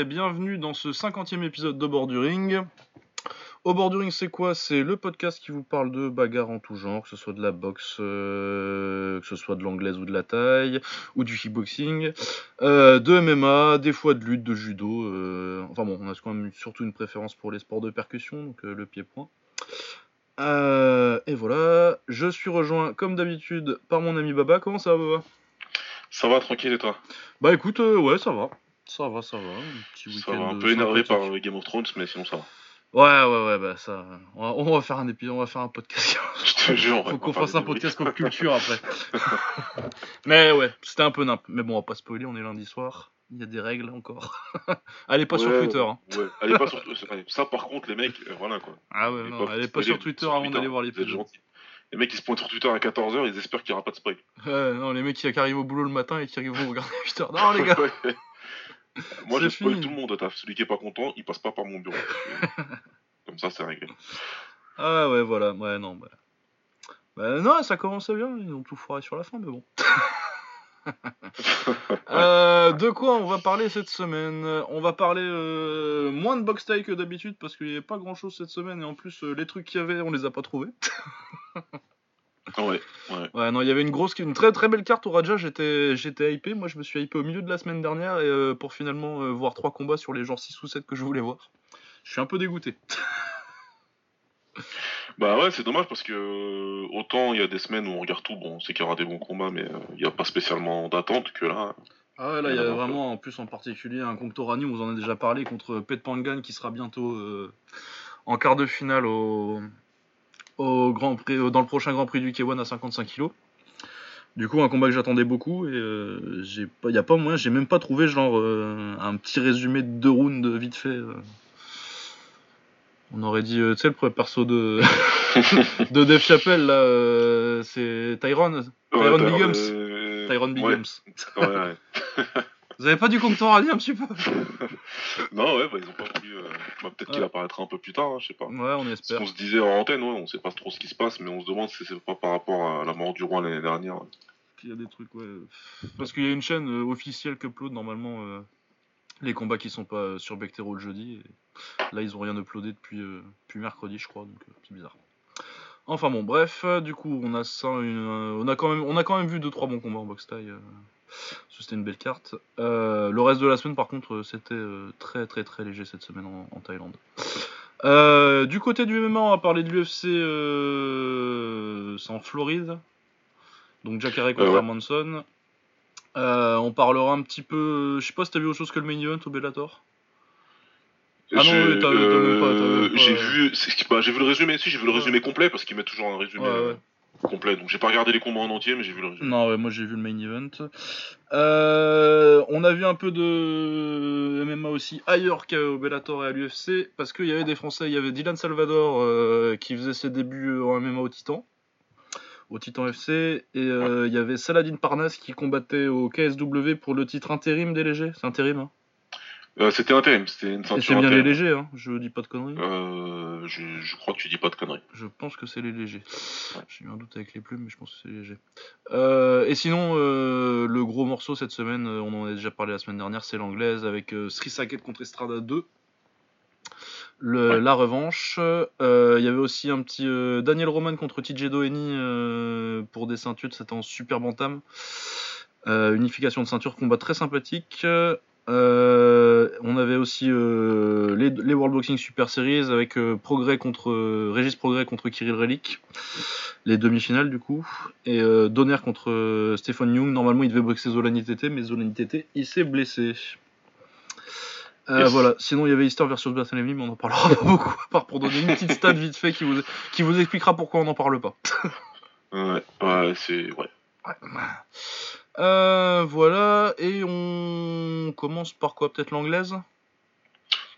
et bienvenue dans ce 50e épisode de Borduring. Au Borduring, c'est quoi? C'est le podcast qui vous parle de bagarre en tout genre, que ce soit de la boxe, euh, que ce soit de l'anglaise ou de la taille, ou du kickboxing, euh, de MMA, des fois de lutte, de judo. euh, enfin bon, on a quand même surtout une préférence pour les sports de percussion, donc le pied-point. Et voilà, je suis rejoint comme d'habitude par mon ami Baba. Comment ça va Baba? Ça va, tranquille et toi? Bah écoute, ouais, ça va. Ça va, ça va. Un petit Ça week-end va, un euh, peu énervé par euh, Game of Thrones, mais sinon ça va. Ouais, ouais, ouais, bah ça. On va, on va faire un épisode, on va faire un podcast. Je te jure. Faut qu'on fasse un podcast pop culture après. Mais ouais, c'était un peu nimp. Mais bon, on va pas spoiler, on est lundi soir. Il y a des règles encore. Allez pas sur Twitter. Hein. Ouais, allez pas sur Twitter. Ça, par contre, les mecs, euh, voilà quoi. Ah ouais, Les non, allez pas sur Twitter avant d'aller voir vous êtes l'épisode. gentils. Les mecs, ils se pointent sur Twitter à 14h, ils espèrent qu'il n'y aura pas de spoil. Ouais, non, les mecs qui arrivent au boulot le matin et qui vont regarder Twitter. Non, les gars. Moi, C'est je spoil fini. tout le monde au taf. Celui qui est pas content, il passe pas par mon bureau. Comme ça, c'est réglé. Ah ouais, voilà. Ouais, non, bah. Bah non, ça commençait bien. Ils ont tout foiré sur la fin, mais bon. Euh, de quoi on va parler cette semaine? On va parler euh, moins de box taille que d'habitude parce qu'il n'y avait pas grand chose cette semaine et en plus euh, les trucs qu'il y avait on les a pas trouvés. Ah ouais, ouais. Ouais non il y avait une grosse, une très très belle carte au Raja, j'étais j'étais hypé, moi je me suis hypé au milieu de la semaine dernière et euh, pour finalement euh, voir trois combats sur les genres 6 ou 7 que je voulais voir. Je suis un peu dégoûté. Bah ouais, c'est dommage parce que euh, autant il y a des semaines où on regarde tout, bon, on sait qu'il y aura des bons combats, mais il n'y a pas spécialement d'attente que là. Ah ouais là il y a y vraiment en plus en particulier un Conctorani, on vous en a déjà parlé contre Pet Pangan qui sera bientôt euh, en quart de finale au, au Grand Prix, dans le prochain Grand Prix du K1 à 55 kg. Du coup, un combat que j'attendais beaucoup et euh, j'ai pas, y a pas moyen, j'ai même pas trouvé genre euh, un petit résumé de deux rounds vite fait. euh. On aurait dit, euh, tu sais, le premier perso de de Dave Chappelle là, c'est Tyron, Tyron Ouais, ouais. Vous avez pas du Conctorani un petit peu Non, ouais, bah ils ont pas voulu. euh, bah, peut-être qu'il Ouais. apparaîtra un peu plus tard, hein, je sais pas. Ouais, on Ce espère. qu'on se disait en antenne, ouais, on sait pas trop ce qui se passe, mais on se demande si c'est pas par rapport à la mort du roi l'année dernière. Il y a des trucs, ouais. Parce qu'il y a une chaîne euh, officielle qui upload normalement euh, les combats qui sont pas euh, sur Bectero le jeudi. Et là, ils ont rien uploadé depuis, euh, depuis mercredi, je crois, donc euh, c'est bizarre. Enfin bon, bref, euh, du coup, on a ça, une, euh, on a quand même, on a quand même vu deux trois bons combats en box taille. euh, c'était une belle carte. Euh, le reste de la semaine, par contre, c'était très très très léger cette semaine en, en Thaïlande. Euh, du côté du MMA, on va parler de l'UFC, euh, c'est en Floride. Donc Jacare contre. Hermanson. On parlera un petit peu. Je sais pas si t'as vu autre chose que le main event au Bellator? Ah non, t'as- même pas- pas- J'ai vu, bah, j'ai vu le résumé. Si, j'ai vu le résumé complet parce qu'ils mettent toujours un résumé euh, complet. Donc j'ai pas regardé les combats en entier, mais j'ai vu le résumé. Non, ouais, moi j'ai vu le main event. Euh, on a vu un peu de MMA aussi ailleurs qu'au Bellator et à l'UFC parce qu'il y avait des Français. Il y avait Dylan Salvador euh, qui faisait ses débuts en MMA au Titan, au Titan FC, et euh, il y avait Saladin Parnas qui combattait au KSW pour le titre intérim des légers. C'est intérim, hein. Euh, c'était intérim, c'était une ceinture c'est bien les intérim. légers, hein. Je dis pas de conneries. Euh, je, je crois que tu dis pas de conneries. Je pense que c'est les légers. Ouais. J'ai eu un doute avec les plumes, mais je pense que c'est les légers. Euh, et sinon, euh, le gros morceau cette semaine, on en a déjà parlé la semaine dernière, c'est l'anglaise avec Sri Saket contre Estrada 2. Le- Ouais. La revanche. Il y avait aussi un petit Daniel Roman contre TJ Doheny pour des ceintures, c'était en super bantam. Euh, unification de ceinture, combat très sympathique. Euh, on avait aussi euh, les, les World Boxing Super Series avec euh, Progrès contre euh, Régis Progrès contre Kirill Relic, les demi-finales du coup, et euh, Donner contre euh, Stephen Young. Normalement, il devait boxer Zolani TT, mais Zolani TT, il s'est blessé. Euh, Yes. Voilà. Sinon, il y avait Easter versus Barthélemy, mais on en parlera pas beaucoup, à part pour donner une petite stat vite fait qui vous, qui vous expliquera pourquoi on n'en parle pas. Ouais, ouais, c'est ouais. Euh, voilà, et on commence par quoi Peut-être l'anglaise?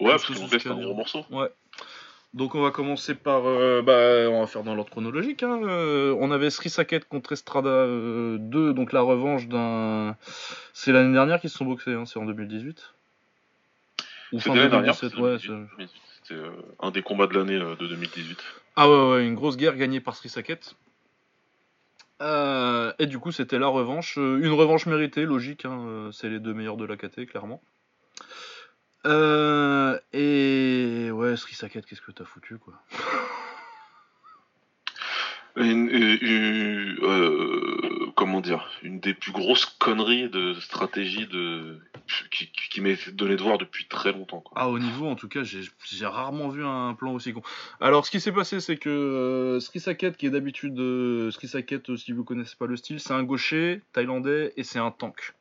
Ouais, parce y a un gros morceau. Ouais. Donc on va commencer par, euh, bah, on va faire dans l'ordre chronologique. hein. Euh, on avait Sri Saket contre Estrada euh, 2, donc la revanche d'un. C'est l'année dernière qu'ils se sont boxés, hein, c'est en 2018. Ou fin l'année dernière. 2017, c'était ouais. 2018, c'est- C'était un des combats de l'année de 2018. Ah ouais, ouais, une grosse guerre gagnée par Sri Saket. Euh, et du coup, c'était la revanche. Euh, Une revanche méritée, logique. hein, euh, C'est les deux meilleurs de la KT, clairement. Et ouais, Sri Saket, qu'est-ce que t'as foutu quoi? Une- une- une- euh, comment dire Une des plus grosses conneries de stratégie de qui, m'est donné de voir depuis très longtemps. Quoi. Ah, au niveau, en tout cas, j'ai rarement vu un plan aussi con. Alors, ce qui s'est passé, c'est que euh, Sri Saket, qui est d'habitude. euh, Sri Saket, euh, si vous connaissez pas le style, c'est un gaucher thaïlandais et c'est un tank.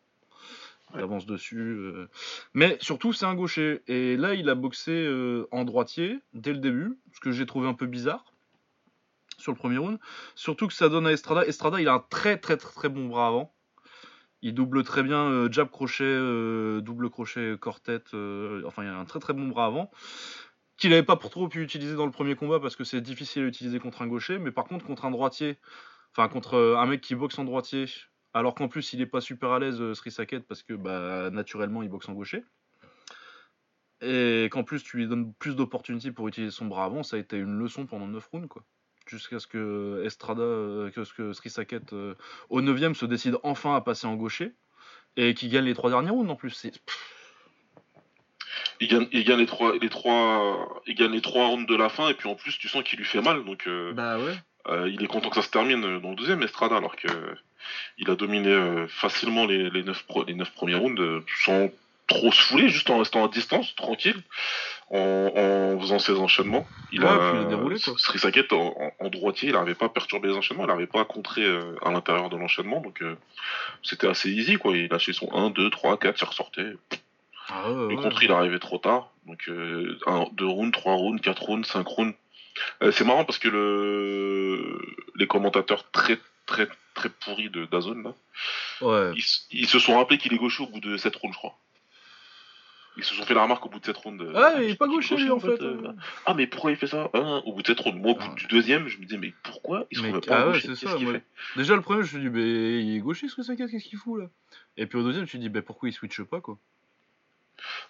Il avance dessus. euh. Mais surtout, c'est un gaucher. Et là, il a boxé euh, en droitier dès le début, ce que j'ai trouvé un peu bizarre sur le premier round. Surtout que ça donne à Estrada. Estrada, il a un très très très, bon bras avant. Il double très bien euh, jab crochet, euh, double crochet corps-tête. euh, enfin, il a un très très bon bras avant. Qu'il n'avait pas pour trop pu utiliser dans le premier combat parce que c'est difficile à utiliser contre un gaucher. Mais par contre, contre un droitier, enfin contre un mec qui boxe en droitier, alors qu'en plus il est pas super à l'aise, Sri Saket, parce que bah, naturellement il boxe en gaucher. Et qu'en plus tu lui donnes plus d'opportunités pour utiliser son bras avant, ça a été une leçon pendant 9 rounds quoi. Jusqu'à ce que Estrada, euh, que ce que Sri Saket euh, au 9ème se décide enfin à passer en gaucher et qui gagne les trois derniers rounds en plus. C'est Il gagne, il gagne les trois, les trois, il gagne les trois rounds de la fin et puis en plus tu sens qu'il lui fait mal donc euh, bah ouais. euh, il est content que ça se termine dans le deuxième Estrada alors que il a dominé euh, facilement les, les, neuf, pro- les neuf premiers rounds sans trop se fouler, juste en restant à distance, tranquille, en, en faisant ses enchaînements. Il Ouais, a, il a déroulé, quoi. Sri Saket en, en- droitier, il n'arrivait pas à perturber les enchaînements, il n'arrivait pas à contrer euh, à l'intérieur de l'enchaînement, donc euh, c'était assez easy quoi. Il lâchait son 1, 2, 3, 4, il ressortait. Ah ouais, Le ouais. contre, il arrivait trop tard. Donc, euh, un, deux rounds, trois rounds, quatre rounds, cinq rounds. Euh, c'est marrant parce que le... les commentateurs très, très, très pourris de Dazone, là, Ouais. ils, ils se sont rappelés qu'il est gaucher au bout de sept rounds, je crois. Ils se sont fait la remarque au bout de sept rounds. euh, Ah, Ah, il est pas gaucher lui en fait. euh. euh. Ah, mais pourquoi il fait ça Hein, Au bout de sept rounds. Moi, au bout Ah. du deuxième, je me disais, mais pourquoi il se Mais- remet pas ah ouais, c'est ça, moi. fait? Déjà le premier, je me suis dit, bah, il est gaucher Sri Saket, qu'est-ce qu'il fout là? Et puis au deuxième, je me suis dit, bah, pourquoi il switche pas quoi?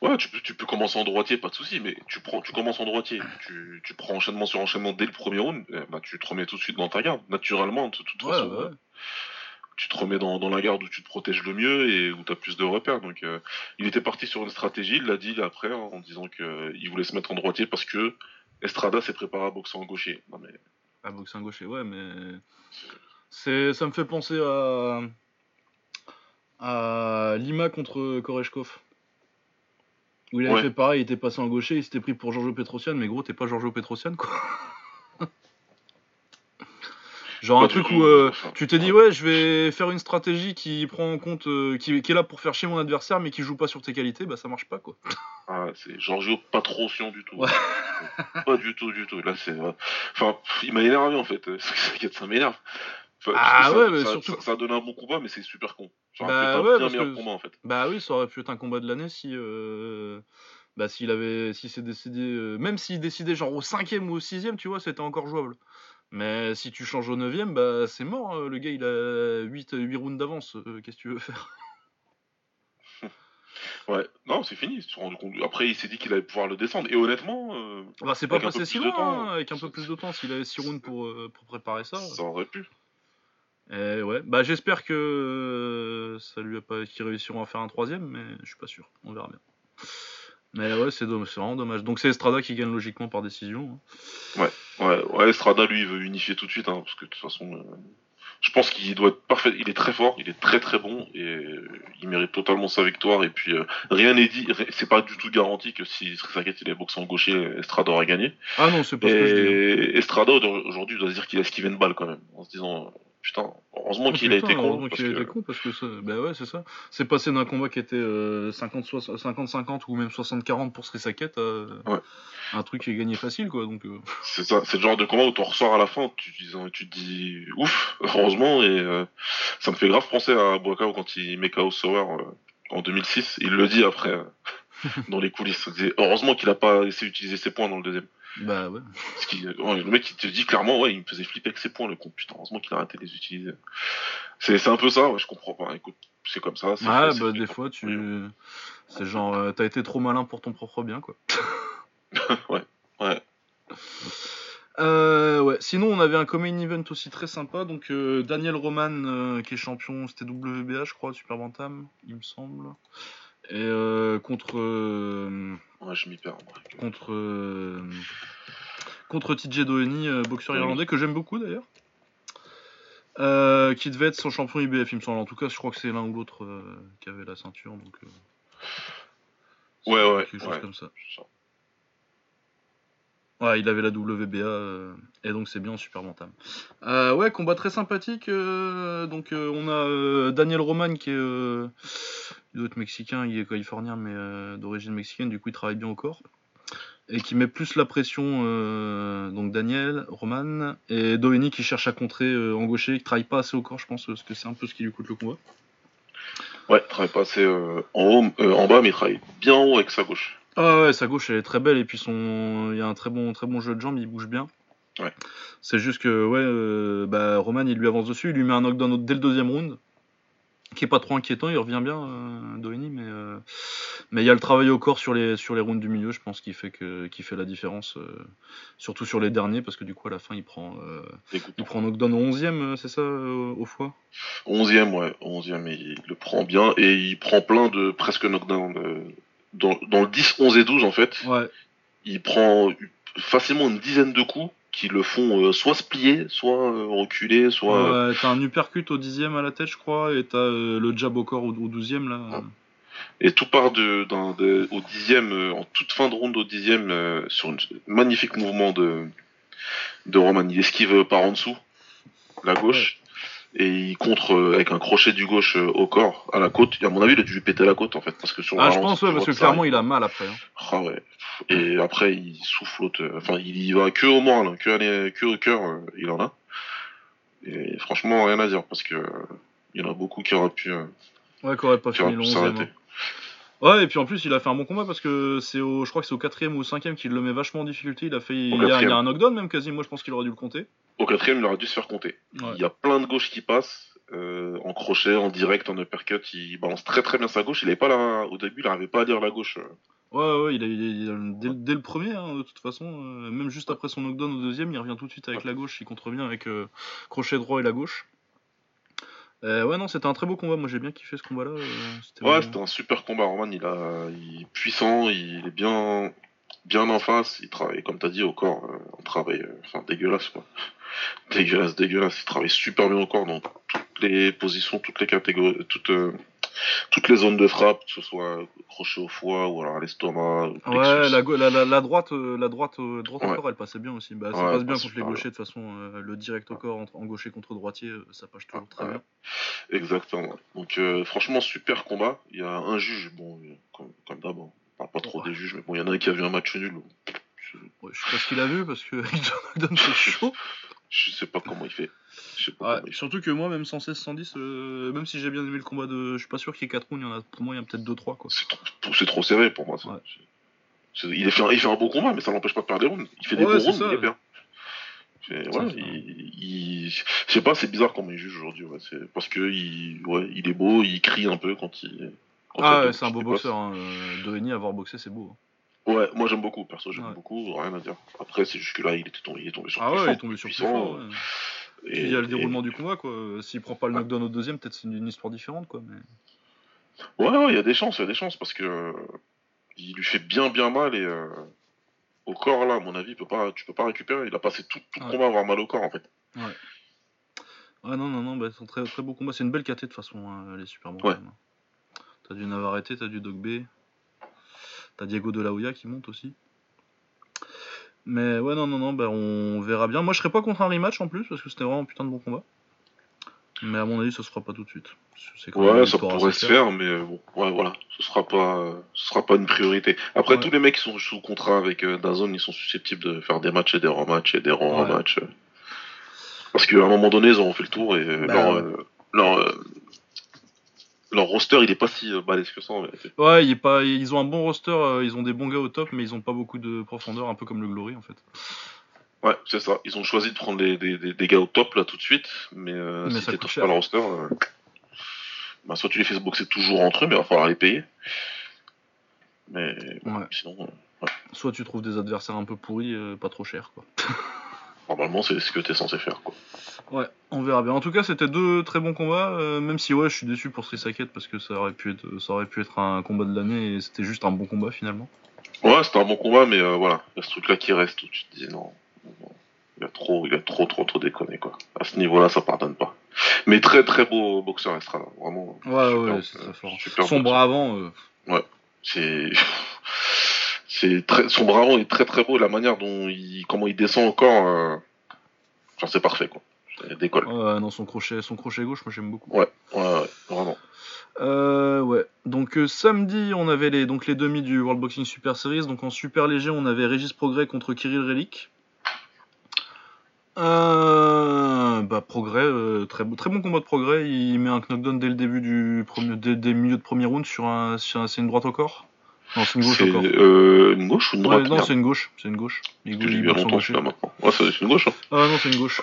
Ouais, tu peux, tu peux commencer en droitier, pas de souci, mais tu prends, tu commences en droitier, tu, tu prends enchaînement sur enchaînement dès le premier round, bah, tu te remets tout de suite dans ta garde, naturellement, de toute Ouais, façon. ouais. Euh, Tu te remets dans, dans la garde où tu te protèges le mieux et où tu as plus de repères. Donc, euh, il était parti sur une stratégie, il l'a dit après, hein, en disant qu'il voulait se mettre en droitier parce que Estrada s'est préparé à boxer en gaucher. Non, mais Ah, boxer un gaucher, ouais, mais. C'est, ça me fait penser à. à Lima contre Koreshkov. Où il avait Ouais. fait pareil, il était passé en gaucher, il s'était pris pour Giorgio Petrosian, mais gros, t'es pas Giorgio Petrosian quoi. Genre un truc où euh, tu t'es dit, ouais, je vais faire une stratégie qui prend en compte. euh, qui, qui est là pour faire chier mon adversaire, mais qui joue pas sur tes qualités, bah ça marche pas quoi. Ah, c'est Giorgio pas trop chiant du tout. Ouais. pas du tout, du tout. Là, c'est. euh, Enfin, pff, il m'a énervé en fait. Ça m'énerve. Enfin, Ah ouais, ça, mais ça, surtout- Ça, ça a donné un bon combat, mais c'est super con. Ça aurait Bah pu être un ouais, meilleur que- combat en fait. Bah oui, ça aurait pu être un combat de l'année si. euh, Bah s'il avait. Si c'est décidé. Même s'il décidait genre au cinquième ou au sixième, tu vois, c'était encore jouable. Mais si tu changes au neuvième, bah c'est mort. euh, Le gars il a 8, 8 rounds d'avance. euh, Qu'est-ce que tu veux faire? Ouais, non, c'est fini. Après, il s'est dit qu'il allait pouvoir le descendre. Et honnêtement, euh, Bah c'est pas passé si loin, temps, hein, avec un peu plus de temps. S'il avait 6 rounds pour, euh, pour préparer ça. ça aurait pu. Et ouais, bah j'espère que euh, ça lui a pas qu'ils réussiront à faire un troisième, mais je suis pas sûr. On verra bien. Mais ouais, c'est vraiment dommage. Donc c'est Estrada qui gagne logiquement par décision. hein. Ouais, ouais, Estrada, lui, il veut unifier tout de suite, hein, parce que de toute façon, euh, je pense qu'il doit être parfait. Il est très fort, il est très très bon, et euh, il mérite totalement sa victoire. Et puis, euh, rien n'est dit, c'est pas du tout garanti que si Saket il est boxé en gaucher, Estrada aurait gagné. Ah non, c'est pas ce que je dis. hein. Et Estrada, aujourd'hui, doit se dire qu'il a esquivé une balle quand même, en se disant, putain, heureusement Oh, qu'il a été con. heureusement parce qu'il a été con parce que ça... bah ouais c'est ça. C'est passé d'un combat qui était euh, 50 soix- 50-50 ou même 60-40 pour Sri Saket à Ouais. un truc qui est gagné facile quoi donc. euh, C'est ça, c'est le genre de combat où tu ressors à la fin, tu, tu, tu te dis ouf, heureusement, et euh, ça me fait grave penser à Boakao quand il met KO Sauer euh, en 2006. Il le dit après euh, dans les coulisses. Heureusement qu'il a pas essayé d'utiliser ses points dans le deuxième. Bah ouais. Parce qu'il- ouais, le mec il te dit clairement, ouais, il me faisait flipper avec ses points, le con. Putain, heureusement qu'il a arrêté de les utiliser. C'est c'est un peu ça, ouais, je comprends pas. Écoute, c'est comme ça. c'est Ah fait, bah des fois tu. C'est genre euh, t'as été trop malin pour ton propre bien quoi. ouais, ouais. Euh, ouais. Sinon, on avait un common event aussi très sympa. Donc, euh, Daniel Roman, euh, qui est champion, c'était WBA, je crois, Super Bantam, il me semble. Et euh, contre. euh, Ouais, je m'y perds. moi. contre. euh, contre TJ Doheny, euh, boxeur Oui. irlandais, que j'aime beaucoup d'ailleurs. Euh, qui devait être son champion IBF, il me semble. En tout cas, je crois que c'est l'un ou l'autre euh, qui avait la ceinture. Donc, euh, Ouais, ouais, Quelque chose ouais. comme ça. Ça. Ouais, il avait la WBA euh, et donc c'est bien en super bantam. Euh, ouais, combat très sympathique. euh, donc on a Daniel Roman qui est, il doit mexicain, il est californien mais d'origine mexicaine, du coup il travaille bien au corps et qui met plus la pression. donc Daniel Roman et Doheny qui cherche à contrer en gaucher, qui travaille pas assez au corps, je pense, parce que c'est un peu ce qui lui coûte le combat. Ouais, il travaille pas assez en haut, en bas, mais il travaille bien en haut avec sa gauche. Ah ouais, sa gauche elle est très belle et puis son, il y a un très bon, très bon jeu de jambes, il bouge bien. Ouais. C'est juste que ouais, euh, bah, Roman il lui avance dessus, il lui met un knockdown dès le deuxième round, qui est pas trop inquiétant, il revient bien euh, Doheny, mais euh, mais il y a le travail au corps sur les sur les rounds du milieu, je pense qui fait que qui fait la différence, euh, surtout sur les derniers parce que du coup à la fin il prend il prend knockdown au 11e, c'est ça au foie? 11ème, ouais, 11ème, et il le prend bien, et il prend plein de presque knockdown. Dans, dans le 10, 11 et 12, en fait, Ouais. il prend facilement une dizaine de coups qui le font euh, soit se plier, soit euh, reculer, soit... euh, Ouais, t'as un uppercut au 10e à la tête je crois et t'as euh, le jab au corps au, au 12e là. Et tout part de, d'un- de- au dixième, euh, en toute fin de ronde au dixième, euh, sur un magnifique mouvement de, de Roman. Il esquive par en dessous, la gauche, et il contre euh, avec un crochet du gauche euh, au corps, à la côte. Et à mon avis, il a dû lui péter la côte, en fait, parce que sur Ah je pense ouais parce que clairement il a mal après. hein. Ah ouais. Et après, il soufflote. euh, Enfin, il y va que au moral, hein, que, aller- que au cœur, euh, il en a. Et franchement, rien à dire, parce que il y en a beaucoup qui auraient pu, Ouais, qui aurait pas fini auraient le pu 11 s'arrêter. Ouais, et puis en plus, il a fait un bon combat parce que c'est au, je crois que c'est au quatrième ou au cinquième qu'il le met vachement en difficulté. Il a fait, il y a, il y a quatrième. un knockdown même quasi. Moi, je pense qu'il aurait dû le compter. Au quatrième, il aurait dû se faire compter. Ouais. Il y a plein de gauches qui passent. euh, en crochet, en direct, en uppercut, il balance très très bien sa gauche. Il est pas là au début, il n'arrivait pas à lire la gauche. euh. Ouais, ouais, il a, il dès, dès le premier, hein, de toute façon, euh, même juste après son knockdown au deuxième, il revient tout de suite avec la gauche. Il contre bien avec euh, crochet droit et la gauche. Euh, ouais, non, c'était un très beau combat. Moi, j'ai bien kiffé ce combat-là. euh, c'était Ouais, c'était un super combat. Roman, il, a, il est puissant, il est bien, bien en face. Il travaille, comme t'as dit, au corps. euh, un travail, euh, enfin dégueulasse quoi. Dégueulasse, dégueulasse. Il travaille super bien au corps dans toutes les positions, toutes les catégories, toutes, euh, toutes les zones de frappe, que ce soit crochet au foie ou alors à l'estomac. ou Ouais, la, la, la, la droite, euh, la droite, euh, droite au Ouais. corps, elle passait bien aussi. Bah, ça Ouais, passe bien contre les gauchers de toute façon. euh, le direct au corps entre, en gaucher contre droitier, ça passe toujours très bien. Exactement. Donc euh, franchement super combat. Il y a un juge, bon comme, comme d'hab, on parle pas trop des juges, mais bon il y en a un qui a vu un match nul. Ouais, je sais pas ce qu'il a vu parce John Ogden c'est chaud. Je sais pas comment il fait. Surtout que moi, même 116, 110, euh, même si j'ai bien aimé le combat de. Je suis pas sûr qu'il y ait 4 rounds, il y en a, pour moi, il y en a peut-être 2-3 quoi. C'est trop, serré pour moi. ça. Ouais. C'est- Il, fait un, il fait un bon combat, mais ça l'empêche pas de perdre des rounds. Il fait des bons rounds, ça, il est bien. Ça, il, il- je sais pas, c'est bizarre comment il juge aujourd'hui. Ouais. Parce que il, ouais, il est beau, il crie un peu quand il. quand Ah, ouais, c'est un beau boxeur. Hein. avoir boxé, c'est beau. hein. Ouais, moi j'aime beaucoup, perso, j'aime Ouais. beaucoup, rien à dire. Après, c'est juste que là, il était tombé, il est tombé sur Ah ouais, il est tombé sur puissant, fort. ouais. Et- il y a le et- déroulement du combat quoi. Euh, S'il prend pas le Ouais. knockdown au deuxième, peut-être c'est une, histoire différente quoi. Mais... Ouais, ouais, il y a des chances, il y a des chances parce que euh, il lui fait bien, bien mal et euh, au corps là, à mon avis, il peut pas, tu peux pas récupérer. Il a passé tout, tout le Ouais. combat à avoir mal au corps en fait. Ouais, non, non, non, bah, c'est un très, très beau combat. C'est une belle caté de toute façon, hein, les super bons. Ouais. hein. T'as du Navarrete, t'as du Dogbe. T'as Diego de la Hoya qui monte aussi. Mais ouais, non, non, non, bah, on verra bien. Moi, je serais pas contre un rematch en plus, parce que c'était vraiment un putain de bon combat. Mais à mon avis, ça se fera pas tout de suite. Ouais, ça pourrait se faire, mais euh, bon, ouais, voilà, ce sera pas, ce sera pas une priorité. Après, Ouais. tous les mecs qui sont sous contrat avec euh, Dazone, ils sont susceptibles de faire des matchs et des rematchs et des rematchs. Parce qu'à un moment donné, ils auront fait le tour et Bah, leur, euh, euh, leur roster, il est pas si euh, balèze que ça en vérité. Ouais, il est pas... ils ont un bon roster, euh, ils ont des bons gars au top, mais ils ont pas beaucoup de profondeur, un peu comme le Glory en fait. Ouais, c'est ça. Ils ont choisi de prendre des, des, des, des gars au top là tout de suite, mais, euh, Mais si pas le roster, euh, bah, soit tu les fais se boxer toujours entre eux, mais il va falloir les payer. Mais Ouais. sinon, euh, Soit tu trouves des adversaires un peu pourris, pas trop chers quoi. Normalement, c'est ce que t'es censé faire, quoi. Ouais, on verra bien. En tout cas, c'était deux très bons combats, euh, même si ouais, je suis déçu pour Saket parce que ça aurait pu être, ça aurait pu être un combat de l'année et c'était juste un bon combat finalement. Ouais, c'était un bon combat, mais euh, voilà, il y a ce truc-là qui reste où tu te dis non, non, il a trop, il a trop, trop, trop déconné quoi. À ce niveau-là, ça pardonne pas. Mais très, très beau boxeur Estrada, vraiment. Ouais, super, ouais, c'est euh, très fort. Son boxeur. bras avant, euh, C'est, c'est très, son bras est très, très beau. La manière dont il, comment il descend encore, euh... c'est parfait quoi. Il décolle. non, son crochet, son crochet gauche, moi j'aime beaucoup. Ouais, ouais, ouais, vraiment. Euh, ouais. Donc euh, samedi, on avait les donc les demi du World Boxing Super Series. Donc en super léger, on avait Régis Progrès contre Kirill Relic. Euh, bah Progrès, très bon, très bon combat de Progrès. Il met un knockdown dès le début du premier, dès, dès le milieu de premier round sur un, sur un- c'est une droite au corps. Non, c'est une gauche corps. euh, une gauche ou une Ouais, droite non, c'est une gauche. C'est une gauche. Il, y a longtemps celui-là maintenant. Ouais, c'est une gauche. Hein. Ah non, c'est une gauche.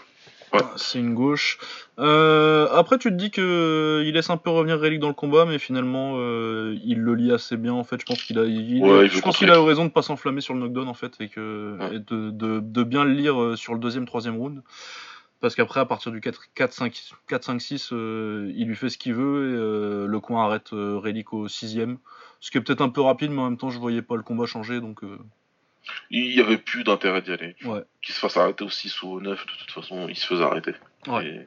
Ouais. Ah, C'est une gauche. Euh, après, tu te dis que euh, il laisse un peu revenir Relic dans le combat, mais finalement, euh, il le lie assez bien. En fait, je pense qu'il a, il- Ouais, il je pense qu'il a eu raison de pas s'enflammer sur le knockdown en fait, et que Ouais. et de, de, de bien le lire sur le deuxième, troisième round. Parce qu'après, à partir du 4, 4, 5, 4, 5 6, euh, il lui fait ce qu'il veut et le coin arrête Relic au sixième. Ce qui est peut-être un peu rapide, mais en même temps, je voyais pas le combat changer, donc. euh, Il y avait plus d'intérêt d'y aller. Ouais. Qu'il se fasse arrêter au 6 ou au 9, de toute façon, il se faisait arrêter. Ouais. Et-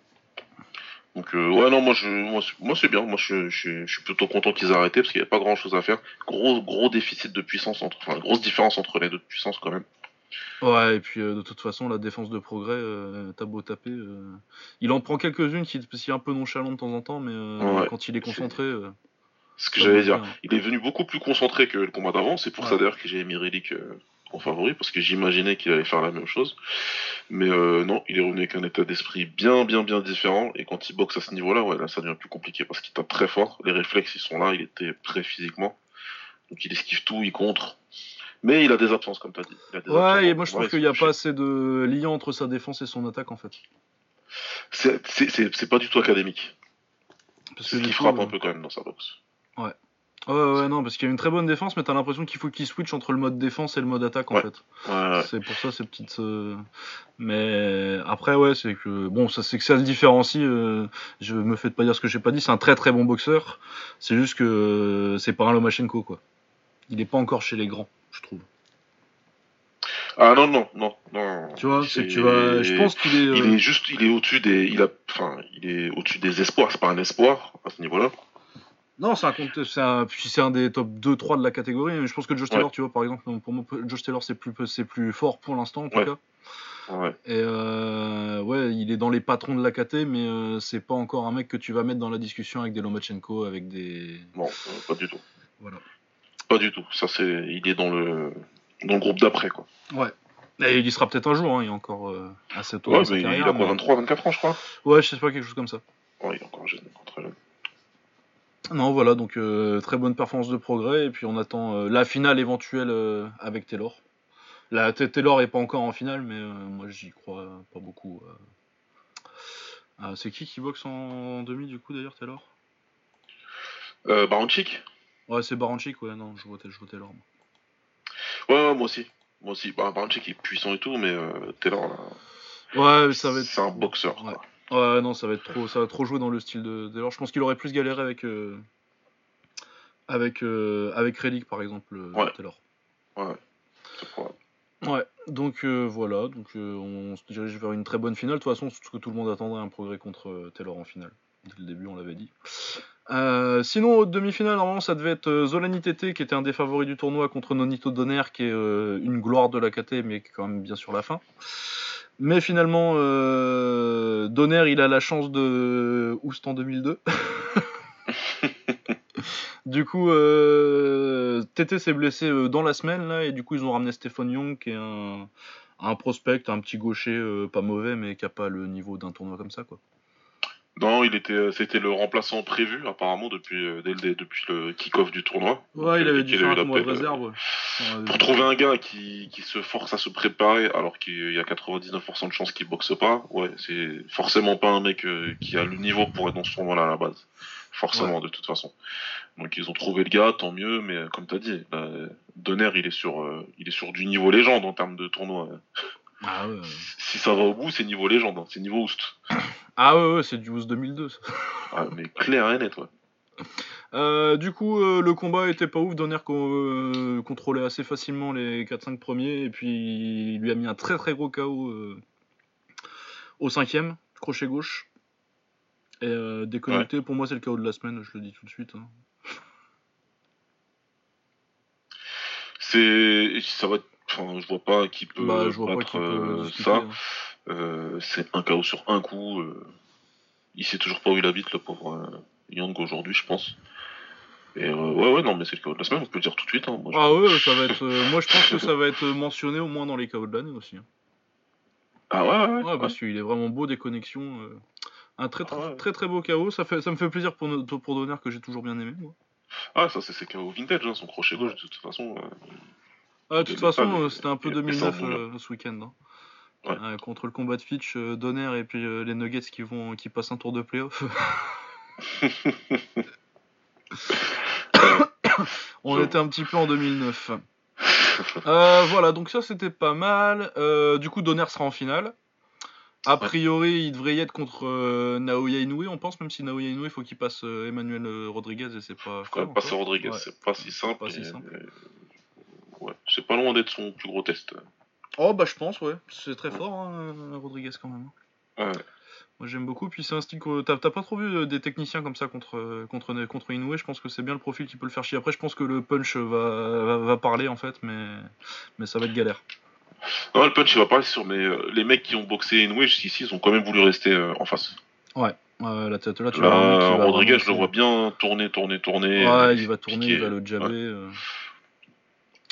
Donc, euh, ouais, non, moi, je, moi, c'est- moi c'est bien. Moi, je, je, je suis plutôt content qu'ils aient arrêté parce qu'il n'y a pas grand chose à faire. Gros, gros déficit de puissance entre, enfin, grosse différence entre les deux de puissance quand même. Ouais, et puis euh, de toute façon, la défense de progrès, euh, t'as beau taper. il en prend quelques-unes qui qui est un peu nonchalant de temps en temps, mais Ouais, quand il est concentré. Ce que j'allais dire. bien. Il est venu beaucoup plus concentré que le combat d'avant. C'est pour Ouais. ça d'ailleurs que j'ai mis Relic euh, en favori parce que j'imaginais qu'il allait faire la même chose. Mais euh, non, il est revenu avec un état d'esprit bien, bien, bien différent. Et quand il boxe à ce niveau-là, ouais, là, ça devient plus compliqué parce qu'il tape très fort. Les réflexes, ils sont là. Il était prêt physiquement. Donc il esquive tout, il contre. Mais il a des absences, comme tu as dit. Il a des absences. Ouais, et moi je trouve il qu'il n'y a pas assez de lien entre sa défense et son attaque en fait. C'est- pas du tout académique. Parce C'est ce qui frappe euh, un peu quand même dans sa boxe. Ouais, ouais, non, parce qu'il y a une très bonne défense, mais t'as l'impression qu'il faut qu'il switch entre le mode défense et le mode attaque en Ouais. fait. Ouais, ouais. C'est pour ça ces petites. euh, Mais après, ouais, c'est que. Bon, ça c'est que ça se différencie. euh, Je me fais pas dire ce que j'ai pas dit, c'est un très très bon boxeur. C'est juste que euh, c'est pas un Lomachenko quoi. Il est pas encore chez les grands, je trouve. Ah non, non, non, non. Tu vois, c'est que tu vas. Je pense qu'il est. Il est juste, il est au-dessus des, il a, enfin, il est au-dessus des espoirs. C'est pas un espoir à ce niveau-là. Non, c'est un c'est un, puis c'est un des top 2-3 de la catégorie. mais Je pense que Josh Ouais. Taylor, tu vois, par exemple, pour moi, Josh Taylor, c'est plus, c'est plus fort pour l'instant, en tout Ouais. cas. Ouais. Et euh, ouais, il est dans les patrons de la KT, mais euh, c'est pas encore un mec que tu vas mettre dans la discussion avec des Lomachenko, avec des. Non, euh, pas du tout. Voilà. Pas du tout. Ça c'est, il est dans le, dans le groupe d'après quoi. Ouais. Et il y sera peut-être un jour, hein, il est encore euh, assez tôt Ouais, mais il carrière, a quoi, mais- 23, 24 ans, je crois. Ouais, je sais pas, quelque chose comme ça. Ouais, il est encore jeune, très jeune. Non, voilà, donc euh, très bonne performance de progrès, et puis on attend euh, la finale éventuelle euh, avec Taylor. La Taylor est pas encore en finale, mais moi j'y crois pas beaucoup. Ah, c'est qui qui boxe en demi du coup d'ailleurs Taylor? Euh, Baranchik Ouais, c'est Baranchik, ouais, non, je vois, je vois Taylor. moi. Ouais, ouais, moi aussi. Moi aussi. Bah, Baranchik est puissant et tout, mais euh, Taylor, là, Ouais, mais ça va être. c'est un boxeur. Ouais. quoi. Ouais, non, ça va être trop, ça va trop jouer dans le style de Taylor. Je pense qu'il aurait plus galéré avec euh, avec euh, avec Relic par exemple, euh, Ouais. Taylor. Probable. Ouais, donc euh, voilà, donc on se dirige vers une très bonne finale. De toute façon, ce que tout le monde attendrait un progrès contre Taylor en finale. Dès le début, on l'avait dit. Sinon, au demi-finale, normalement, ça devait être Zolani TT qui était un des favoris du tournoi contre Nonito Donner, qui est une gloire de la KT, mais qui est quand même bien sur la fin. Mais finalement, euh, Donner, il a la chance de Oust en 2002. du coup, euh, TT s'est blessé euh, dans la semaine, là, et du coup, ils ont ramené Stéphane Young, qui est un, un prospect, un petit gaucher euh, pas mauvais, mais qui a pas le niveau d'un tournoi comme ça, quoi. Non, il était, euh, c'était le remplaçant prévu apparemment depuis, euh, dès le, depuis le kick-off du tournoi. Ouais, il avait dû faire mois de euh, réserve. ouais. Pour trouver un gars qui, qui se force à se préparer alors qu'il y a 99% de chances qu'il boxe pas, ouais, c'est forcément pas un mec qui a le niveau pour être dans ce tournoi-là à la base. Forcément, de toute façon. Donc ils ont trouvé le gars, tant mieux, mais comme t'as dit, euh, Donner, il est sur, il est sur du niveau légende en termes de tournoi. Ah ouais. Si ça va au bout, c'est niveau légende, hein, c'est niveau Oust. Ah ouais, ouais c'est du Oust 2002. ça. Ah, mais clair et net, ouais. Euh, du coup, euh, le combat était pas ouf. Donner euh, contrôlait assez facilement les 4-5 premiers. Et puis, il lui a mis un très très gros KO euh, au cinquième, crochet gauche. Et déconnecté, pour moi, c'est le KO de la semaine, je le dis tout de suite. hein. C'est. Ça va. Enfin, je vois pas qui peut Bah, je vois pas battre peut euh, ça. hein. Euh, c'est un KO sur un coup. euh, Il sait toujours pas où il habite, le pauvre Yang aujourd'hui, je pense. Et ouais, ouais, non, mais c'est le KO de la semaine, on peut le dire tout de suite. Hein. Moi, Ah ouais, ça va être. moi, je pense que ça va être mentionné au moins dans les KO de l'année aussi. hein. Ah ouais, ouais, ouais. Ouais, parce qu'il est vraiment beau des connexions. Un très très, Ah ouais. très très beau KO. Ça, fait, ça me fait plaisir pour, pour Donner que j'ai toujours bien aimé. Moi. Ah, ça, c'est ses KO vintage, hein, son crochet gauche, de toute façon. euh, de toute façon, euh, c'était un peu il a fait ça 2009 en bon, euh, ce week-end. hein. Euh, contre le combat de Fitch, Donner et puis les Nuggets qui vont qui passent un tour de playoff. On était un petit peu en 2009. Euh, voilà, donc ça c'était pas mal. Euh, du coup, Donner sera en finale. A priori, il devrait y être contre euh, Naoya Inoue, on pense, même si Naoya Inoue, il faut qu'il passe Emmanuel Rodriguez et c'est pas. Passer. Rodriguez, Ouais. c'est pas si simple. pas si simple. Ouais, c'est pas loin d'être son plus gros test. Oh, bah je pense, ouais. C'est très fort, hein, euh, Rodriguez quand même. Ouais. Moi j'aime beaucoup, puis c'est un style que t'as pas trop vu euh, des techniciens comme ça contre, euh, contre, contre Inoue, je pense que c'est bien le profil qui peut le faire chier. Après je pense que le punch va, va, va parler en fait, mais, mais ça va être galère. Non, le punch, il va pas sur, mais euh, les mecs qui ont boxé Inoue jusqu'ici, ils ont quand même voulu rester euh, en face. Ouais, la tête là, tu vois. Là, va Rodriguez, je le vois bien tourner, tourner, tourner. Ouais, euh, il va tourner, piquer. il va le jabber. Ouais.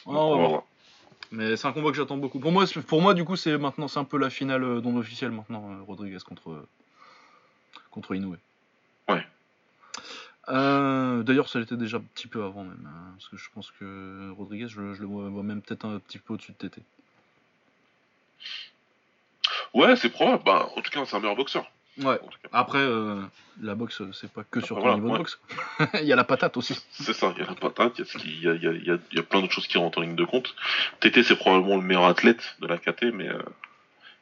Ah, on va voir. Mais c'est un combat que j'attends beaucoup. Pour moi, pour moi du coup, c'est maintenant c'est un peu la finale euh, non officielle maintenant, euh, Rodriguez contre, euh, contre Inoue. Ouais. Euh, D'ailleurs, ça l'était déjà un petit peu avant même, hein, parce que je pense que Rodriguez, je, je le vois, vois même peut-être un petit peu au-dessus de TT. Ouais, c'est probable. Bah, en tout cas, c'est un meilleur boxeur. Ouais. Après, euh, la boxe, c'est pas que sur ton Voilà, niveau de boxe. il y a la patate aussi. C'est ça, il y a la patate, il y a, ce qui- il y a, il y a- il y plein d'autres choses qui rentrent en ligne de compte. TT, c'est probablement le meilleur athlète de la KT, mais euh,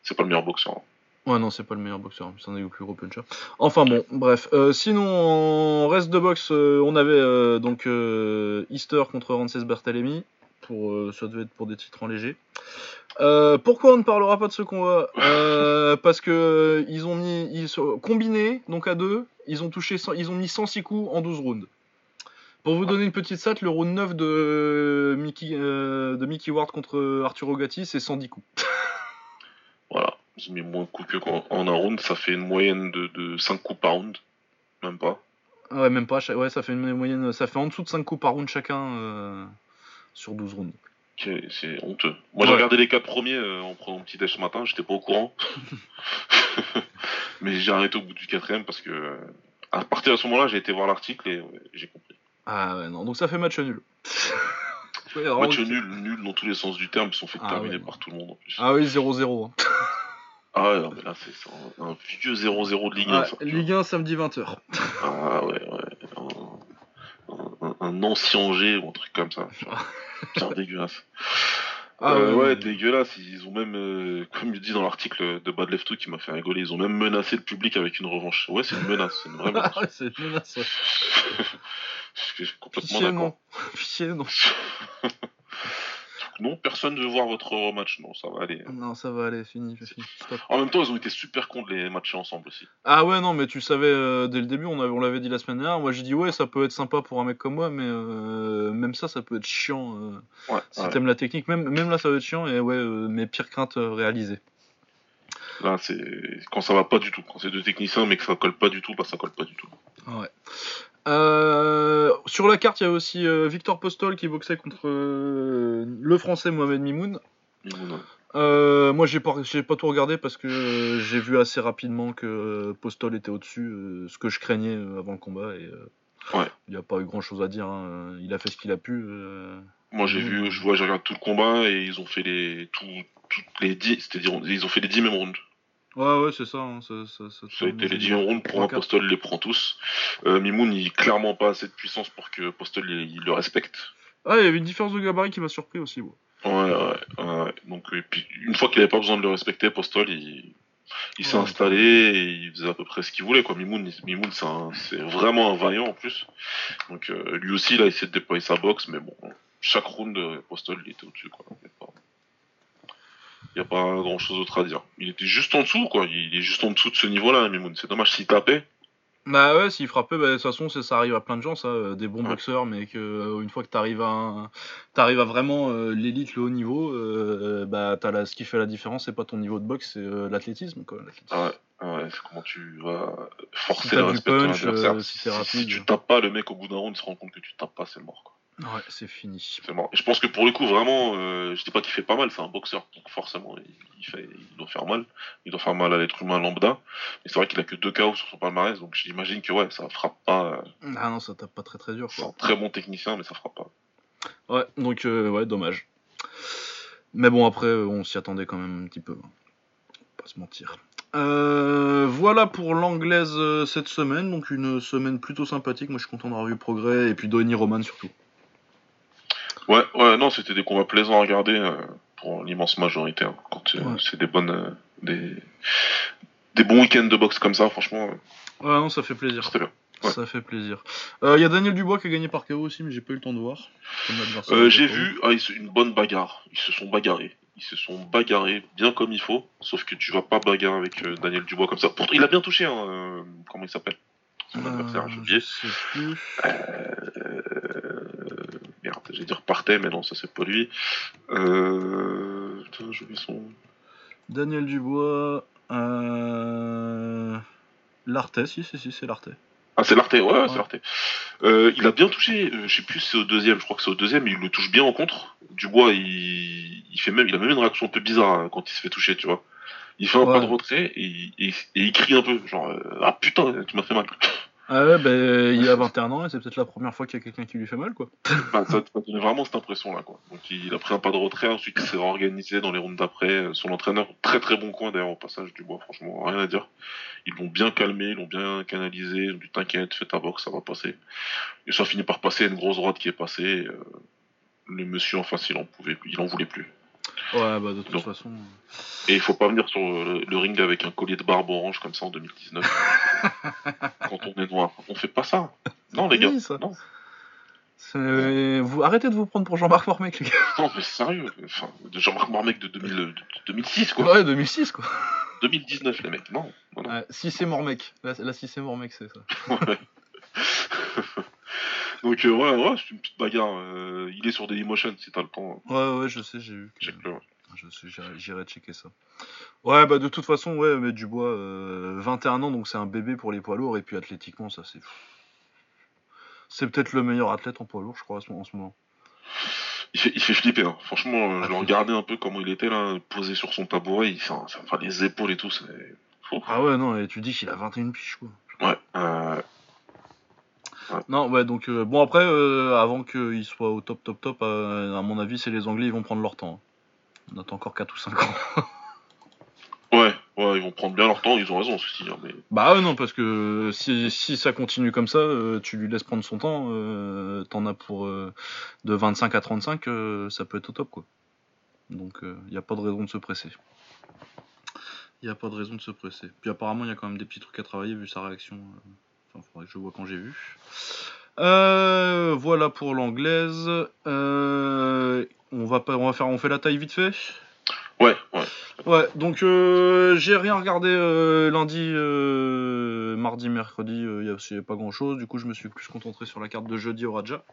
c'est pas le meilleur boxeur. Ouais, non, c'est pas le meilleur boxeur, c'est un des plus gros punchers. Enfin bon, bref. Euh, sinon, en reste de boxe, euh, on avait euh, donc euh, Easter contre Rances Bertalemi. Pour, euh, ça devait être pour des titres en léger. Euh, pourquoi on ne parlera pas de ce combat? Euh, Parce que ils ont mis ils combinés, donc à deux, ils ont touché, 100 ils ont mis 106 coups en 12 rounds. Pour vous donner une petite stat, le round 9 de Mickey, de Mickey Ward contre Arturo Gatti, c'est 110 coups. Voilà, ils ont mis moins de coups que en un round, ça fait une moyenne de, de 5 coups par round. Même pas? Ouais, même pas. Ouais, ça fait une moyenne. Ça fait en dessous de 5 coups par round chacun euh, sur 12 rounds. C'est honteux. Moi, j'ai regardé les 4 premiers euh, en prenant mon petit déj ce matin, j'étais pas au courant. mais j'ai arrêté au bout du quatrième parce que. euh, À partir de ce moment-là, j'ai été voir l'article et ouais, j'ai compris. Ah ouais, non. Donc ça fait match nul. Match nul, nul dans tous les sens du terme, ils sont fait Ah terminer ouais, par tout le monde en plus. Ah oui, 0-0. hein. Ah ouais, non, mais là, c'est un, un vieux 0-0 de Ligue 1. Ouais, ça, tu Ligue 1 samedi 20h. vois. Ah ouais, ouais. Un, ancien Angers ou un truc comme ça. Bien dégueulasse. Ah Euh, ouais, dégueulasse. Ils ont même, euh, comme il dit dans l'article de Bad Left 2 qui m'a fait rigoler, ils ont même menacé le public avec une revanche. Ouais, c'est une menace, c'est une vraie menace. C'est une menace. ouais. Je suis complètement d'accord. non. Pitié, non. Non, personne ne veut voir votre rematch. Non, ça va aller. Non, ça va aller, fini. En même temps, ils ont été super cons de les matcher ensemble aussi. Ah ouais, non, mais tu savais euh, dès le début, on, avait- on l'avait dit la semaine dernière. Moi, j'ai dit, ouais, ça peut être sympa pour un mec comme moi, mais euh, même ça, ça peut être chiant. euh, Ouais, si ouais. t'aimes la technique, même, même là, ça va être chiant. Et ouais, mes pires craintes réalisées. Là, c'est quand ça va pas du tout. Quand c'est deux techniciens, mais que ça colle pas du tout, bah ça colle pas du tout. Ouais. Euh, sur la carte, il y a aussi euh, Victor Postol qui boxait contre euh, le français Mohamed Mimoun. Moi, j'ai pas, j'ai pas tout regardé parce que j'ai vu assez rapidement que Postol était au-dessus, ce que je craignais avant le combat. Et Ouais. il n'y a pas eu grand-chose à dire. hein. Il a fait ce qu'il a pu. Moi, j'ai vu, je vois, regardé tout le combat et ils ont fait les tout, toutes les 10, c'est-à-dire ils ont fait les 10 mêmes rounds. Ouais, ouais, c'est ça. hein, ça, ça, ça- Ça a été les 10 mêmes rounds pour un. Postol, il les prend tous. Euh, Mimoun, il clairement pas assez de puissance pour que Postol il, il le respecte. Ah, il y avait une différence de gabarit qui m'a surpris aussi. moi. Ouais, ouais, ouais. Donc, et puis, une fois qu'il avait pas besoin de le respecter, Postol, il, il s'est Ouais. installé et il faisait à peu près ce qu'il voulait, quoi. Mimoun, Mimoun c'est vraiment un vaillant en plus. Donc, euh, lui aussi, il a essayé de déployer sa boxe, mais bon, chaque round, euh, Postol, il était au-dessus, quoi. Il y a pas- grand chose d'autre à dire. Il était juste en dessous, quoi. Il est juste en dessous de ce niveau-là, Mimoun. C'est dommage s'il tapait. Bah ouais, s'il frappait, bah, de toute façon, c'est- ça arrive à plein de gens, ça, euh, des bons Ouais. boxeurs, mais que euh, une fois que t'arrives à, un- à vraiment euh, l'élite, le haut niveau, euh, bah t'as la, ce qui fait la différence, c'est pas ton niveau de boxe, c'est l'athlétisme, quoi. l'athlétisme. Ah ouais, ah ouais, c'est comment tu vas forcer Si le respect de ton punch, adversaire. si tu tapes pas, le mec au bout d'un round il se rend compte que tu tapes pas, c'est mort. Quoi. Ouais, c'est fini. Je pense que pour le coup, vraiment, euh, je dis pas qu'il fait pas mal, c'est un boxeur, donc forcément, il, il fait, il doit faire mal. Il doit faire mal à l'être humain lambda. Mais c'est vrai qu'il a que deux KO sur son palmarès, donc j'imagine que ouais, ça frappe pas. euh, Ah non, ça tape pas très très dur, c'est un très bon technicien, mais ça frappe pas. Ouais, donc euh, ouais, dommage. Mais bon, après, on s'y attendait quand même un petit peu. hein. Pas se mentir. Euh, voilà pour l'anglaise cette semaine, donc une semaine plutôt sympathique. Moi, je suis content d'avoir vu le progrès et puis Donny Roman surtout. Ouais, ouais, non, c'était des combats plaisants à regarder euh, pour l'immense majorité. hein. Quand euh, Ouais. c'est des bonnes, euh, des, des bons week-ends de boxe comme ça, franchement, Ouais, non, ça fait plaisir. bien. Ouais. Ça fait plaisir. Il y a Daniel Dubois qui a gagné par KO aussi, mais j'ai pas eu le temps de voir. J'ai vu ah, une bonne bagarre. Ils se sont bagarrés. Ils se sont bagarrés bien comme il faut. Sauf que tu vas pas bagarrer avec Daniel Dubois comme ça. Pourtant, il a bien touché. Hein, comment il s'appelle? Son adversaire, je oublié. sais plus. Merde, j'allais dire Partey, mais non, ça c'est pas lui. Euh... Putain, j'ai oublié son. Daniel Dubois. Euh... Lartet, si, si, si, c'est Lartet. Ah, c'est Larté, ouais, c'est Larté. Euh, il a bien touché, euh, je sais plus si c'est au deuxième, je crois que c'est au deuxième, mais il le touche bien en contre. Dubois, il, il fait même, il a même une réaction un peu bizarre hein, quand il se fait toucher, tu vois. Il fait un Ouais. pas de retrait et, il- et- et il crie un peu, genre euh, ah putain, tu m'as fait mal. Ah ouais, ben il a 21 ans et c'est peut-être la première fois qu'il y a quelqu'un qui lui fait mal, quoi. Enfin, ça m'a donné vraiment cette impression là, quoi. Donc il a pris un pas de retrait, ensuite il s'est réorganisé dans les rounds d'après. Euh, Son entraîneur, très très bon coin d'ailleurs au passage Dubois, franchement, rien à dire. Ils l'ont bien calmé, ils l'ont bien canalisé, ils ont dit t'inquiète, fais ta boxe, ça va passer. Et ça finit par passer, une grosse droite qui est passée. euh, le monsieur en face, il en pouvait, il en voulait plus. Ouais, bah de toute façon. Et il faut pas venir sur le, le ring avec un collier de barbe orange comme ça en 2019. quand on est noir. On fait pas ça. Non, les gars. Oui, ça. Non, c'est- Vous arrêtez de vous prendre pour Jean-Marc Mormec, les gars. non, mais sérieux. Enfin, Jean-Marc Mormec de, 2000 de 2006, quoi. Ouais, 2006, quoi. 2019, les mecs. Non, non, non. Ouais, si c'est Mormec. Là, là, si c'est Mormec, c'est ça. Ouais. Donc, euh, ouais, ouais, c'est une petite bagarre. euh, il est sur Dailymotion si t'as le temps. Ouais, ouais, je sais, j'ai vu. que-. Je sais, j'irai- checker ça. Ouais, bah de toute façon, ouais, mais Dubois, euh, 21 ans, donc c'est un bébé pour les poids lourds, et puis athlétiquement, ça c'est. C'est peut-être le meilleur athlète en poids lourd, je crois, en ce- en ce moment. Il fait, il fait flipper. hein. Franchement, euh, Ah, je le regardais un peu comment il était là, posé sur son tabouret. Il fait, enfin, les épaules et tout. C'est. Ah ouais, non, et tu dis qu'il a 21 piges, quoi. Ouais. euh, Non, ouais, donc euh, bon, après, euh, avant qu'il soit au top, top, top, euh, à mon avis, c'est les Anglais, ils vont prendre leur temps. hein. On attend encore 4 ou 5 ans. ouais, ouais, ils vont prendre bien leur temps. Ils ont raison, ceci. Hein, mais Bah non, parce que si, si ça continue comme ça, tu lui laisses prendre son temps, t'en as pour de 25 à 35, euh, ça peut être au top, quoi. Donc, il n'y a pas de raison de se presser. Il n'y a pas de raison de se presser. Puis apparemment, il y a quand même des petits trucs à travailler vu sa réaction. Enfin, faudrait que je vois quand j'ai vu. Euh, voilà pour l'anglaise. Euh, on va pas, on va faire, on fait la taille vite fait? ouais, ouais. Ouais, donc euh, j'ai rien regardé lundi, mardi, mercredi, il n'y avait pas grand chose, du coup je me suis plus concentré sur la carte de jeudi au Raja.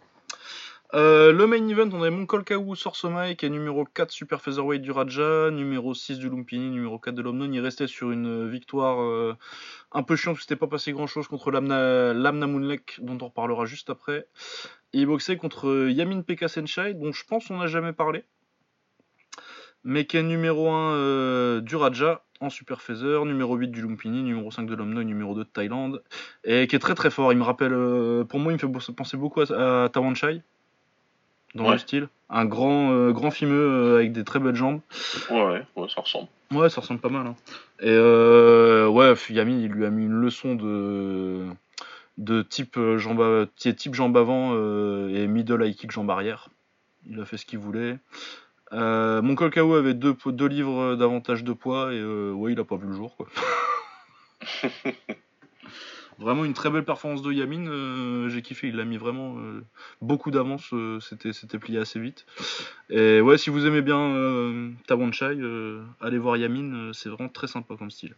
Euh, le main event, on avait Monkolkawu Sorsomai qui est numéro 4 super featherweight du Raja, numéro 6 du Lumpini, numéro 4 de l'Omnon. Il restait sur une victoire euh, un peu chiante, c'était pas passé grand chose contre Lamna, Moonlek, dont on reparlera juste après. Et il boxait contre Yamin Pekka Senshai, dont je pense on n'a jamais parlé mais qui est numéro 1 du Raja en Super Feather, numéro 8 du Lumpini, numéro 5 de l'Omno numéro 2 de Thaïlande, et qui est très très fort. Il me rappelle, euh, pour moi, il me fait penser beaucoup à, à dans Ouais. le style. Un grand, euh, grand fimeux euh, avec des très belles jambes. Ouais, ouais, ça ressemble. Ouais, ça ressemble pas mal. hein. Et euh, ouais, Yamin, il lui a mis une leçon de, de type, euh, jambe, type jambe avant euh, et middle high kick jambe arrière. Il a fait ce qu'il voulait. Mon Kolkao avait deux, deux livres d'avantage de poids et euh, ouais, il a pas vu le jour quoi. vraiment une très belle performance de Yamin, euh, j'ai kiffé, il a mis vraiment euh, beaucoup d'avance, euh, c'était c'était plié assez vite. Et ouais, si vous aimez bien euh, Tawanchai, allez voir Yamin, c'est vraiment très sympa comme style.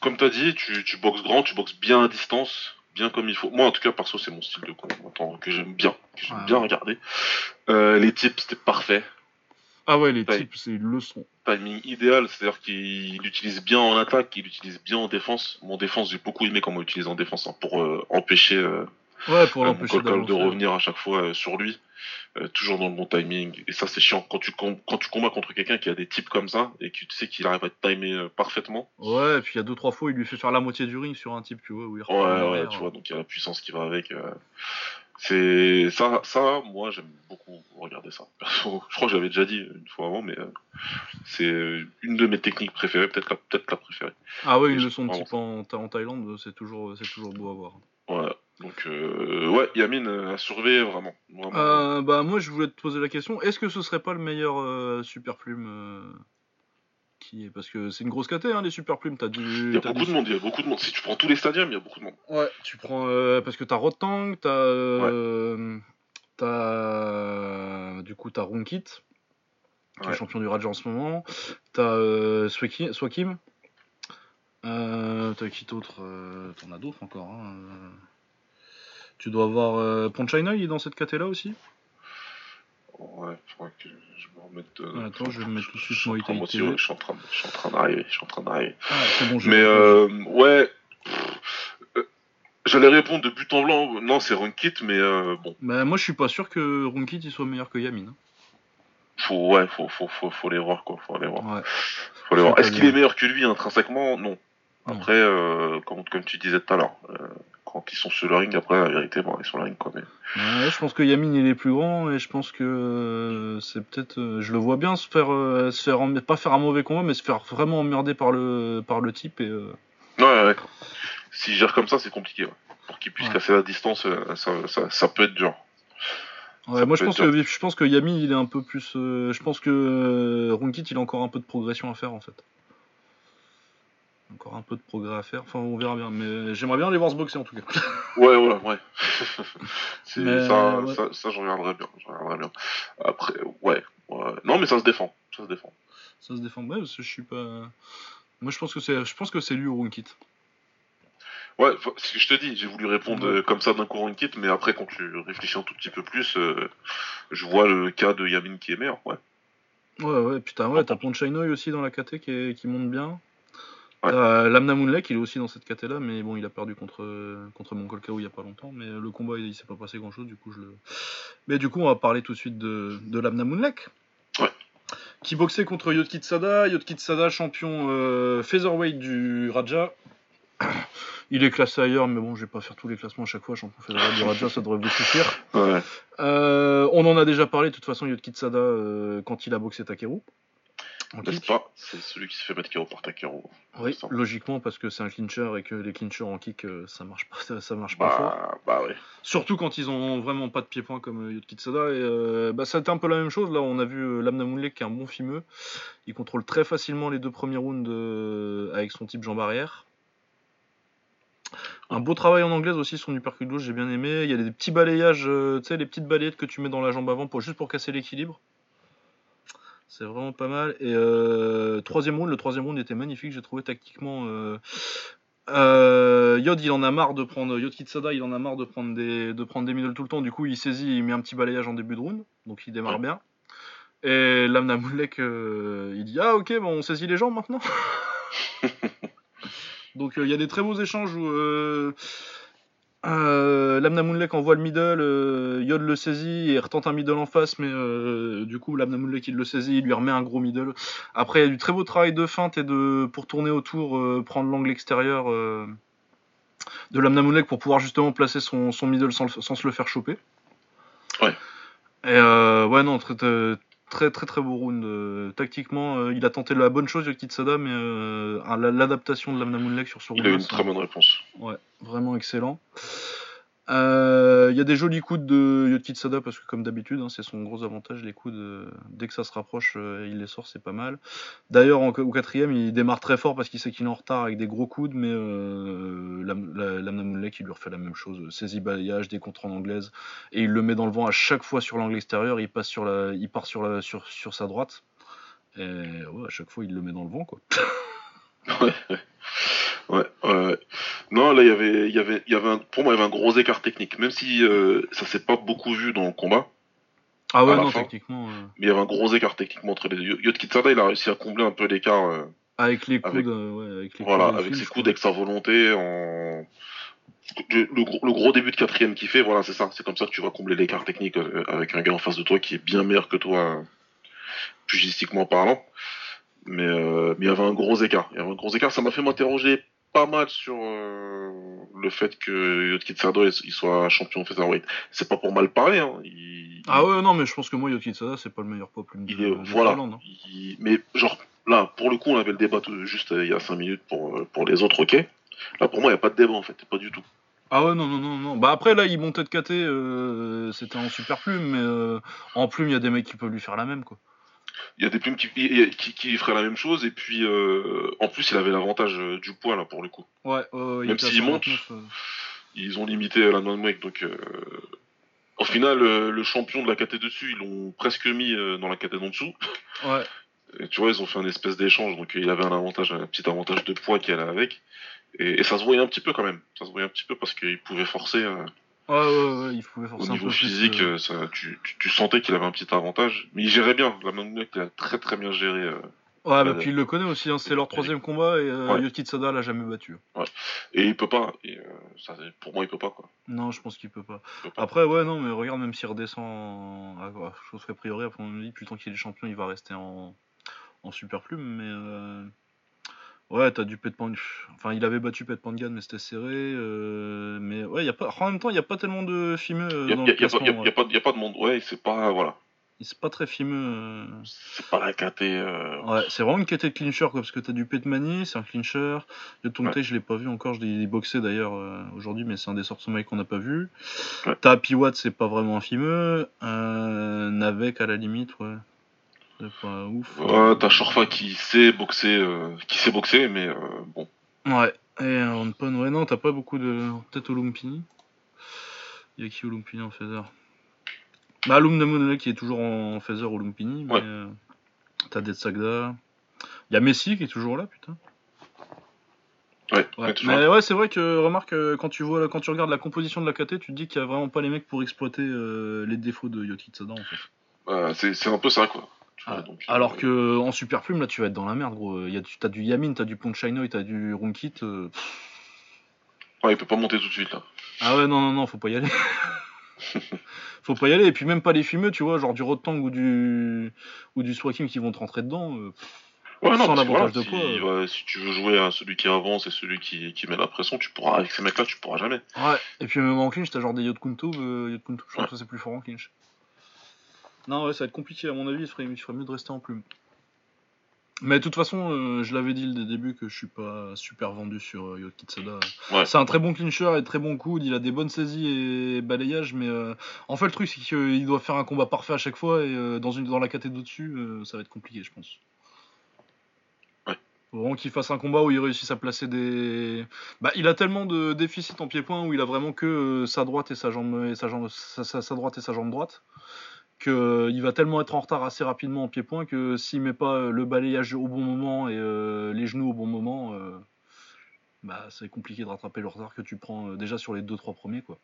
Comme t'as dit, tu, tu boxes grand, tu boxes bien à distance, bien comme il faut. Moi, en tout cas, perso, c'est mon style de combattant que j'aime bien, que j'aime bien regarder. Euh, les types, c'était parfait. Ah ouais, les types, c'est une leçon. Timing idéal, c'est-à-dire qu'il utilise bien en attaque, il utilise bien en défense. Mon défense, j'ai beaucoup aimé comment il utilise en défense hein, pour euh, empêcher euh, Ouais, pour euh, de revenir à chaque fois euh, sur lui. Euh, toujours dans le bon timing. Et ça, c'est chiant. Quand tu, com- quand tu combats contre quelqu'un qui a des types comme ça et que tu sais qu'il arrive à te timer parfaitement, Ouais, et puis il y a deux trois fois, il lui fait faire la moitié du ring sur un type, tu vois, où il Ouais, ouais, tu vois, donc il y a la puissance qui va avec. C'est ça, ça, moi j'aime beaucoup regarder ça. Perso, je crois que j'avais déjà dit une fois avant, mais euh, c'est une de mes techniques préférées, peut-être la, préférée. Ah ouais, une leçon de type en, Tha- en Thaïlande, c'est toujours, c'est toujours beau à voir. Voilà. Donc euh, ouais, Yamin euh, à surveiller vraiment. vraiment. Euh, bah moi je voulais te poser la question, est-ce que ce serait pas le meilleur super plume euh, qui parce que c'est une grosse caté hein, les super plumes, t'as du il y a t'as beaucoup du- de monde, il y a beaucoup de monde. Si tu prends tous les stadiums, il y a beaucoup de monde. Ouais, tu prends euh, parce que t'as Rotang, t'as euh, t'as du coup t'as Runkit qui est champion du Raja en ce moment, t'as euh, Swaki- Swakim, euh, t'as qui d'autre Euh, T'en as d'autres encore. hein, euh. Tu dois avoir euh, Ponchaina, il est dans cette caté là aussi? Ouais, faudrait que je me remette. euh, Attends, je vais me mettre tout de je suite TV. je suis en train je suis en train d'arriver, je suis en train d'arriver. Ah, c'est bon, je Mais euh, ouais, euh, j'allais répondre de but en blanc. Non, c'est Runkit, mais euh, bon, Bah, moi je suis pas sûr que Runkit il soit meilleur que Yamin. hein. faut ouais, faut faut faut, faut les voir quoi, faut les voir. Ouais. Faut les voir. Est-ce qu'il est meilleur que lui intrinsèquement? Non. Après, euh, comme comme tu disais tout à l'heure, quand ils sont sur le ring, après la vérité, bon, ils sont sur le ring quoi. Mais... Ouais, je pense que Yamin il est plus grand et je pense que euh, c'est peut-être. euh, je le vois bien se faire, euh, se faire emmer- pas faire un mauvais combat, mais se faire vraiment emmerder par le, par le type et. Ouais, ouais. S'il gère comme ça, c'est compliqué. ouais. Pour qu'il puisse Ouais. casser la distance, ça, ça, ça peut être dur. Ouais, moi je pense que je pense que Yamin il est un peu plus. euh, je pense que euh, Runkit il a encore un peu de progression à faire en fait. Encore un peu de progrès à faire. Enfin on verra bien, mais j'aimerais bien aller voir se boxer en tout cas. Ouais, ouais, ouais. Mais, ça, ouais. ça, ça, je regarderais bien. Après, ouais, ouais. Non, mais ça se défend. Ça se défend. Ça se défend. Ouais, parce que je suis pas. Moi je pense que c'est, je pense que c'est lui ou Runkit. Ouais, ce que je te dis, j'ai voulu répondre Ouais. euh, comme ça d'un coup en kit, mais après, quand tu réfléchis un tout petit peu plus, euh, je vois le cas de Yamin qui est meilleur. Ouais. Ouais, ouais, putain, ouais, t'as Ponchainoy aussi dans la KT qui, est- qui monte bien. Ouais. T'as Lamna Moonlek, il est aussi dans cette KT là, mais bon, il a perdu contre, contre il y a pas longtemps. Mais le combat, il, il s'est pas passé grand chose, du coup, je le. Mais du coup, on va parler tout de suite de, de Lamna Moonlek. Ouais. Qui boxait contre Yotkitsada. Yotkitsada, champion euh, featherweight du Raja. Il est classé ailleurs, mais bon, je vais pas faire tous les classements à chaque fois. Champion featherweight du Raja, ça devrait vous suffire. Ouais. Euh, on en a déjà parlé, de toute façon, Yotkitsada, euh, quand il a boxé Takeru. En N'est-ce kick. pas? C'est celui qui se fait mettre KO par Takero. Oui, ça. logiquement, parce que c'est un clincher et que les clinchers en kick, euh, ça marche pas, ça, ça marche pas fort. Bah, bah ouais. Surtout quand ils ont vraiment pas de pied-point comme euh, Yotkitsada. Et euh, bah, ça a été un peu la même chose. Là, on a vu Lamna Moonlek qui est un bon fimeux. Il contrôle très facilement les deux premiers rounds euh, avec son type jambe arrière. Un beau travail en anglaise aussi, son uppercut gauche, j'ai bien aimé. Il y a des petits balayages, euh, tu sais, les petites balayettes que tu mets dans la jambe avant pour, juste pour casser l'équilibre. C'est vraiment pas mal. Et euh, troisième round, le troisième round était magnifique, j'ai trouvé tactiquement. Euh, euh, Yod, il en a marre de prendre. Yod Kitsada, il en a marre de prendre des, de prendre des middle tout le temps. Du coup, il saisit, il met un petit balayage en début de round, donc il démarre Ouais. bien. Et Lamna Moulek, il dit Ah, ok, bon, on saisit les jambes maintenant. donc il y a des très beaux échanges où. Euh, Lamna Moonlek envoie le middle, euh, Yod le saisit et retente un middle en face, mais euh, du coup Lamna Moonlek il le saisit, il lui remet un gros middle. Après il y a du très beau travail de feinte et de pour tourner autour, prendre l'angle extérieur de Lamna Moonlek pour pouvoir justement placer son, son middle sans, se le faire choper. Ouais. Et ouais non très très très très, beau round. euh, tactiquement euh, il a tenté la bonne chose Kitsada, mais euh, l'adaptation de Lamna Moonlek sur ce round. Il a eu une très bonne réponse. Ouais, vraiment excellent. Euh, Il y a des jolis coups de Yotkitsada parce que comme d'habitude, hein, c'est son gros avantage, les coups de... dès que ça se rapproche, euh, il les sort, c'est pas mal. D'ailleurs, au quatrième, il démarre très fort parce qu'il sait qu'il est en retard avec des gros coudes, mais euh, Lam- la- Lamna Moonlake, qui lui refait la même chose, saisie balayage, des contres en anglaise, et il le met dans le vent à chaque fois sur l'angle extérieur, il passe sur la, il part sur sur, sa droite, et à chaque fois il le met dans le vent quoi. Ouais, ouais. Non, là, il y avait, il y avait, il y avait un, pour moi, il y avait un gros écart technique. Même si euh, ça s'est pas beaucoup vu dans le combat, Ah ouais, non, fin. techniquement, euh, mais il y avait un gros écart techniquement entre les deux. Yo- Yotkitsada, il a réussi à combler un peu l'écart. euh, avec les coudes, Avec- euh, ouais, avec les Voilà, coudes avec ses coudes, avec sa volonté, en... Le, le gros, le gros début de quatrième qu'il fait, voilà, c'est ça. C'est comme ça que tu vas combler l'écart technique avec un gars en face de toi qui est bien meilleur que toi, pugistiquement parlant. Mais euh, mais il y avait un gros écart. Il y avait un gros écart. Ça m'a fait m'interroger pas mal sur euh, le fait que Yotkitsado il il soit champion featherweight. C'est pas pour mal parler. Hein. Il, Ah ouais, non, mais je pense que moi, Yotkitsada, c'est pas le meilleur pop il est, de voilà. Hein. Il- mais genre là, pour le coup, on avait le débat tout- juste euh, il y a 5 minutes pour pour les autres, ok. Là, pour moi, il y a pas de débat en fait, pas du tout. Ah ouais, non, non, non, non. Bah après, là, il montait de KT, euh, c'était en super plume, mais euh, en plume, il y a des mecs qui peuvent lui faire la même, quoi. Il y a des plumes qui, qui, feraient la même chose, et puis euh, en plus, il avait l'avantage euh, du poids là pour le coup. Ouais, il Même s'il monte, 129, euh. Ils ont limité la non-make, donc euh, au final, euh, le champion de la KT dessus, ils l'ont presque mis euh, dans la KT d'en dessous. Ouais, Et tu vois, ils ont fait un espèce d'échange, donc euh, il avait un avantage, un petit avantage de poids qui allait avec. Et, et ça se voyait un petit peu quand même. Ça se voyait un petit peu parce qu'il pouvait forcer. Ouais, ouais, ouais, il pouvait au forcer un niveau peu physique, euh. euh, ça, tu, tu, tu sentais qu'il avait un petit avantage. Mais il gérait bien. La non-make, il a très très bien géré. euh, Ouais, bah puis il le connaît aussi, hein, c'est leur troisième combat, et euh, Ouais. L'a jamais battu. Et il peut pas. Et, euh, ça, pour moi, il peut pas quoi. Non, je pense qu'il peut pas. Peut pas. Après, ouais, non, mais regarde, même s'il redescend, en... ah, ouais, chose qu'a priori, après on dit, plus tant qu'il est champion, il va rester en, en super plume, mais euh... ouais, t'as du Pet Enfin, il avait battu Pet Pangan, mais c'était serré. euh, Mais ouais, y a pas... en même temps, il n'y a pas tellement de fimeux euh, Il y a, dans y a- a ouais. pas a pas de monde. Ouais, c'est pas. Voilà. C'est pas très fimeux. euh. C'est pas la KT. euh, Ouais, c'est vraiment une quête de clincher, quoi, parce que t'as du Petmani, c'est un clincher. Le Tongte, je l'ai pas vu encore, je l'ai boxé d'ailleurs euh, aujourd'hui, mais c'est un des sorts sommeil qu'on n'a pas vu. Ouais. T'as Piwat, c'est pas vraiment un fimeux. Euh, Navek, à la limite, ouais. C'est pas ouf. Ouais, t'as Shorfa qui sait boxer, euh, qui sait boxer, mais euh, bon. Ouais, et un Onpon, ouais, non, t'as pas beaucoup de. Peut-être Olumpini. Il y a qui Olumpini en feather Bah, Alum Namonele qui est toujours en feather Olumpini, mais. Ouais. euh, T'as Detsagda. Il y a Messi qui est toujours là, putain. Ouais, Ouais, mais toujours mais ouais, c'est vrai que remarque quand tu vois quand tu regardes la composition de la KT, tu te dis qu'il y a vraiment pas les mecs pour exploiter les défauts de Yotkitsada en fait. C'est c'est un peu ça, quoi. Ah, donc, Alors euh, que en super plume là, tu vas être dans la merde gros. Y a t'as du Yamin, t'as du Ponchainoy, t'as du Runkit. euh, Ouais, il peut pas monter tout de suite, là. Ah ouais non non non, faut pas y aller. faut pas y aller et puis même pas les fumeux, tu vois, genre du Rotang ou du ou du Swakim qui vont te rentrer dedans. euh, Ouais, non, Sans parce l'avantage voilà, de poids, Si, ouais, si tu veux jouer à celui qui avance et celui qui, qui met la pression, tu pourras, avec ces mecs-là, tu pourras jamais. Ouais, et puis même en clinch, t'as genre des euh, Yotkunto, je pense que c'est plus fort en clinch. Non, ouais, ça va être compliqué, à mon avis, il ferait, il ferait mieux de rester en plume. Mais de toute façon, euh, je l'avais dit dès le début que je suis pas super vendu sur euh. Ouais. C'est un très bon clincher et très bon coude, il a des bonnes saisies et balayages, mais euh, en fait, le truc, c'est qu'il doit faire un combat parfait à chaque fois, et euh, dans, une, dans la KT d'au-dessus, ça va être compliqué, je pense. Ouais. Faut vraiment qu'il fasse un combat où il réussisse à placer des. Bah, il a tellement de déficit en pied-point où il a vraiment que sa droite et sa jambe et sa jambe sa, sa- sa droite et sa jambe droite que euh, il va tellement être en retard assez rapidement en pied-point que s'il met pas euh, le balayage au bon moment et euh, les genoux au bon moment, euh, bah c'est compliqué de rattraper le retard que tu prends euh, déjà sur les 2-3 premiers quoi.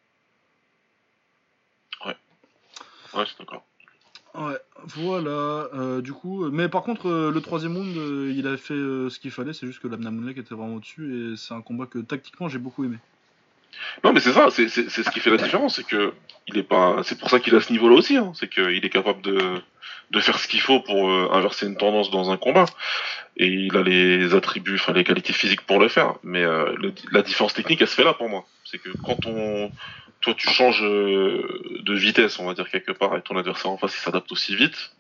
Ouais, c'est d'accord. Ouais, voilà. euh, du coup, mais par contre, euh, le troisième round, euh, il a fait euh, ce qu'il fallait. C'est juste que Lamna Moonlake était vraiment au-dessus et c'est un combat que tactiquement j'ai beaucoup aimé. Non, mais c'est ça, c'est ce qui fait la différence, c'est que il est pas, c'est pour ça qu'il a ce niveau-là aussi, hein, c'est qu'il est capable de, de faire ce qu'il faut pour euh, inverser une tendance dans un combat, et il a les attributs, enfin les qualités physiques pour le faire. Mais euh, le- la différence technique, elle se fait là pour moi, c'est que quand on, toi tu changes euh, de vitesse, on va dire quelque part, et ton adversaire en face il s'adapte aussi vite,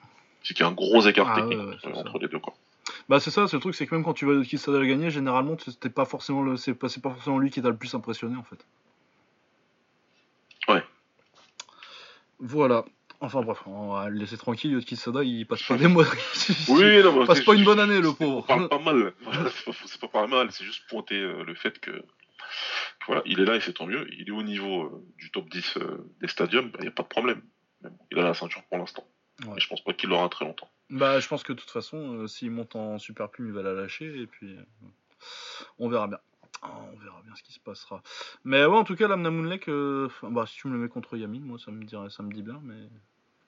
c'est qu'il y a un gros écart Ah, technique ouais, ouais, c'est ça. entre les deux quoi. Bah c'est ça, c'est le truc, c'est que même quand tu vas qui ça gagner, généralement c'était pas forcément le, c'est pas, c'est pas forcément lui qui t'a le plus impressionné en fait. Voilà. Enfin bref, on va le laisser tranquille. Sada, il passe pas des mois. Oui, non, passe c'est- pas une bonne année, le pauvre. parle pas mal. C'est pas, c'est pas mal, c'est juste pointer euh, le fait que, voilà, il est là et c'est tant mieux. Il est au niveau euh, du top 10 euh, des stadiums, il n'y a pas de problème. Il a la ceinture pour l'instant. Ouais. Et je pense pas qu'il l'aura très longtemps. Bah, je pense que de toute façon, euh, s'il monte en super plume, il va la lâcher et puis euh, on verra bien. Ah, On verra bien ce qui se passera. Mais ouais, en tout cas, l'Amna Moonlake, euh, bah, si tu me le mets contre Yamin, moi ça me dirait, ça me dit bien, mais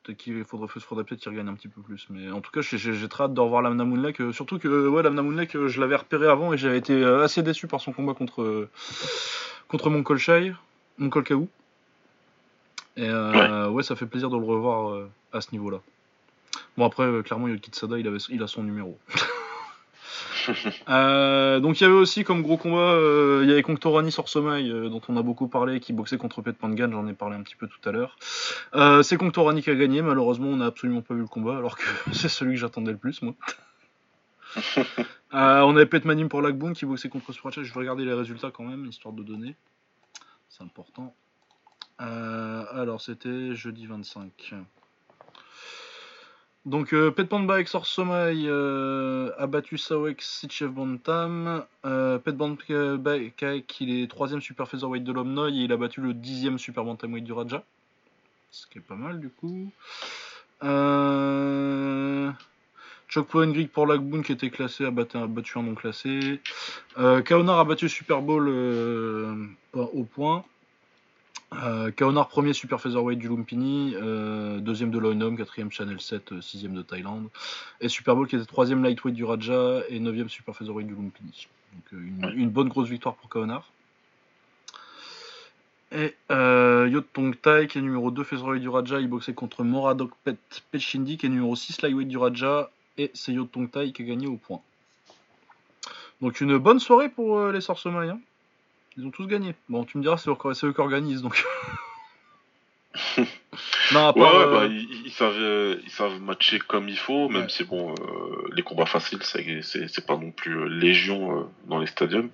peut-être qu'il faudrait, faudrait peut-être qu'il regagne un petit peu plus. Mais en tout cas, j'ai- j'ai j'ai très hâte de revoir l'Amna Moonlake. euh, surtout que ouais, l'Amna Moonlake, je l'avais repéré avant et j'avais été assez déçu par son combat contre contre mon Kolchai, mon Kolkaou. Et ouais. ça fait plaisir de le revoir à ce niveau-là. Bon après, euh, clairement, Yoki Tsada, il, avait, il a son numéro. Euh, donc il y avait aussi comme gros combat, euh, il y avait Conctorani Sorsomaï, euh, dont on a beaucoup parlé, qui boxait contre Pet Pangan, j'en ai parlé un petit peu tout à l'heure. C'est Conctorani qui a gagné, malheureusement on n'a absolument pas vu le combat, alors que c'est celui que j'attendais le plus, moi. On avait Petmanim pour Lagboon qui boxait contre Spracha, je vais regarder les résultats quand même, histoire de donner. C'est important. Alors c'était jeudi 25. Donc euh, Pet Sorsomai euh, a battu Sawek Sitchev Bantam. Euh, Pet il est troisième super featherweight de l'Omnoy et il a battu le dixième super bantamweight du Raja. Ce qui est pas mal du coup. Euh... Ngrig pour Lagboon qui était classé a battu, a battu un non classé. Euh, Kaonar a battu Super Bowl euh, au point. Euh, Kaonar premier super featherweight du Lumpini, euh, deuxième de Loinum, quatrième Channel 7, euh, sixième de Thaïlande, et Super Bowl qui était troisième lightweight du Raja et neuvième super featherweight du Lumpini. Donc une, bonne grosse victoire pour Kaonar. Et euh, Yot Tong Tai qui est numéro 2 featherweight du Raja, il boxait contre Moradok Pet qui est numéro 6 lightweight du Raja, et c'est Yot Tong Tai qui a gagné au point. Donc une bonne soirée pour les Sorcemailles. Hein. Ils ont tous gagné. Bon, tu me diras, c'est eux, qui organisent donc. non, Ouais, ouais, euh, bah, ils, ils savent, euh, ils savent matcher comme il faut, même Ouais. si bon, euh, les combats faciles, c'est pas non plus euh, légion euh, dans les stadiums.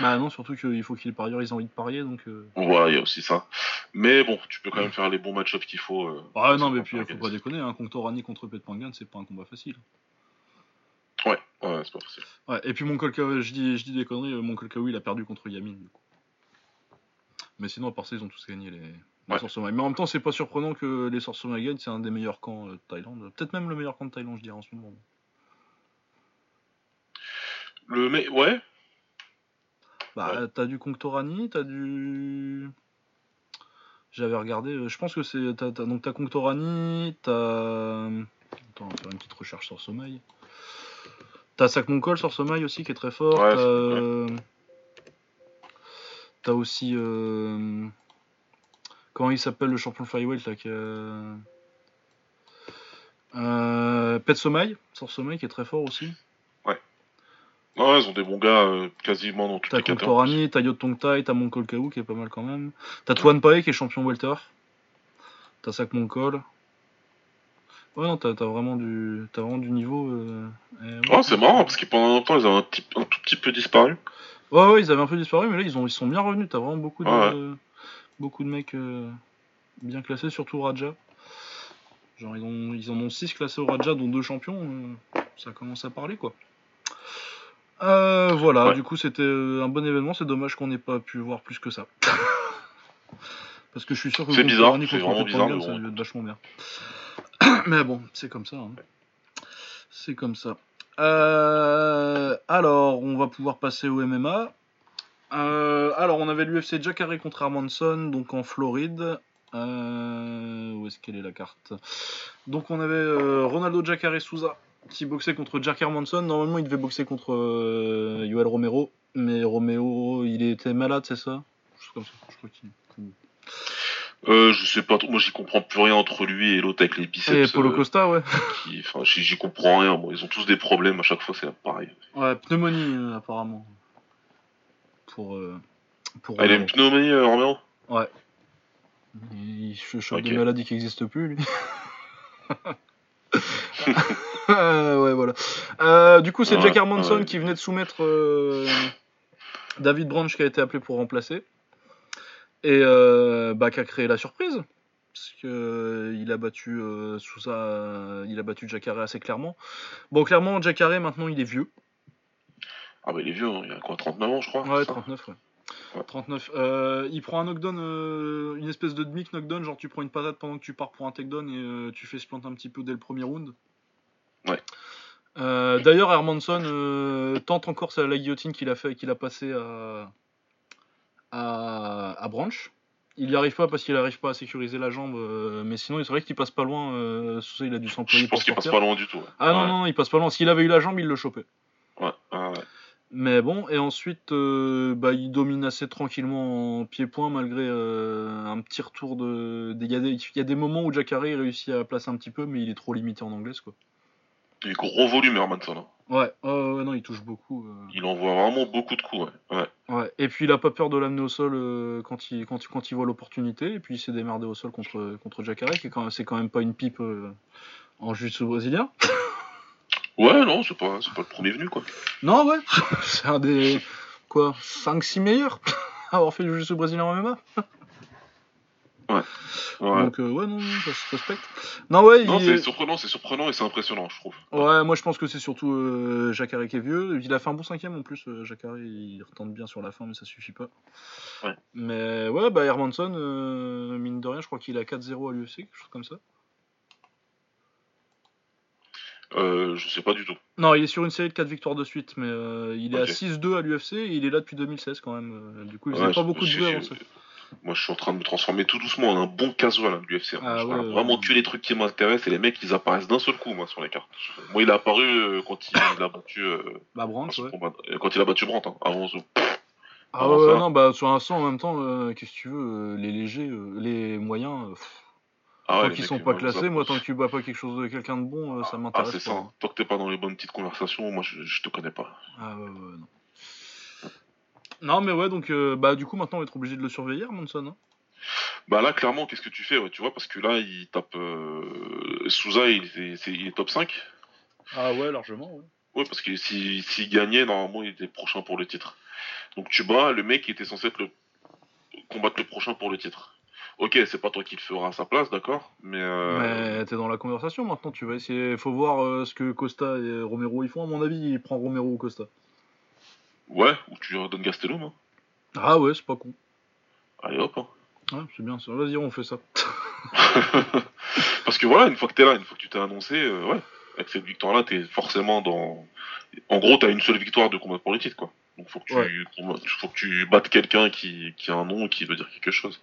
bah non, surtout qu'il faut qu'ils parieurs, ils ont envie de parier donc. Voilà, il y a aussi ça. Mais bon, tu peux quand même faire les bons match-ups qu'il faut. Ah non, mais puis faut pas déconner, hein, Conctorani contre Petpangan, c'est pas un combat facile. Ouais, ouais, c'est pas facile. Ouais, et puis mon Kolkawi, je dis, je dis des conneries, mon Kolkawi il a perdu contre Yamin du coup. Mais sinon, à part ça, ils ont tous gagné les, les Ouais. Mais en même temps, c'est pas surprenant que les Sorcerois gagnent, c'est un des meilleurs camps euh, de Thaïlande. Peut-être même le meilleur camp de Thaïlande, je dirais en ce moment. Le mais ouais, Bah, Ouais. t'as du Conctorani, t'as du. J'avais regardé, euh, je pense que c'est. T'as, t'as- donc t'as Conctorani, t'as. Attends, on va faire une petite recherche sur sommeil. T'as Sakmonkol sur sommeil aussi qui est très fort. Ouais, t'as, t'as aussi. euh, Comment il s'appelle le champion flyweight là qui a... Euh, Pet Sommeil, sur sommeil qui est très fort aussi. ouais, ils ont des bons gars euh, quasiment dans toutes T'as les catégories. Conctorani, t'as Yotong Tai, t'as Monkol Kaou qui est pas mal quand même. T'as Tuan Pae qui est champion welter. T'as Sak Monkol. Ouais, non, t'as t'as vraiment, du... t'as vraiment du niveau. euh, et ouais. Oh, c'est marrant parce que pendant longtemps ils avaient un, petit- un tout petit peu disparu. Ouais, ouais, ils avaient un peu disparu, mais là ils, ont... ils sont bien revenus. T'as vraiment beaucoup de, Ouais. beaucoup de mecs euh, bien classés, surtout au Raja. Genre, ils, ont... ils en ont 6 classés au Raja, dont deux champions. euh, Ça commence à parler quoi. Euh, voilà, Ouais. du coup c'était un bon événement, c'est dommage qu'on n'ait pas pu voir plus que ça. Parce que je suis sûr que C'est bizarre, c'est contre vraiment bizarre, mais ça bon. vachement bien. Mais bon, c'est comme ça. hein. C'est comme ça. Euh, alors, on va pouvoir passer au MMA. Euh, alors, on avait l'UFC Jacare contre Armanson, donc en Floride. Euh, où est-ce qu'elle est la carte? Donc, on avait Ronaldo Jacare Souza qui boxait contre Jack Hermanson. Normalement, il devait boxer contre Yoel Romero, mais Romero, il était malade, c'est ça? Comme ça. Euh, je sais pas trop, moi j'y comprends plus rien entre lui et l'autre avec les biceps. Et Polo euh, Costa, ouais. Enfin, j'y comprends rien. Ils ont tous des problèmes à chaque fois, c'est pareil. Ouais, pneumonie, euh, apparemment. Pour. euh, pour Ah, il a Romero. une pneumonie, euh, Ouais. Il se chope des maladies qui n'existent plus, lui. Euh, ouais, voilà. Du coup, c'est Ouais, Jack Hermanson ouais. qui venait de soumettre David Branch qui a été appelé pour remplacer. Et euh, bah, qui a créé la surprise. parce que euh, il a battu euh, Sousa, euh, il a battu Jacare assez clairement. Bon, clairement, Jacare maintenant il est vieux. Ah bah il est vieux, hein, il a quoi, 39 ans je crois Ouais, c'est ça 39, ouais. Ouais. 39. Euh, il prend un knockdown, euh, une espèce de demi knockdown, genre tu prends une patate pendant que tu pars pour un takedown et tu fais se planter un petit peu dès le premier round. Ouais. D'ailleurs, Hermanson tente encore sa, la guillotine qu'il a fait, qu'il a passé à, à, à Branch. Il n'y arrive pas parce qu'il n'arrive pas à sécuriser la jambe, euh, mais sinon c'est vrai qu'il passe pas loin. Euh, Sousa, il a dû s'employer Je pense qu'il passe pas loin du tout. ouais. Ah non, Ouais, non, il passe pas loin. S'il avait eu la jambe, il le chopait. Ouais. Mais bon, et ensuite, euh, bah, il domine assez tranquillement en pied-point malgré euh, un petit retour de. des- Il y, a des- il y a des moments où Jacare réussit à placer un petit peu, mais il est trop limité en anglaise, quoi. Il est gros volume Hermanson. hein. Ouais, ouais, ouais, non, il touche beaucoup. euh. Il envoie vraiment beaucoup de coups. Ouais. Ouais. Ouais, et puis il a pas peur de l'amener au sol euh, quand, il, quand, quand il voit l'opportunité, et puis il s'est démerdé au sol contre, contre Jacare, qui c'est quand même pas une pipe euh, en jiu-jitsu brésilien. Ouais, non, c'est pas, c'est pas le premier venu quoi. Non, ouais, c'est un des. quoi 5-6 meilleurs à avoir fait du jiu-jitsu brésilien en MMA. Ouais. Donc, euh, ouais, non, non, ça se respecte. Non, ouais, Non, il c'est est- surprenant, c'est surprenant et c'est impressionnant, je trouve. Ouais, moi je pense que c'est surtout euh, Jacare qui est vieux. Il a fait un bon cinquième en plus, euh, Jacare, il retente bien sur la fin, mais ça suffit pas. Ouais. Mais ouais, bah Hermanson, euh, mine de rien, je crois qu'il a 4-0 à l'UFC, quelque chose comme ça. Euh, je sais pas du tout. Non, il est sur une série de 4 victoires de suite, mais euh, il est à Ok. 6-2 à l'UFC et il est là depuis 2016 quand même. du coup, il faisait Ouais, pas beaucoup de je- Moi, je suis en train de me transformer tout doucement en un bon casual hein, de l'UFC. hein. Ah ouais, vraiment ouais. que les trucs qui m'intéressent et les mecs, ils apparaissent d'un seul coup, moi, sur les cartes. Moi, il a apparu euh, quand il, il a battu, euh, Bah, Brandt, son ouais. combat- euh, quand il a battu Brandt. hein. Avant, ce- Ah avant ouais, ça. non, bah sur un sang en même temps, euh, qu'est-ce que tu veux, les légers, les moyens, ah, ouais, tant qu'ils sont pas classés, moi tant que tu bats pas quelque chose de quelqu'un de bon, ça Ah, m'intéresse c'est pas. ça. hein. Tant que t'es pas dans les bonnes petites conversations, moi, je, je te connais pas. Ah ouais, ouais, non. Non, mais ouais, donc, euh, bah, du coup, maintenant, on va être obligé de le surveiller, Manson. Hein Bah là, clairement, qu'est-ce que tu fais, ouais, tu vois, parce que là, il tape euh, Souza, il est, c'est- il est top 5. ah ouais, largement, ouais. Ouais, parce que s'il s'il gagnait, normalement, il était prochain pour le titre. Donc tu bats le mec qui était censé être le... combattre le prochain pour le titre. Ok, c'est pas toi qui le feras à sa place, d'accord Mais, euh, Mais t'es dans la conversation maintenant, tu vas essayer. Faut voir euh, ce que Costa et Romero ils font. À mon avis, il prend Romero ou Costa. Ouais, ou tu redonnes Gastelum. Hein. Ah ouais, c'est pas con. Allez hop. hein. Ouais, c'est bien ça. Vas-y, on fait ça. parce que voilà, une fois que t'es là, une fois que tu t'es annoncé, euh, ouais, avec cette victoire-là, t'es forcément dans. En gros, t'as une seule victoire de combat pour le titre, quoi. Donc faut que tu, Ouais. faut que tu battes quelqu'un qui, qui a un nom et qui veut dire quelque chose.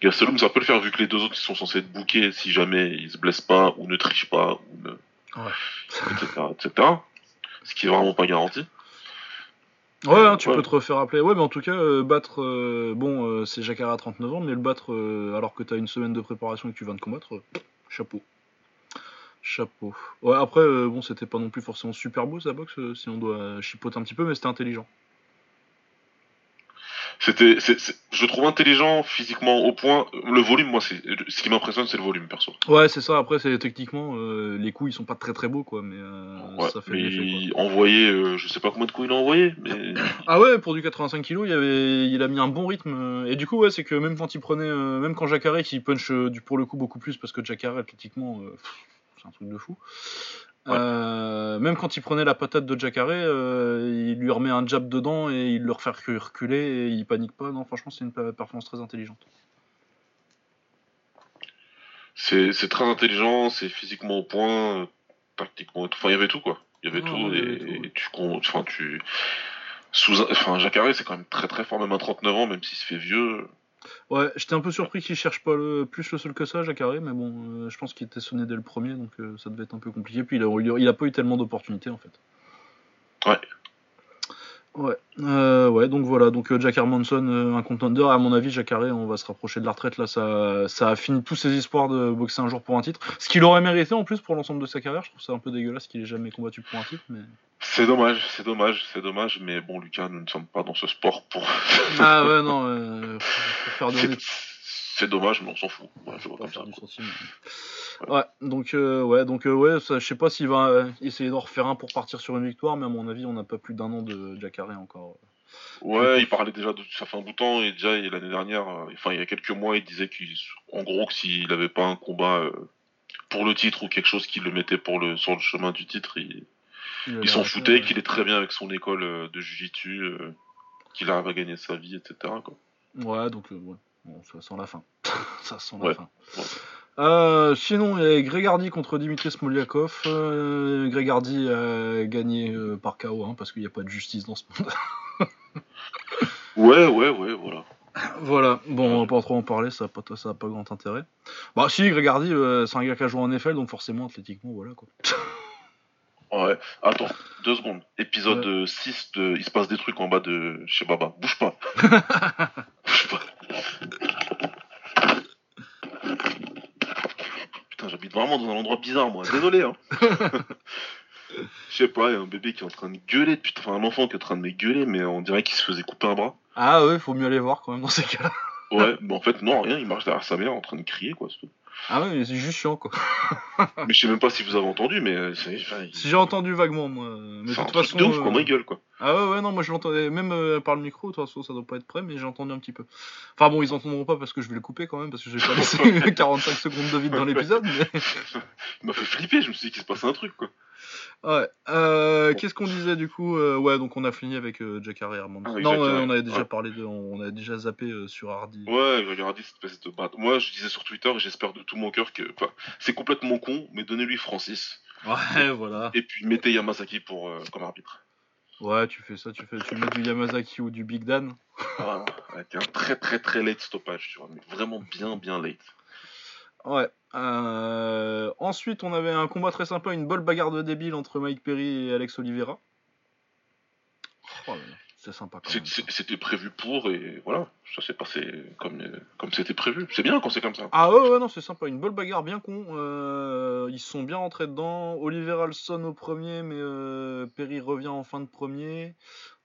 Gastelum, ça peut le faire vu que les deux autres ils sont censés être bookés si jamais ils se blessent pas ou ne trichent pas ou ne. Ouais. etc., etc. Ce qui est vraiment pas garanti. Ouais, hein, tu Ouais. peux te refaire appeler. Ouais, mais en tout cas, euh, battre. euh, bon, euh, c'est Jacare à 39 ans, mais le battre alors que t'as une semaine de préparation et que tu viens de combattre, chapeau. Chapeau. Ouais, après, bon, c'était pas non plus forcément super beau sa boxe, si on doit chipoter un petit peu, mais c'était intelligent. C'était, je trouve intelligent, physiquement au point. Le volume, moi, c'est ce qui m'impressionne, c'est le volume, perso. Ouais, c'est ça. Après, c'est techniquement, euh, les coups ils sont pas très très beaux, quoi, mais euh, Ouais, ça fait mais quoi. envoyait, euh, je sais pas combien de coups il a envoyé, mais Ah ouais, pour du 85 kg, il, avait, il a mis un bon rythme. euh, Et du coup, ouais, c'est que même quand il prenait, euh, même quand Jacare qui punch euh, du pour le coup beaucoup plus parce que Jacare athlétiquement, euh, c'est un truc de fou. Ouais. Euh, même quand il prenait la patate de Jacare, euh, il lui remet un jab dedans et il le refait recu- reculer et il panique pas. Non, franchement, c'est une pe- performance très intelligente. c'est c'est très intelligent, c'est physiquement au point, euh, tactiquement, et tout. enfin, il y avait tout, quoi. Il y avait tout, et, avait tout, ouais. et tu, con- enfin, tu, sous, enfin, Jacare, c'est quand même très très fort, même à 39 ans, même s'il se fait vieux. Ouais, j'étais un peu surpris qu'il cherche pas plus le sol que ça, Jacare, mais bon, euh, je pense qu'il était sonné dès le premier, donc euh, ça devait être un peu compliqué. Puis il a- il a pas eu tellement d'opportunités en fait. Ouais. Ouais, euh, ouais, donc voilà, donc euh, Jack Hermanson, euh, un contender, à mon avis, Jacare, on va se rapprocher de la retraite, là, ça, ça a fini tous ses espoirs de boxer un jour pour un titre, ce qu'il aurait mérité en plus pour l'ensemble de sa carrière, je trouve ça un peu dégueulasse qu'il ait jamais combattu pour un titre, mais... C'est dommage, c'est dommage, c'est dommage, mais bon, Lucas, nous ne sommes pas dans ce sport pour. Ah ouais, non, euh, faut faire de c'est, dommage, mais on s'en fout. Ouais, je vois pas comme ça. faire du sentiment. Ouais, donc euh, ouais, donc euh, ouais, je sais pas s'il va euh, essayer d'en refaire un pour partir sur une victoire, mais à mon avis, on n'a pas plus d'un an de Jacare encore. Ouais, il parlait déjà de ça fait un bout de temps et déjà l'année dernière, euh, enfin il y a quelques mois, il disait qu'en gros que s'il n'avait pas un combat euh, pour le titre ou quelque chose qui le mettait pour le sur le chemin du titre, il, il, s'en foutait, qu'il est très bien avec son école de jiu-jitsu, qu'il arrive à gagner sa vie, etc. Quoi. Ouais, donc ouais. Bon, ça sent la fin. ça sent la fin. Euh, sinon, il y a Grégardi contre Dimitri Smoliakov. Euh, Grégardi a gagné euh, par KO hein, parce qu'il n'y a pas de justice dans ce monde. ouais, ouais, ouais, voilà. Voilà, bon, on va pas trop en parler, ça n'a pas, ça pas grand intérêt. Bah, si, Grégardi, c'est un gars qui a joué en NFL, donc forcément, athlétiquement, voilà quoi. ouais, attends, deux secondes. Épisode 6 de Il se passe des trucs en bas de chez Baba. Bouge pas. Vraiment dans un endroit bizarre, moi. Désolé, hein. Je sais pas, il y a un bébé qui est en train de gueuler, putain, enfin un enfant qui est en train de me gueuler, mais on dirait qu'il se faisait couper un bras. Ah ouais, faut mieux aller voir quand même dans ces cas-là. ouais, mais en fait, non, rien, il marche derrière sa mère en train de crier, quoi, c'est tout. Ah ouais, mais c'est juste chiant quoi. mais je sais même pas si vous avez entendu, mais. Euh, si j'ai entendu vaguement, moi. Mais de toute façon. De ouf, euh... quoi. Ah ouais, ouais, non, moi je l'entendais même euh, par le micro, de toute façon ça doit pas être prêt, mais j'ai entendu un petit peu. Enfin bon, ils entendront pas parce que je vais le couper quand même, parce que j'ai pas laissé 45 secondes de vide dans l'épisode, mais. Il m'a fait flipper, je me suis dit qu'il se passait un truc quoi. Ouais. Euh, Qu'est-ce qu'on disait du coup euh, Ouais, donc on a fini avec euh, Jack Harry ah, non, on avait déjà parlé de, on a déjà zappé sur Hardy. Ouais, Hardy, cette de battre. Moi, je disais sur Twitter, et j'espère de tout mon cœur que, c'est complètement con, mais donnez-lui Francis. Ouais, voilà. Et puis mettez Yamazaki pour comme arbitre. Ouais, tu fais ça, tu fais, tu mets du Yamazaki ou du Big Dan. Ah, avec un très très très late stoppage, tu vois, mais vraiment bien bien late. Ouais. Euh, ensuite, on avait un combat très sympa, une belle bagarre de débile entre Mike Perry et Alex Oliveira. Oh c'est sympa. C'était prévu pour et voilà, ça s'est passé comme comme c'était prévu. C'est bien quand c'est comme ça. Ah ouais, ouais non, c'est sympa. Une belle bagarre bien con. Euh, ils sont bien rentrés dedans. Oliveira le sonne au premier, mais euh, Perry revient en fin de premier.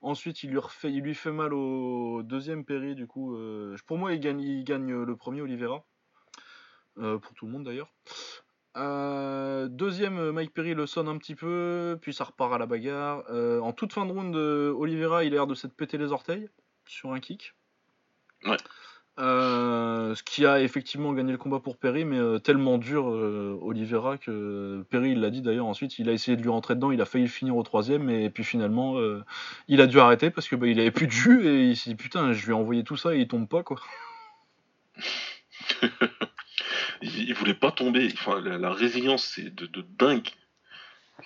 Ensuite, il lui, refait, il lui fait mal au deuxième Perry. Du coup, pour moi, il gagne, il gagne le premier Oliveira. Euh, pour tout le monde d'ailleurs. Euh, deuxième, euh, Mike Perry le sonne un petit peu, puis ça repart à la bagarre. en toute fin de round, Oliveira il a l'air de s'être pété les orteils sur un kick. Ouais. ce qui a effectivement gagné le combat pour Perry, mais tellement dur Oliveira que Perry il l'a dit d'ailleurs ensuite, il a essayé de lui rentrer dedans, il a failli finir au troisième, et puis finalement il a dû arrêter parce que bah, il avait plus de jus et il s'est dit putain je lui ai envoyé tout ça et il tombe pas quoi. ils, voulaient pas tomber. Enfin, la, résilience, c'est de, dingue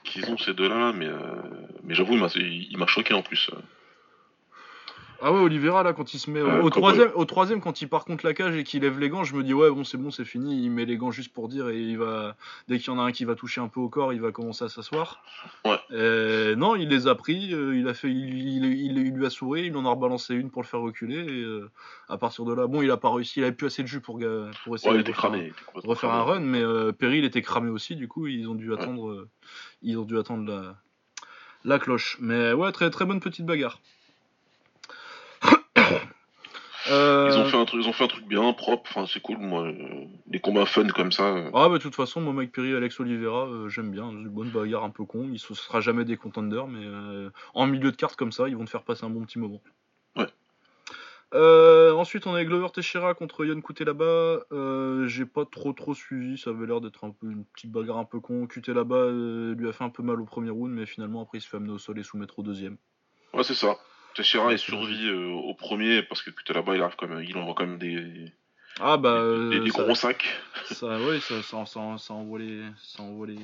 qu'ils ont ces deux-là, mais, euh, mais j'avoue, il m'a choqué en plus. Ah ouais, Oliveira, là, quand il se met au, troisième, au troisième, quand il part contre la cage et qu'il lève les gants, je me dis, ouais, bon, c'est bon, c'est fini. Il met les gants juste pour dire et il va. Dès qu'il y en a un qui va toucher un peu au corps, il va commencer à s'asseoir. Ouais. non, il les a pris, euh, il, a fait, il, il, lui a souri, il en a rebalancé une pour le faire reculer. Et euh, à partir de là, bon, il a pas réussi, il avait plus assez de jus pour, pour essayer de refaire, un, run, mais euh, Perry, il était cramé aussi, du coup, ils ont dû attendre, ils ont dû attendre la, la cloche. Mais ouais, très, très bonne petite bagarre. Euh, ils, ont fait un truc, ils ont fait un truc bien, propre, enfin, c'est cool, moi. Euh, les combats fun comme ça. Euh. Ah, bah, de toute façon, moi, Mike Perry, Alex Oliveira, j'aime bien. Une bonne bagarre un peu con. Il ne sera jamais des contenders, mais en milieu de carte comme ça, ils vont te faire passer un bon petit moment. Ouais. ensuite, on a Glover Teixeira contre Yann là-bas. J'ai pas trop trop suivi. Ça avait l'air d'être un peu une petite bagarre un peu con. là-bas lui a fait un peu mal au premier round, mais finalement après il se fait amener au sol et soumettre au deuxième. Ouais, c'est ça. Teixeira est survie euh, au premier parce que putain là-bas il arrive quand même, il envoie quand même des ah bah des, euh, gros sacs. Ça oui ça, ça, ça, ça, envoie les ça envoie les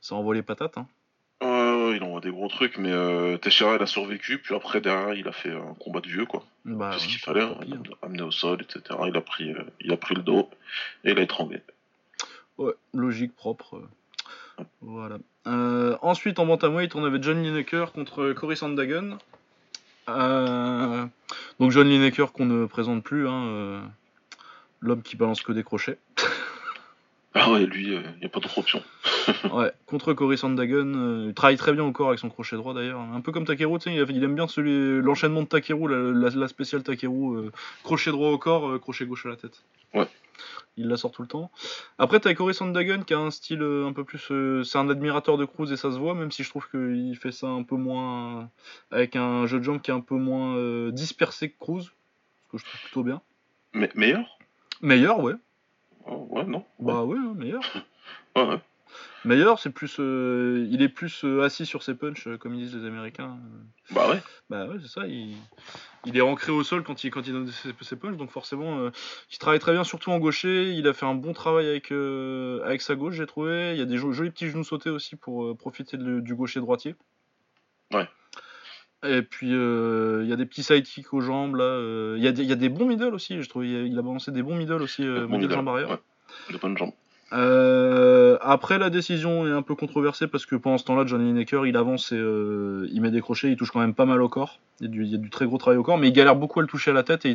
ça envoie les patates hein. Ouais, ouais, il envoie des gros trucs, mais euh, Teixeira il a survécu, puis après derrière il a fait un combat de vieux quoi. Bah, ce qu'il fallait, hein, amener au sol, etc. Il a pris, euh, il a pris le dos et il a étranglé. Ouais, logique, propre. Voilà. ensuite en bantamweight on avait John Lineker contre Cory Sandagen. Euh, donc John Lineker qu'on ne présente plus, hein, euh, l'homme qui balance que des crochets. Ah ouais, lui, il euh, n'y a pas d'autre option. ouais, contre Cory Sandagen, il travaille très bien corps avec son crochet droit d'ailleurs. Un peu comme Takeru, il, il aime bien celui, l'enchaînement de Takeru, la, spéciale Takeru, crochet droit au corps, crochet gauche à la tête. Ouais, Il la sort tout le temps. Après, t'as Cory Sandagen qui a un style euh, un peu plus. euh, c'est un admirateur de Cruz et ça se voit, même si je trouve qu'il fait ça un peu moins. avec un jeu de jambes qui est un peu moins euh, dispersé que Cruz. Ce que je trouve plutôt bien. Mais meilleur? Meilleur, ouais. Oh, Ouais, non Bah ouais, hein, meilleur. Ouais, ouais. Meilleur, c'est plus. euh, il est plus euh, assis sur ses punches, euh, comme ils disent les Américains. Bah ouais. Bah ouais, c'est ça. Il, il est ancré au sol quand il, quand il donne ses, ses punches, donc forcément, euh, il travaille très bien, surtout en gaucher. Il a fait un bon travail avec, euh, avec sa gauche, j'ai trouvé. Il y a des jo- jolis petits genoux sautés aussi pour euh, profiter de- du gaucher droitier. Ouais. Et puis euh, il y a des petits sidekicks aux jambes là. euh, Il y, a des- il y a des bons middle aussi, je trouve. Il a, il a balancé des bons middle aussi, euh, Bon middle middle, jambe arrière. ouais. De bonnes jambes. Euh, après, la décision est un peu controversée parce que pendant ce temps-là, Johnny Lineker il avance et euh, il met des crochets, il touche quand même pas mal au corps. Il y, a du, très gros travail au corps, mais il galère beaucoup à le toucher à la tête et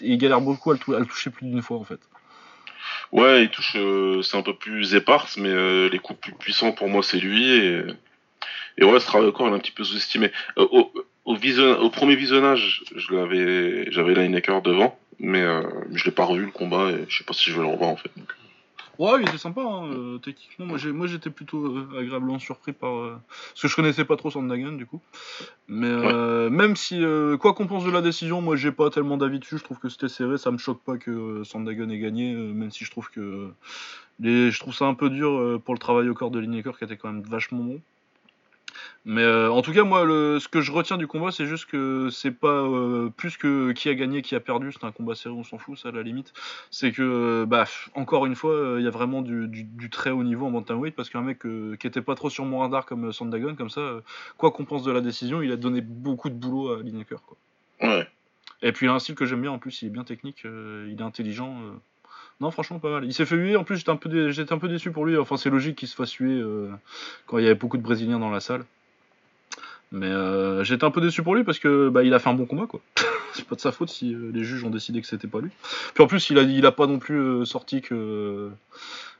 il, galère beaucoup à le, toucher plus d'une fois en fait. Ouais, il touche. euh, c'est un peu plus éparse, mais euh, les coups plus puissants pour moi, c'est lui. Et, ouais, ce travail au corps, il est un petit peu sous-estimé. Euh, au, premier visionnage, je l'avais, j'avais Lineker devant, mais je l'ai pas revu le combat et je sais pas si je vais le revoir en fait. donc. Ouais, il était sympa, hein, euh, techniquement. Moi, j'ai- moi, j'étais plutôt euh, agréablement surpris par. euh, parce que je connaissais pas trop Sandagen, du coup. Mais euh, même si, euh, quoi qu'on pense de la décision, moi, j'ai pas tellement d'avis dessus. Je trouve que c'était serré. Ça me choque pas que Sandagen ait gagné, même si je trouve que. les, je trouve ça un peu dur pour le travail au corps de Lineker, qui était quand même vachement bon. Mais euh, en tout cas, moi, le, ce que je retiens du combat, c'est juste que c'est pas euh, plus que qui a gagné, qui a perdu. C'est un combat serré, on s'en fout, ça, à la limite c'est que euh, bah encore une fois il y a vraiment du, du- du très haut niveau en bantamweight parce qu'un mec qui était pas trop sur mon radar comme Sandagon comme ça quoi qu'on pense de la décision il a donné beaucoup de boulot à Lineker quoi. Ouais. et puis il a un style que j'aime bien en plus il est bien technique euh, il est intelligent euh. non franchement pas mal il s'est fait huer en plus j'étais un peu dé- un peu déçu pour lui enfin c'est logique qu'il se fasse huer euh, quand il y avait beaucoup de brésiliens dans la salle mais euh, j'étais un peu déçu pour lui parce que bah, il a fait un bon combat quoi c'est pas de sa faute si euh, les juges ont décidé que c'était pas lui puis en plus, il a, il a pas non plus euh, sorti que euh,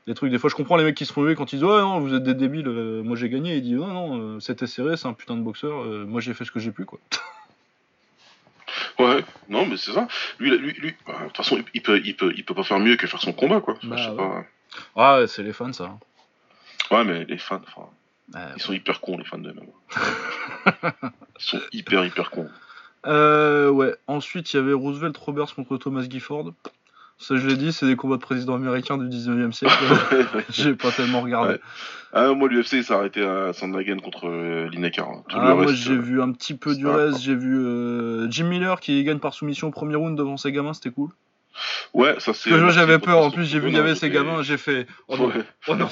des trucs. Des fois, je comprends les mecs qui se font huer quand ils disent Ouais, non, vous êtes des débiles, moi j'ai gagné. Il dit Non, non, c'était serré, c'est un putain de boxeur, moi j'ai fait ce que j'ai pu, quoi. Ouais, non, mais c'est ça. Lui, lui, lui, bah, de toute façon, il- peut, il peut, il peut pas faire mieux que faire son combat, quoi. Bah, je sais ouais. pas. Ah, ouais, c'est les fans, ça. Ouais, mais les fans, enfin, Ouais. ils sont hyper cons, les fans de MMA. ils sont hyper, hyper cons. Euh, ouais, ensuite, il y avait Roosevelt Roberts contre Thomas Gifford. Ça, je l'ai dit, c'est des combats de présidents américains du 19e siècle. j'ai pas tellement regardé. Ouais. Ah, moi, l'UFC, il s'est arrêté à Sandhagen contre euh, Lineker. hein. Ah, moi j'ai euh, vu un petit peu du reste, j'ai vu euh, Jim Miller qui gagne par soumission au premier round devant ses gamins, c'était cool. Ouais, ça c'est. Moi j'avais peur, en plus j'ai vu qu'il y avait ces gamins, j'ai fait oh non, Ouais. oh non.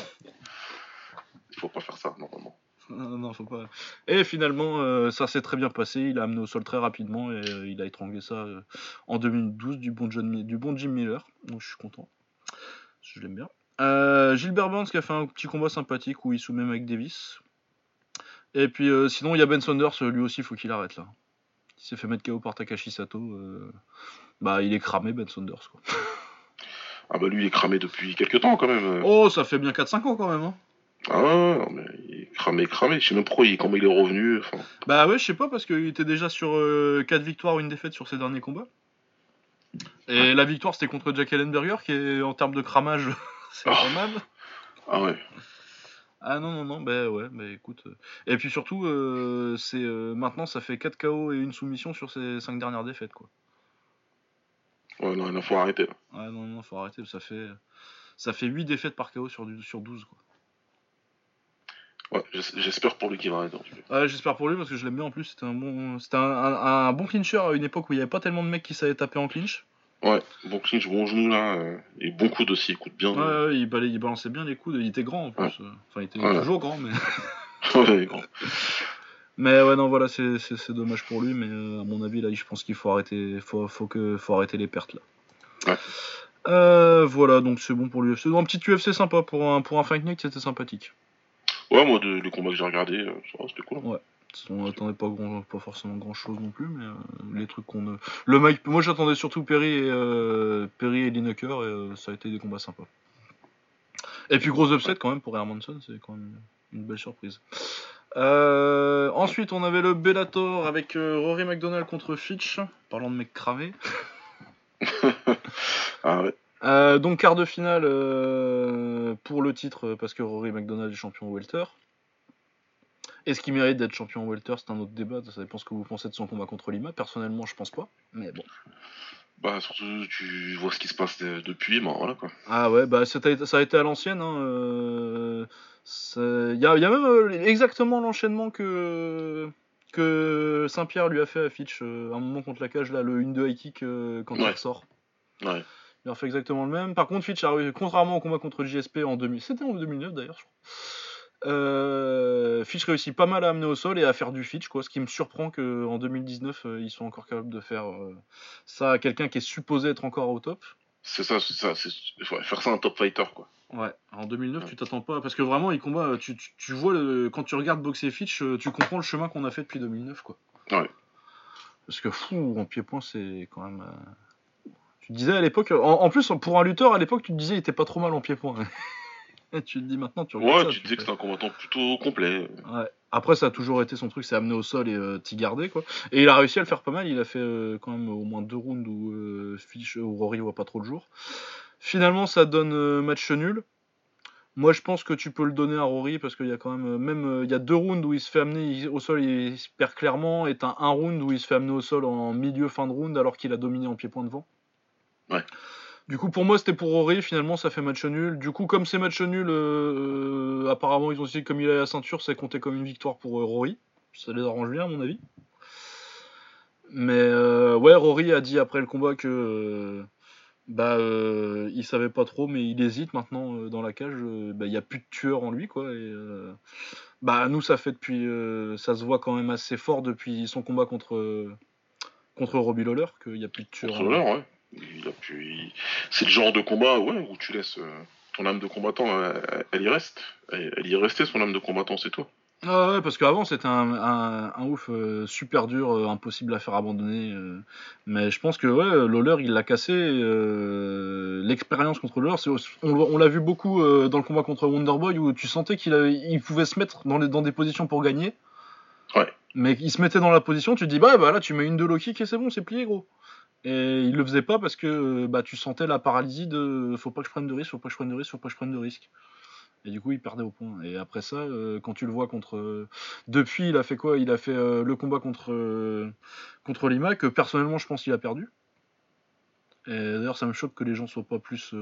Il faut pas faire ça, normalement. Non, non, faut pas. Et finalement, euh, ça s'est très bien passé. Il a amené au sol très rapidement et euh, il a étranglé ça euh, en 2012 du bon, John Mi- du bon Jim Miller. Donc je suis content. Je l'aime bien. Gilbert Burns qui a fait un petit combat sympathique où il soumet Mike Davis. Et puis sinon, il y a Ben Saunders, lui aussi, il faut qu'il arrête là. Il s'est fait mettre KO par Takashi Sato. Bah, il est cramé, Ben Saunders. Quoi. Ah bah lui, il est cramé depuis quelques temps, quand même. Oh, ça fait bien 4-5 ans quand même. Hein. Ah ouais, non, mais il est cramé, cramé. Je sais même il- comment il est revenu. Enfin, Bah ouais, je sais pas, parce qu'il était déjà sur 4 victoires, une défaite sur ses derniers combats. Et la victoire, c'était contre Jack Ellenberger, qui est en termes de cramage, c'est Oh. pas mal. ah ouais. Ah non, non, non, bah ouais, bah écoute. euh. Et puis surtout, euh, c'est euh, maintenant, ça fait 4 KO et une soumission sur ses 5 dernières défaites, quoi. Ouais, non, il faut arrêter. là. Ouais, non, non, faut arrêter, ça fait, ça fait 8 défaites par KO sur, sur 12, quoi. Ouais, j'es- j'espère pour lui qu'il va arrêter. Ouais, j'espère pour lui, parce que je l'aime bien en plus, c'était un bon, c'était un, un- un bon clincher à une époque où il y avait pas tellement de mecs qui savaient taper en clinch. Ouais, bon clinch, bon genou là. euh, et bon coude aussi, il coûte bien. Ouais, ouais, il, il balançait bien les coudes, il était grand en plus. Ouais. euh. Enfin, il était toujours grand, mais. Ouais, grand. Mais ouais, non, voilà, c'est c'est- c'est dommage pour lui, mais euh, à mon avis, là, je pense qu'il faut arrêter, faut, faut, que, faut arrêter les pertes là. Ouais. Euh, voilà, donc c'est bon pour l'UFC. Un petit UFC sympa pour un, pour un Fight Night, c'était sympathique. Ouais, moi, de, les combats que j'ai regardés, euh, c'était cool. On attendait pas, grand, pas forcément grand chose non plus, mais euh, les trucs qu'on. ne- Le Mike, moi j'attendais surtout Perry et, euh, Perry et Lineker, et euh, ça a été des combats sympas. Et puis gros upset quand même pour Hermanson, c'est quand même une belle surprise. Euh, ensuite, on avait le Bellator avec euh, Rory McDonald contre Fitch, parlant de mecs cramés. Ah ouais. Euh, donc quart de finale euh, pour le titre parce que Rory McDonald est champion welter. Est-ce qu'il mérite d'être champion welter? C'est un autre débat. Ça dépend ce que vous pensez de son combat contre Lima. Personnellement, je pense pas. Mais bon. Bah surtout tu vois ce qui se passe de- depuis, voilà quoi. Ah ouais, bah ça a été, à l'ancienne. hein, euh, Il y, a, il y a même euh, exactement l'enchaînement que, que Saint-Pierre lui a fait à Fitch euh, à un moment contre la cage, là, le 1-2 high kick euh, quand il ressort. Ouais. Il exactement le même. Par contre, Fitch a réussi, contrairement au combat contre JSP en 2000, c'était en 2009 d'ailleurs, je crois. Euh, Fitch réussit pas mal à amener au sol et à faire du Fitch, quoi. Ce qui me surprend qu'en 2019, euh, ils soient encore capables de faire euh, ça à quelqu'un qui est supposé être encore au top. C'est ça, c'est ça, c'est ouais, faire ça un top fighter quoi. Ouais, en 2009, Ouais. tu t'attends pas. Parce que vraiment, il combat. Tu, tu, tu vois, le, quand tu regardes Boxer Fitch, tu comprends le chemin qu'on a fait depuis 2009, quoi. Ouais. Parce que fou, en pied-point, c'est quand même. euh, Tu disais à l'époque. En, en plus, pour un lutteur, à l'époque, tu te disais, il était pas trop mal en pied-point. Et tu te dis maintenant, tu regardes Ouais, ça, tu disais que c'était un combattant plutôt complet. Ouais. Après, ça a toujours été son truc, c'est amener au sol et euh, t'y garder, quoi. Et il a réussi à le faire pas mal. Il a fait euh, quand même au moins deux rounds où, euh, Fitch, où Rory voit pas trop le jour. Finalement, ça donne euh, match nul. Moi, je pense que tu peux le donner à Rory parce qu'il y a quand même, euh, même euh, il y a deux rounds où il se fait amener au sol, il se perd clairement, et t'as un round où il se fait amener au sol en milieu fin de round alors qu'il a dominé en pied-point devant. Ouais. Du coup, pour moi, c'était pour Rory. Finalement, ça fait match nul. Du coup, comme c'est match nul, euh, apparemment, ils ont dit que comme il a la ceinture, c'est compté comme une victoire pour euh, Rory. Ça les arrange bien, à mon avis. Mais euh, ouais, Rory a dit après le combat que bah il savait pas trop, mais il hésite maintenant dans la cage. bah, il y a plus de tueur en lui, quoi. Et bah nous, ça fait depuis, ça se voit quand même assez fort depuis son combat contre contre Robbie Lawler qu'il y a plus de tueur. en lui. Ouais. Il C'est le genre de combat ouais, où tu laisses euh, ton âme de combattant, elle, elle y reste. Elle, elle y est restée, son âme de combattant, c'est toi. Ah ouais, parce qu'avant c'était un, un, un ouf euh, super dur, euh, impossible à faire abandonner. euh. mais je pense que ouais, Lawler il l'a cassé. euh, L'expérience contre Lawler, on, on l'a vu beaucoup euh, dans le combat contre Wonderboy où tu sentais qu'il il pouvait se mettre dans, les, dans des positions pour gagner. Ouais. Mais il se mettait dans la position, tu te dis bah, bah là tu mets une de low kick et c'est bon, c'est plié gros. Et il le faisait pas parce que euh, bah, tu sentais la paralysie de faut pas que je prenne de risque, faut pas que je prenne de risque, faut pas que je prenne de risque. Et du coup, il perdait au point. Et après ça, euh, quand tu le vois contre. euh, depuis, il a fait quoi? Il a fait le combat contre, contre Lima, que personnellement, je pense qu'il a perdu. Et d'ailleurs, ça me choque que les gens soient pas plus.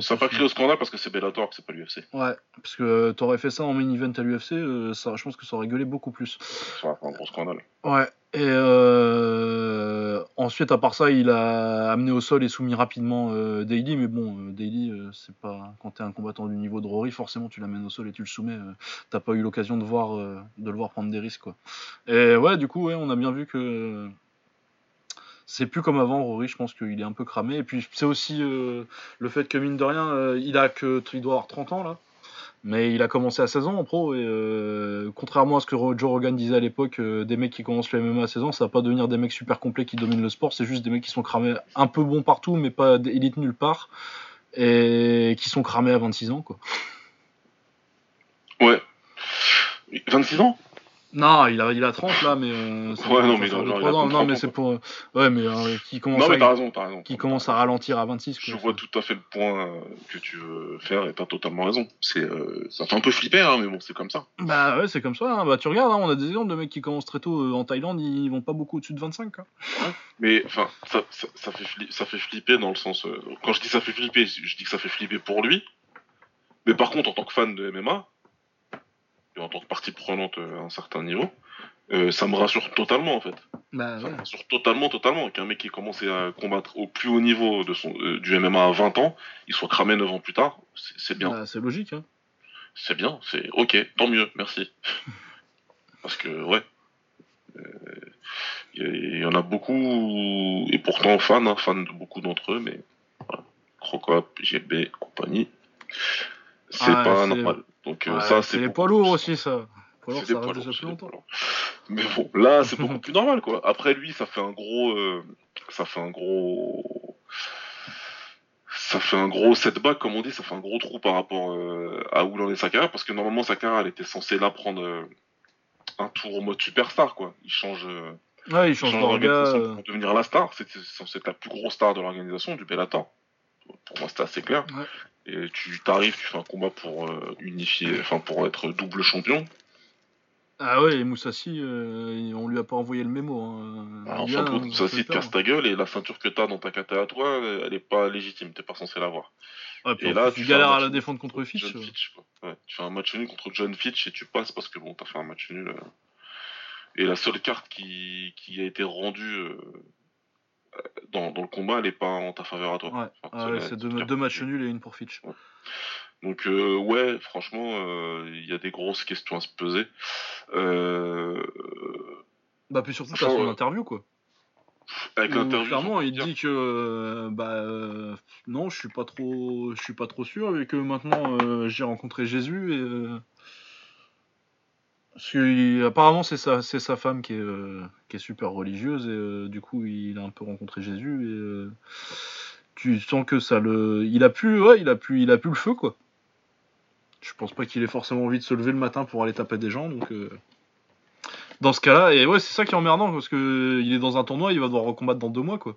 Ça n'a pas créé au scandale parce que c'est Bellator, que c'est pas l'UFC. Ouais, parce que euh, t'aurais fait ça en main event à l'UFC, euh, ça, je pense que ça aurait gueulé beaucoup plus. Ça va faire un gros scandale. Ouais. Et euh, ensuite, à part ça, il a amené au sol et soumis rapidement euh, Daily. Mais bon, euh, Daily, c'est pas quand t'es un combattant du niveau de Rory, forcément tu l'amènes au sol et tu le soumets. T'as pas eu l'occasion de voir, de le voir prendre des risques, quoi. Et ouais, du coup, ouais, on a bien vu que c'est plus comme avant. Rory, je pense qu'il est un peu cramé. Et puis c'est aussi euh, le fait que mine de rien, euh, il a que il doit avoir 30 ans là. Mais il a commencé à 16 ans en pro et euh, contrairement à ce que Joe Rogan disait à l'époque, des mecs qui commencent le MMA à 16 ans, ça va pas devenir des mecs super complets qui dominent le sport, c'est juste des mecs qui sont cramés un peu bons partout mais pas d'élite nulle part et qui sont cramés à 26 ans quoi. Ouais. 26 ans? Non, il a, il a 30 là mais euh, Ouais, non, mais non, non 30 mais c'est pour euh, ouais mais euh, qui commence Non, mais à, raison, raison. qui commence à ralentir à 26 Je quoi. vois tout à fait le point euh, que tu veux faire et t'as totalement raison. C'est, euh, ça fait un peu flipper, hein, mais bon, c'est comme ça. Bah ouais, c'est comme ça. hein. Bah tu regardes, hein, on a des exemples de mecs qui commencent très tôt en Thaïlande, ils vont pas beaucoup au-dessus de 25 quoi. Mais enfin, ça, ça, ça fait fli- ça fait flipper dans le sens. quand je dis ça fait flipper, je dis que ça fait flipper pour lui. Mais par contre, en tant que fan de MMA en tant que partie prenante euh, à un certain niveau, euh, ça me rassure totalement en fait. Bah Ça ouais. me rassure totalement, totalement qu'un mec qui a commencé à combattre au plus haut niveau de son, euh, du MMA à 20 ans, il soit cramé 9 ans plus tard, c'est bien. Bah, c'est logique hein. C'est bien, c'est ok, tant mieux, merci. Parce que, ouais. euh, Il y, en a beaucoup, et pourtant fans, hein, fans de beaucoup d'entre eux, mais voilà. Crocop, GB, compagnie, c'est Ouais, pas normal. Donc, euh, Ouais, ça, c'est les beaucoup poids lourds aussi ça. Poids ça poids déjà plus longtemps. Mais bon, là, c'est beaucoup plus normal, quoi. Après lui, ça fait un gros, euh, ça fait un gros, ça fait un gros setback, comme on dit, ça fait un gros trou par rapport euh, à où il en est sa carrière, parce que normalement sa carrière, elle était censée là prendre euh, un tour en mode superstar, quoi. Il change, Ouais, il il change change d'orga. d'organisation pour devenir la star. C'était censé être la plus grosse star de l'organisation du Bellator. Pour moi, c'était assez clair. Ouais. Et tu t'arrives, tu fais un combat pour euh, unifier, enfin pour être double champion. Ah ouais, et Moussassi, euh, on lui a pas envoyé le mémo. Hein. A fin de compte, ça un si peu te casse ta gueule et la ceinture que t'as dans ta kata à toi, elle est pas légitime, t'es pas censé l'avoir. Ouais, Et en là, tu galères à la défendre contre Fitch. John euh. Fitch, quoi. Ouais, tu fais un match nul contre John Fitch et tu passes parce que bon, t'as fait un match nul. euh. Et la seule carte qui, qui a été rendue dans, dans le combat, elle est pas en ta faveur à toi. Ouais, Enfin, Ah c'est ouais, deux, matchs nuls et une pour Fitch. Donc euh, ouais, franchement, euh, il y a des grosses questions à se poser. Euh, Bah, puis surtout, Enfin, t'as son interview, quoi. avec l'interview, clairement, il dit que euh, bah euh, non, je suis pas trop, je suis pas trop sûr et que maintenant euh, j'ai rencontré Jésus et euh, apparemment c'est sa, femme qui est, euh, super religieuse et euh, du coup il a un peu rencontré Jésus et euh, tu sens que ça le, il a pu, ouais, il a pu, il a pu le feu quoi. Je pense pas qu'il ait forcément envie de se lever le matin pour aller taper des gens donc. dans ce cas-là, et ouais, c'est ça qui est emmerdant parce que il est dans un tournoi, il va devoir recombattre dans deux mois quoi.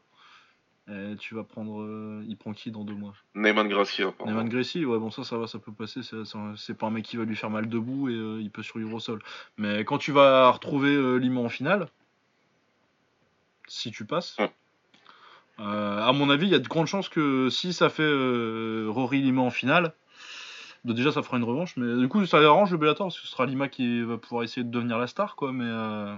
Et tu vas prendre. euh, il prend qui dans deux mois? Neyman Gracie. Neyman Gracie, ouais, bon, ça, ça va, ça peut passer. C'est, pas un mec qui va lui faire mal debout et euh, il peut survivre au sol. Mais quand tu vas retrouver euh, Lima en finale, si tu passes, Ouais. euh, à mon avis, il y a de grandes chances que si ça fait euh, Rory Lima en finale, bah, déjà ça fera une revanche. Mais du coup, ça arrange le Bellator parce que ce sera Lima qui va pouvoir essayer de devenir la star, quoi. Mais.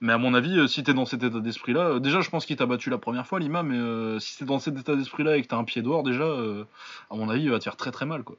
Mais à mon avis, euh, si t'es dans cet état d'esprit-là, euh, déjà je pense qu'il t'a battu la première fois, Lima, mais euh, si t'es dans cet état d'esprit-là et que t'as un pied dehors, déjà, euh, à mon avis, il va te faire très très mal, quoi.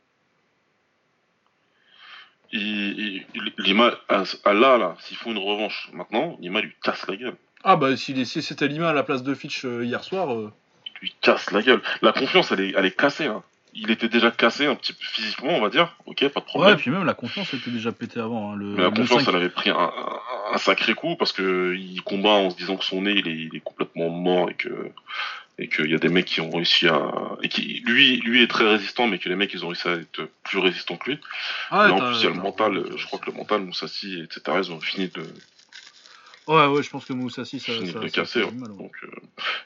Il- Lima, à, à là, là, s'il faut une revanche maintenant, Lima lui casse la gueule. Ah bah est- si c'était Lima à la place de Fitch euh, hier soir, euh, Il lui casse la gueule. La confiance, elle est, elle est cassée. Hein. Il était déjà cassé un petit peu physiquement, on va dire. Ok, pas de ouais, problème. puis même la confiance était déjà pétée avant. hein, le, Mais la le confiance, 5 elle avait pris un, un- un sacré coup parce que il combat en se disant que son nez, il est, il est complètement mort et que et qu'il y a des mecs qui ont réussi à et qui lui lui est très résistant, mais que les mecs ils ont réussi à être plus résistants que lui. Ah, Là, en plus, il y a le mental. Je crois que le mental, Moussassi, etc. Ils ont fini de Ouais, ouais, je pense que Moussassi, ça, fini ça, de ça casser. hein. mal, ouais. Donc, euh,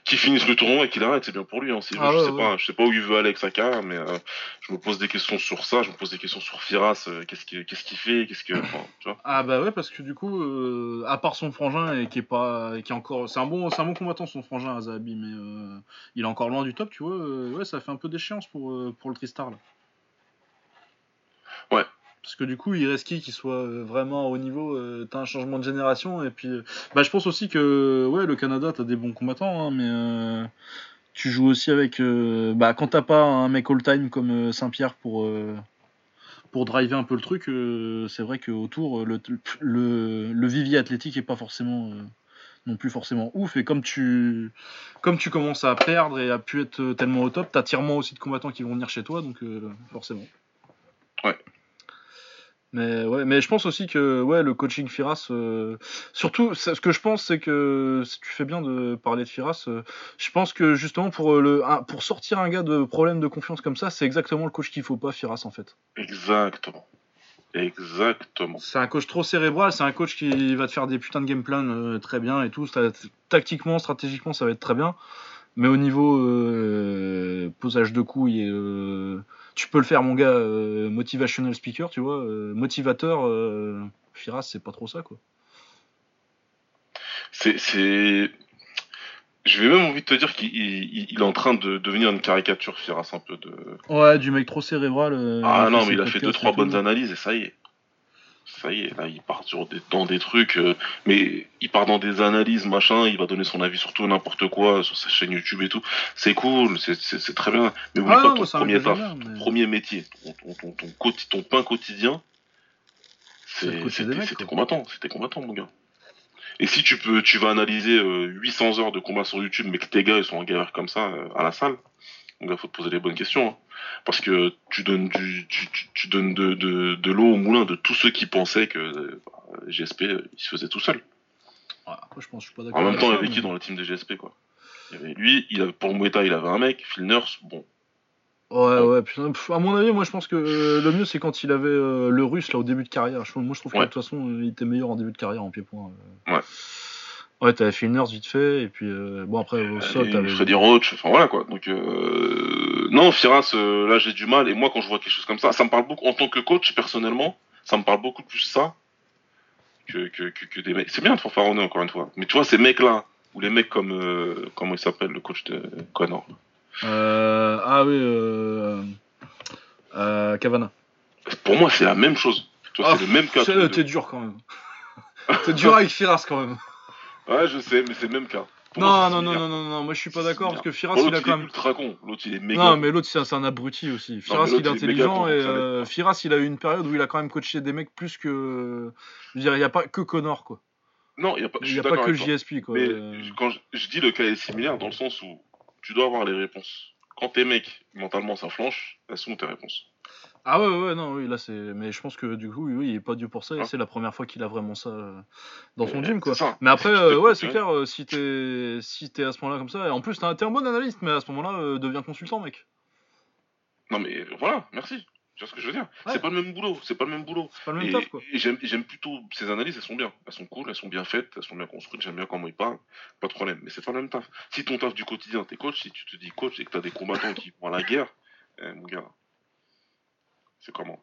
qu'il finisse le tournoi et qu'il arrête, c'est bien pour lui. Hein. Ah je ouais, sais ouais. pas, je sais pas où il veut aller avec sa carrière, mais euh, je me pose des questions sur ça. Je me pose des questions sur Firas. euh, qu'est-ce qu'il qu'est-ce qu'il fait Qu'est-ce que, tu vois Ah bah ouais parce que du coup euh, à part son frangin et qui est pas qui est encore c'est un bon un bon combattant son frangin Azabi mais euh, il est encore loin du top tu vois ouais ça fait un peu d'échéance pour pour le Tristar là. Parce que du coup il reste qui qui soit euh, vraiment haut niveau euh, t'as un changement de génération et puis euh, bah je pense aussi que ouais le Canada t'as des bons combattants hein, mais euh, tu joues aussi avec bah quand t'as pas un mec all time comme Saint-Pierre pour pour driver un peu le truc, c'est vrai qu'autour, le, le, le vivier athlétique est pas forcément non plus forcément ouf. Et comme tu, comme tu commences à perdre et à pu être tellement au top, t'attires moins aussi de combattants qui vont venir chez toi, donc forcément. Ouais. Mais ouais, mais je pense aussi que ouais, le coaching Firas, euh, surtout, ce que je pense, c'est que si tu fais bien de parler de Firas, euh, je pense que justement pour le, un- pour sortir un gars de problème de confiance comme ça, c'est exactement le coach qu'il faut pas, Firas en fait. Exactement. Exactement. C'est un coach trop cérébral, c'est un coach qui va te faire des putains de game plans euh, très bien et tout. Ça- tactiquement, stratégiquement, ça va être très bien. Mais au niveau euh, posage de couilles, et, euh, tu peux le faire, mon gars, euh, motivational speaker, tu vois, euh, motivateur. Euh, Firas, c'est pas trop ça, quoi. C'est, c'est. Je vais même envie de te dire qu'il il- il est en train de devenir une caricature, Firas, un peu de. Ouais, du mec trop cérébral. euh, Ah non, mais il a fait deux trois tout. bonnes analyses et ça y est. Ça y est, là il part sur des, dans des trucs, euh, mais il part dans des analyses, machin, il va donner son avis sur tout et n'importe quoi, sur sa chaîne YouTube et tout. C'est cool, c'est- très bien. Mais oublie Ah pas non, ton premier taf, ton premier métier, ton, ton, ton, ton, pain quotidien, c'était combattant, c'était combattant mon gars. Et si tu peux, tu vas analyser euh, 800 heures de combat sur YouTube, mais que tes gars ils sont en galère comme ça euh, à la salle, mon gars faut te poser les bonnes questions. hein. Parce que tu donnes du, tu, tu, tu donnes de, de, de l'eau au moulin de tous ceux qui pensaient que euh, bah, GSP euh, il se faisait tout seul. Ouais, après, je pense que je suis pas d'accord. En même temps, il y avait qui dans la team des GSP quoi? Il y avait lui, il avait, pour Thai, il avait un mec, Phil Nurse, bon. Ouais, ouais, putain, pff, à mon avis, moi je pense que euh, le mieux c'est quand il avait euh, le russe là au début de carrière. Je- moi je trouve que de toute façon il était meilleur en début de carrière en pied-point. euh. Ouais. Ouais, t'avais fait une nurse vite fait, et puis euh, bon après au sol t'avais. Freddy Roach, enfin voilà quoi. Donc euh, non, Firas, euh, là j'ai du mal. Et moi, quand je vois quelque chose comme ça, ça me parle beaucoup. En tant que coach, personnellement, ça me parle beaucoup plus ça que, que, que, que des mecs. C'est bien de fanfaronner, encore une fois. Mais tu vois, ces mecs-là, ou les mecs comme. euh, comment il s'appelle, le coach de Connor? Euh, ah oui, euh, Cavana. Pour moi, c'est la même chose. Tu vois, Ah, c'est le même cas. T'es dur quand même. T'es dur avec Firas quand même. Ouais, je sais, mais c'est le même cas. Non, non, non, non, non, non, moi je suis pas d'accord parce que Firas il L'autre, a il quand est même. ultra con. L'autre, il est méga. Non, mais l'autre c'est un, abruti aussi. Firas l'autre, il est il est intelligent et euh, Firas il a eu une période où il a quand même coaché des mecs plus que. Je veux dire, il n'y a pas que Connor quoi. Non, il n'y a pas, Il n'y a pas que. JSP quoi. Mais Euh, quand je, je dis le cas est similaire dans le sens où tu dois avoir les réponses. Quand t'es mec, mentalement ça flanche, elles sont tes réponses. Ah ouais, ouais, non, oui, là c'est. Mais je pense que du coup, oui, oui, il est pas dû pour ça et Hein c'est la première fois qu'il a vraiment ça euh, dans son gym quoi. Mais après, euh, ouais, c'est continues- clair, euh, si t'es si t'es à ce moment-là comme ça, et en plus t'es un, bon analyste, mais à ce moment-là, deviens consultant, mec. Non mais voilà, merci. Tu vois ce que je veux dire? Ouais. C'est pas le même boulot, c'est pas le même boulot. C'est pas le même Et, taf quoi. j'aime et j'aime plutôt ces analyses, elles sont bien. Elles sont cool, elles sont bien faites, elles sont bien construites, j'aime bien comment ils parlent, pas de problème. Mais c'est pas le même taf. Si ton taf du quotidien, t'es coach, si tu te dis coach et que t'as des combattants qui vont à la guerre, eh, mon gars, c'est comment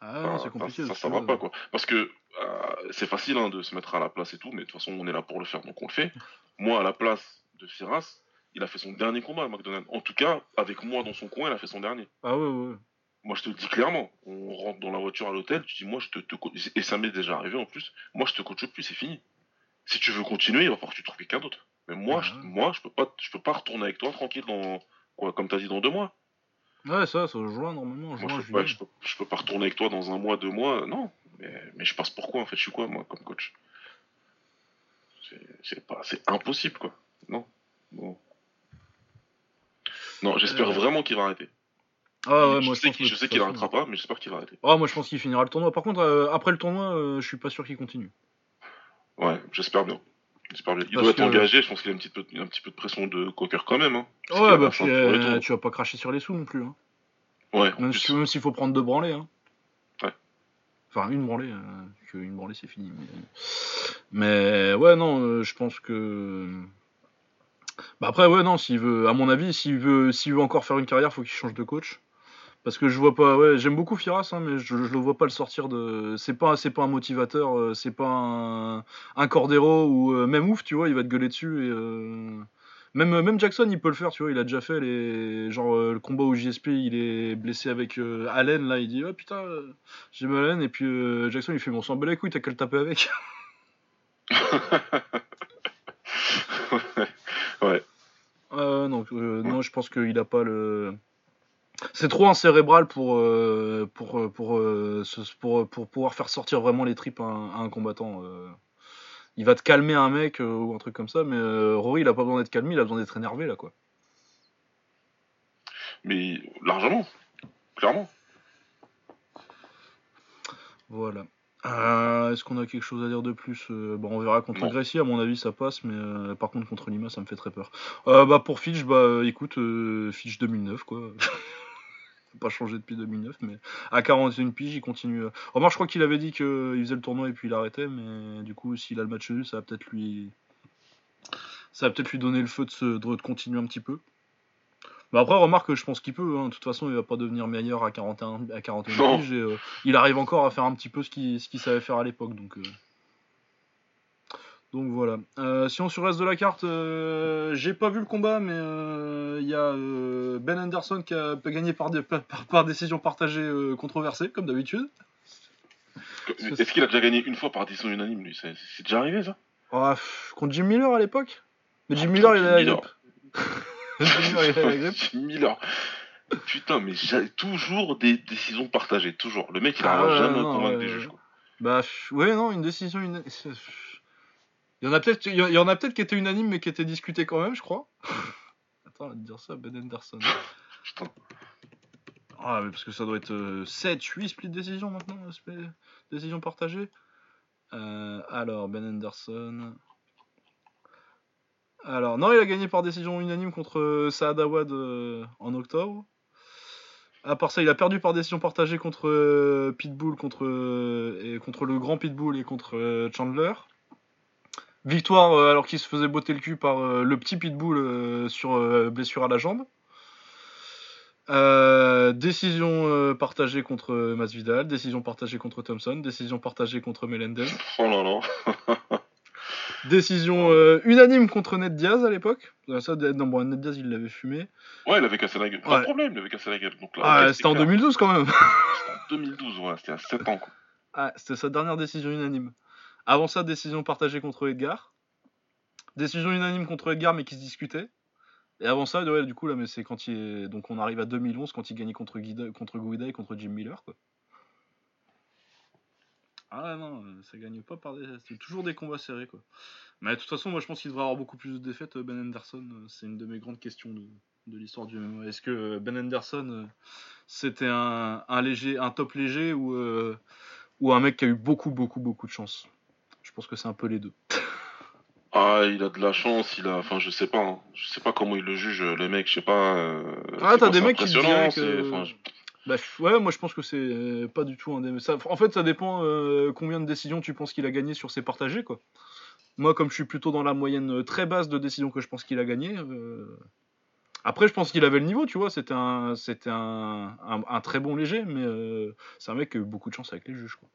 Ah c'est compliqué. Ça, va euh, pas, quoi. Parce que euh, c'est facile hein, de se mettre à la place et tout, mais de toute façon, on est là pour le faire, donc on le fait. Moi, à la place de Firas, il a fait son dernier combat à McDonald's. En tout cas, avec moi dans son coin, il a fait son dernier. Ah ouais, ouais. Moi, je te le dis clairement. On rentre dans la voiture à l'hôtel, tu dis, moi, je te, te Et ça m'est déjà arrivé en plus. Moi, je te coache plus, c'est fini. Si tu veux continuer, il va falloir que tu trouves quelqu'un d'autre. Mais moi, Ouais. je, moi, je peux pas, je peux pas retourner avec toi tranquille dans, quoi, comme t'as dit, dans deux mois. Ouais, ça, ça normalement, Moi, je peux, pas, je, peux, je peux pas retourner avec toi dans un mois, deux mois, non. Mais, mais je passe pour quoi en fait Je suis quoi moi comme coach? C'est- C'est pas, c'est impossible quoi. Non. Bon. Non, j'espère Euh. vraiment qu'il va arrêter. Ah ouais, je moi sais pense je sais toute qu'il arrêtera pas, mais j'espère qu'il va arrêter. Ah, moi je pense qu'il finira le tournoi. Par contre, euh, après le tournoi, euh, je suis pas sûr qu'il continue. Ouais, j'espère bien. Bien. Il Parce doit être que- engagé, je pense qu'il a un petit peu, un petit peu de pression de cocker quand même. Hein, Ouais, bah euh, tu vas pas cracher sur les sous non plus. Hein. Ouais, Même si- s'il faut prendre deux branlées. Hein. Ouais. Enfin, une branlée. Euh, une branlée, c'est fini. Mais... mais ouais, non, euh, je pense que. Bah après, ouais, non, s'il veut, à mon avis, s'il veut, s'il veut encore faire une carrière, faut qu'il change de coach. Parce que je vois pas, ouais, j'aime beaucoup Firas, hein, mais je, je le vois pas le sortir de. C'est pas, c'est pas un motivateur, euh, c'est pas un, un Cordero ou euh, même ouf, tu vois, il va te gueuler dessus et. euh, Même, même Jackson, il peut le faire, tu vois, il a déjà fait les. Genre, euh, le combat au JSP, il est blessé avec Allen, là, il dit, oh putain, j'ai mal Allen, et puis Jackson, il fait, bon, on s'en bat les couilles, t'as qu'à le taper avec. ouais. Euh, non, non, je pense qu'il a pas le. C'est trop un cérébral pour, euh, pour, euh, pour, euh, pour, pour pouvoir faire sortir vraiment les tripes à un, à un combattant. euh. Il va te calmer un mec ou un truc comme ça, mais Rory, il a pas besoin d'être calmé, il a besoin d'être énervé là, quoi. Mais largement, clairement. Voilà. Est-ce qu'on a quelque chose à dire de plus bon, On verra contre. Gracie, à mon avis, ça passe, mais par contre, contre Lima, ça me fait très peur. Bah, pour Fitch, bah, écoute, Fitch 2009, quoi. Faut pas changé depuis 2009, mais à 41 piges, il continue. euh. Remarque, je crois qu'il avait dit qu'il faisait le tournoi et puis il arrêtait, mais du coup, s'il a le match nul, ça va peut-être lui. Ça va peut-être lui donner le feu de, se... de continuer un petit peu. Bah après, remarque, je pense qu'il peut. hein. De toute façon, il va pas devenir meilleur à 41, à 41 Non. piges. Et, euh, il arrive encore à faire un petit peu ce qu'il ce qu'il savait faire à l'époque. Donc, euh. Donc voilà. Euh, si on sur reste de la carte, euh, j'ai pas vu le combat, mais euh, il y a euh, Ben Anderson qui a gagné par, dé- par, par décision partagée euh, controversée, comme d'habitude. Est-ce qu'il a déjà gagné une fois par décision unanime, lui? C'est déjà arrivé, ça? Ah, contre Jim Miller à l'époque? Mais Jim Oh, Miller, il a la Jim Miller. grippe. Jim Miller, il a la grippe. Jim Miller. Putain, mais j'ai toujours des décisions partagées, toujours. Le mec, il Ah arrive ouais, jamais à convaincre des juges. Quoi. Bah, ouais, non, une décision. Une... Il y en a peut-être il y en a peut-être qui étaient unanimes, mais qui étaient discutées quand même, je crois. Attends, on va te dire ça, Ben Anderson. Ah, mais parce que ça doit être euh, 7, 8 split décision maintenant, euh, décision partagée. Euh, alors, Ben Anderson. Alors, non, il a gagné par décision unanime contre euh, Saad Awad euh, en octobre. À part ça, il a perdu par décision partagée contre euh, Pitbull, contre, euh, le grand Pitbull et contre euh, Chandler. Victoire euh, alors qu'il se faisait botter le cul par euh, le petit Pitbull euh, sur blessure à la jambe. Décision partagée contre Masvidal, décision partagée contre Thompson, décision partagée contre Melendez. Oh là là. décision unanime contre Ned Diaz à l'époque. Ça, non, bon, Ned Diaz, il l'avait fumé. Ouais, il avait cassé la gueule. Pas de problème, il avait cassé la gueule. Donc, là, ah, c'était en 2012 quand même. c'était en 2012, ouais, c'était à 7 ans. Quoi. Ah, c'était sa dernière décision unanime. Avant ça, décision partagée contre Edgar. Décision unanime contre Edgar, mais qui se discutait. Et avant ça, du coup, là, mais c'est quand il est... Donc on arrive à 2011, quand il gagnait contre, Guida, contre Guida et contre Jim Miller, quoi. Ah non, ça gagne pas par des... C'est toujours des combats serrés, quoi. Mais de toute façon, moi, je pense qu'il devrait avoir beaucoup plus de défaites, Ben Anderson. C'est une de mes grandes questions de, l'histoire du MMA. Est-ce que Ben Anderson, c'était un, léger, un top léger ou, euh, ou un mec qui a eu beaucoup, beaucoup, beaucoup de chance? Je pense que c'est un peu les deux. Ah, il a de la chance, il a. Enfin, je sais pas. Hein. Je sais pas comment il le juge, le mec, je sais pas. Euh... Ah, t'as des mecs qui que... Enfin, Bah, ouais, moi je pense que c'est pas du tout un des. Ça, en fait, ça dépend euh, combien de décisions tu penses qu'il a gagné sur ses partagés, quoi. Moi, comme je suis plutôt dans la moyenne euh, très basse de décisions que je pense qu'il a gagné. Euh... Après, je pense qu'il avait le niveau, tu vois. C'était un, c'était un, un, un, très bon léger, mais euh, c'est un mec qui a eu beaucoup de chance avec les juges, quoi.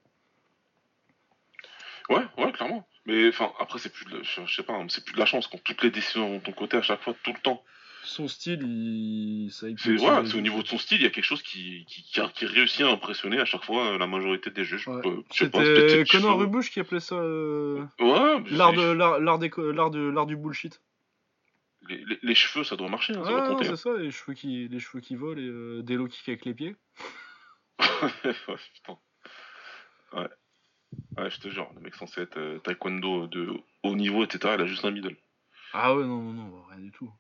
Ouais, ouais, clairement. Mais enfin, après, c'est plus, de, je, sais pas, c'est plus de la chance quand toutes les décisions de ton côté à chaque fois, tout le temps. Son style, il, ça. C'est ouais, c'est au niveau de son style, il y a quelque chose qui, qui, qui, qui, réussit à impressionner à chaque fois euh, la majorité des juges. Ouais. C'était Conor Rubush qui appelait ça. Euh... Ouais. L'art de l'art l'art de l'art du bullshit. Les, les, les, cheveux, ça doit marcher. Hein, ça c'est ça, les cheveux qui, les cheveux qui volent et euh, des low kicks avec les pieds. ouais, putain. Ouais. Ouais, je te jure, le mec censé être euh, taekwondo de haut niveau, etc., il a juste un middle. Ah ouais, non, non, non, rien du tout.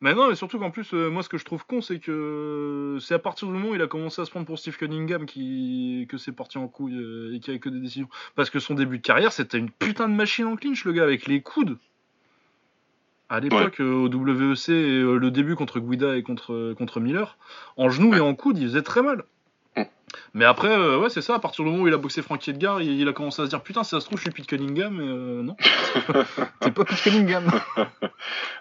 Mais non, mais surtout qu'en plus, euh, moi, ce que je trouve con, c'est que c'est à partir du moment où il a commencé à se prendre pour Steve Cunningham qui... que c'est parti en couille euh, et qu'il n'y avait que des décisions. Parce que son début de carrière, c'était une putain de machine en clinch, le gars, avec les coudes. À l'époque, ouais. au WEC, le début contre Guida et contre, contre Miller, en genou ouais. et en coude, il faisait très mal. Mais après, euh, ouais, c'est ça, à partir du moment où il a boxé Frankie Edgar, il, il, a commencé à se dire Putain, si ça se trouve, je suis Pete Cunningham, mais euh, non. c'est pas Pete Cunningham.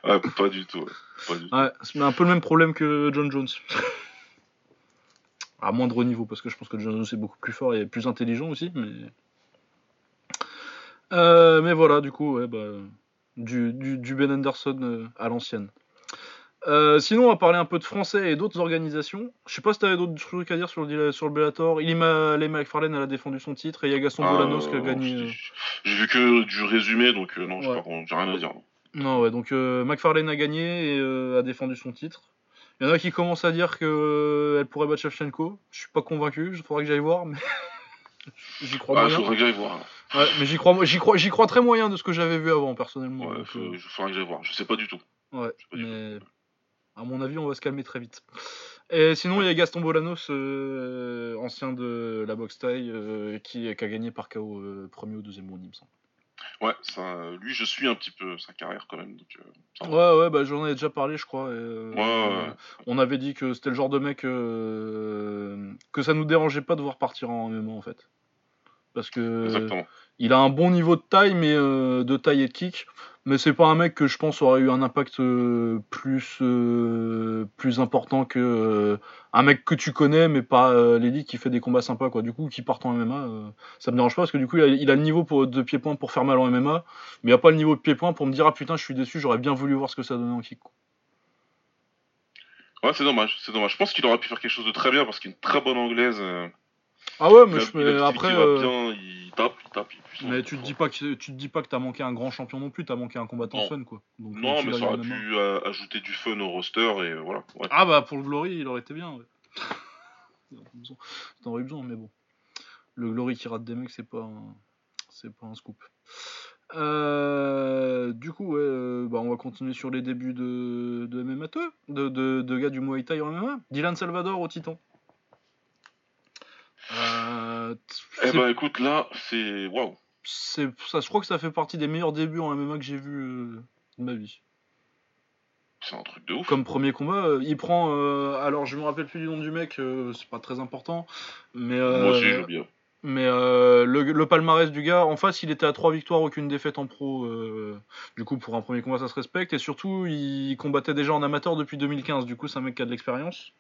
ouais, pas du tout. Pas du tout. Ouais, c'est un peu le même problème que John Jones. à moindre niveau, parce que je pense que John Jones est beaucoup plus fort et plus intelligent aussi, mais. Euh, mais voilà, du coup, ouais, bah, du, du, du Ben Anderson euh, à l'ancienne. Euh, sinon, on va parler un peu de français et d'autres organisations. Je sais pas si t'avais d'autres trucs à dire sur le, sur le Bellator. Ilima Lema McFarlane, elle a défendu son titre et il y a Gaston ah, Bolanos qui a gagné. J'ai vu que du résumé, donc euh, non, ouais. j'ai rien à dire. Non, ouais, donc euh, McFarlane a gagné et euh, a défendu son titre. Il y en a qui commencent à dire qu'elle pourrait battre Shevchenko. Je suis pas convaincu, il faudrait que j'aille voir, mais j'y crois ah, moyen. que j'aille voir. Ouais, mais j'y crois, j'y crois, j'y crois très moyen de ce que j'avais vu avant, personnellement. Ouais, donc, faut, euh... faudrait que j'aille voir. Je sais pas du tout. Ouais, mais... À mon avis, on va se calmer très vite. Et sinon, il y a Gaston Bolanos, euh, ancien de la boxe taille, euh, qui, qui, a gagné par KO euh, premier ou deuxième round, il me semble. Ouais, ça, lui, je suis un petit peu sa carrière quand même. Donc, ouais, ouais, bah, j'en ai déjà parlé, je crois. Et, ouais, ouais, On avait dit que c'était le genre de mec que ça nous dérangeait pas de voir partir en MMA en fait. Parce que Exactement. il a un bon niveau de taille, mais de taille et de kick mais c'est pas un mec que je pense aurait eu un impact euh, plus euh, plus important que euh, un mec que tu connais mais pas l'élite qui fait des combats sympas quoi. Du coup qui part en MMA ça me dérange pas parce que du coup il a, le niveau pour, de pied-point pour faire mal en MMA mais il a pas le niveau de pied-point pour me dire ah putain je suis déçu j'aurais bien voulu voir ce que ça donnait en kick ouais c'est dommage c'est dommage. Je pense qu'il aurait pu faire quelque chose de très bien parce qu'il a une très bonne anglaise ah ouais, mais, je, mais après. Euh... Bien, il tape, il tape, il puissant, mais tu te dis pas que tu te dis pas que t'as manqué un grand champion non plus, t'as manqué un combattant non. fun quoi. Donc, non, mais ça aurait pu euh, ajouter du fun au roster et voilà. Ouais. Ah bah pour le Glory, il aurait été bien. Ouais. T'en aurais besoin, mais bon. Le Glory qui rate des mecs, c'est pas un... c'est pas un scoop. Euh, du coup, ouais, euh, bah on va continuer sur les débuts de, de MMA 2, de, de, de gars du Muay Thai en MMA. Dylan Salvador au Titan. Euh, eh ben écoute, là, c'est. Waouh! Ça, je crois que ça fait partie des meilleurs débuts en MMA que j'ai vu euh, de ma vie. C'est un truc de ouf. Comme premier combat, euh, il prend. Euh, alors, je me rappelle plus du nom du mec, euh, c'est pas très important. Mais, Moi aussi, j'aime bien. Mais le, le, palmarès du gars, en face, il était à 3 victoires, aucune défaite en pro. du coup, pour un premier combat, ça se respecte. Et surtout, il combattait déjà en amateur depuis 2015. Du coup, c'est un mec qui a de l'expérience.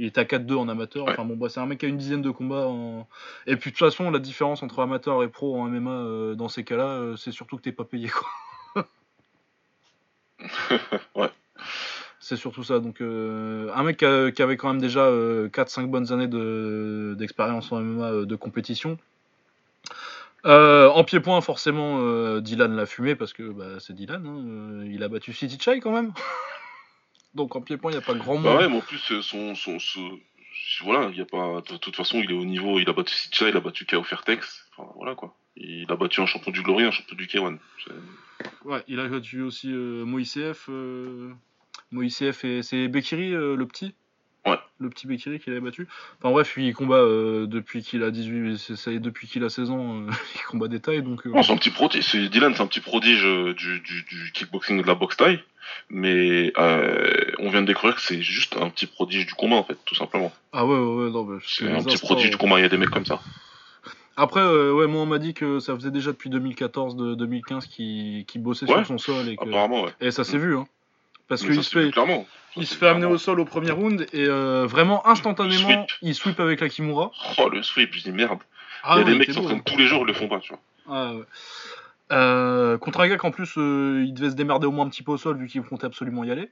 Il était à 4-2 en amateur. Enfin bon, bah, c'est un mec qui a une dizaine de combats. En... Et puis de toute façon, la différence entre amateur et pro en MMA euh, dans ces cas-là, euh, c'est surtout que t'es pas payé quoi. ouais. C'est surtout ça. Donc, euh, un mec qui, avait quand même déjà 4-5 bonnes années d'expérience en MMA de compétition. en pied-point, forcément, Dylan l'a fumé parce que bah, c'est Dylan. Hein, il a battu City Chai quand même. Donc en pied-point, il n'y a pas grand bah monde. ouais, mais en plus, euh, son, son, voilà, il y a pas. De toute façon, il est au niveau. Il a battu Sitcha, il a battu Kao Fairtex. Enfin, voilà quoi. Il a battu un champion du Glory, un champion du K1. Ouais, il a battu aussi euh, Moïsef. Euh... Moïsef et c'est Bekiri, euh, le petit Ouais. Le petit Bekiri qu'il avait battu. Enfin bref, il combat euh, depuis qu'il a 18, c'est, depuis qu'il a 16 ans, euh, il combat des tailles donc. Non, c'est un petit prodige. Dylan, c'est un petit prodige du, du, du, kickboxing de la boxe taille, mais on vient de découvrir que c'est juste un petit prodige du combat en fait, tout simplement. Ah ouais ouais, ouais non, bah, c'est un petit prodige du combat. Il y a des mecs comme ça. Après, ouais, moi on m'a dit que ça faisait déjà depuis 2014-2015 qu'il, bossait sur son sol et que. Apparemment, ouais. Et ça s'est vu hein. Parce qu'il se fait, il se fait amener au sol au premier round et euh, vraiment instantanément, il sweep avec la Kimura. Oh le sweep, je dis merde. Ah il y a des mecs qui s'entraînent tous les jours, ils le font pas, tu vois. Ah, ouais. euh, contre un gars qu'en plus euh, il devait se démerder au moins un petit peu au sol vu qu'il comptait absolument y aller.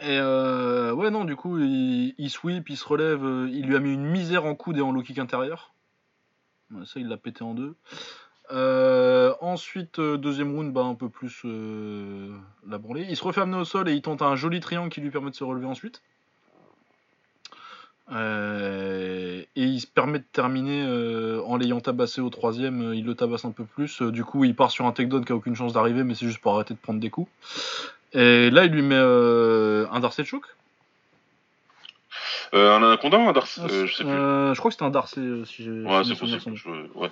Et euh, ouais, non, du coup, il, il, sweep, il se relève, il lui a mis une misère en coude et en low kick intérieur. ça, il l'a pété en deux. Euh, ensuite, euh, deuxième round, bah, un peu plus euh, la branlée. Il se refait amener au sol et il tente un joli triangle qui lui permet de se relever ensuite. et il se permet de terminer en l'ayant tabassé au troisième. il le tabasse un peu plus. du coup, il part sur un takedown qui a aucune chance d'arriver, mais c'est juste pour arrêter de prendre des coups. Et là, il lui met un Darcy Choke. un anaconda un Darcy Je sais plus. je crois que c'était un Darcy. si j'ai. Ouais, c'est possible. Ouais.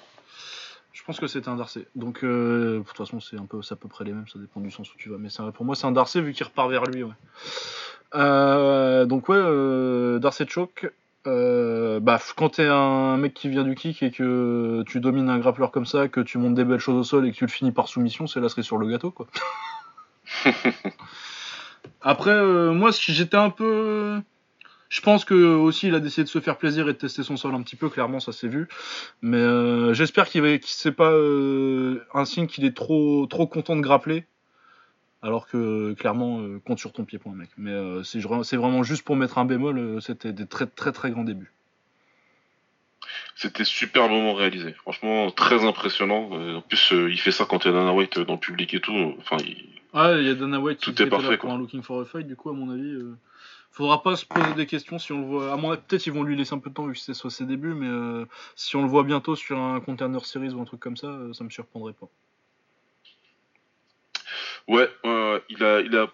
Je pense que c'était un Darcy. Donc, euh, de toute façon, c'est un peu, à peu près les mêmes, ça dépend du sens où tu vas. Mais pour moi, c'est un Darcy vu qu'il repart vers lui. Ouais. Euh, donc, ouais, euh, Darcy Choke. Euh, bah, quand t'es un mec qui vient du kick et que tu domines un grappleur comme ça, que tu montes des belles choses au sol et que tu le finis par soumission, c'est la cerise sur le gâteau, quoi. Après, moi, si j'étais un peu je pense que aussi il a décidé de se faire plaisir et de tester son sol un petit peu, clairement ça s'est vu. Mais euh, j'espère qu'il va, c'est pas euh, un signe qu'il est trop trop content de grappler, alors que clairement euh, compte sur ton pied point mec. Mais c'est, c'est vraiment juste pour mettre un bémol, c'était des très très très grands débuts. C'était superbement réalisé, franchement très impressionnant. en plus il fait ça quand il y a Dana White dans le public et tout. Enfin, il... Ah, il y a Dana White tout qui est parfait, là pour un Looking for a Fight, du coup à mon avis faudra pas se poser des questions si on le voit. À mon peut-être ils vont lui laisser un peu de temps vu que c'est soit ses débuts, mais euh, si on le voit bientôt sur un Contender Series ou un truc comme ça, euh, ça me surprendrait pas. Ouais, il a, il a,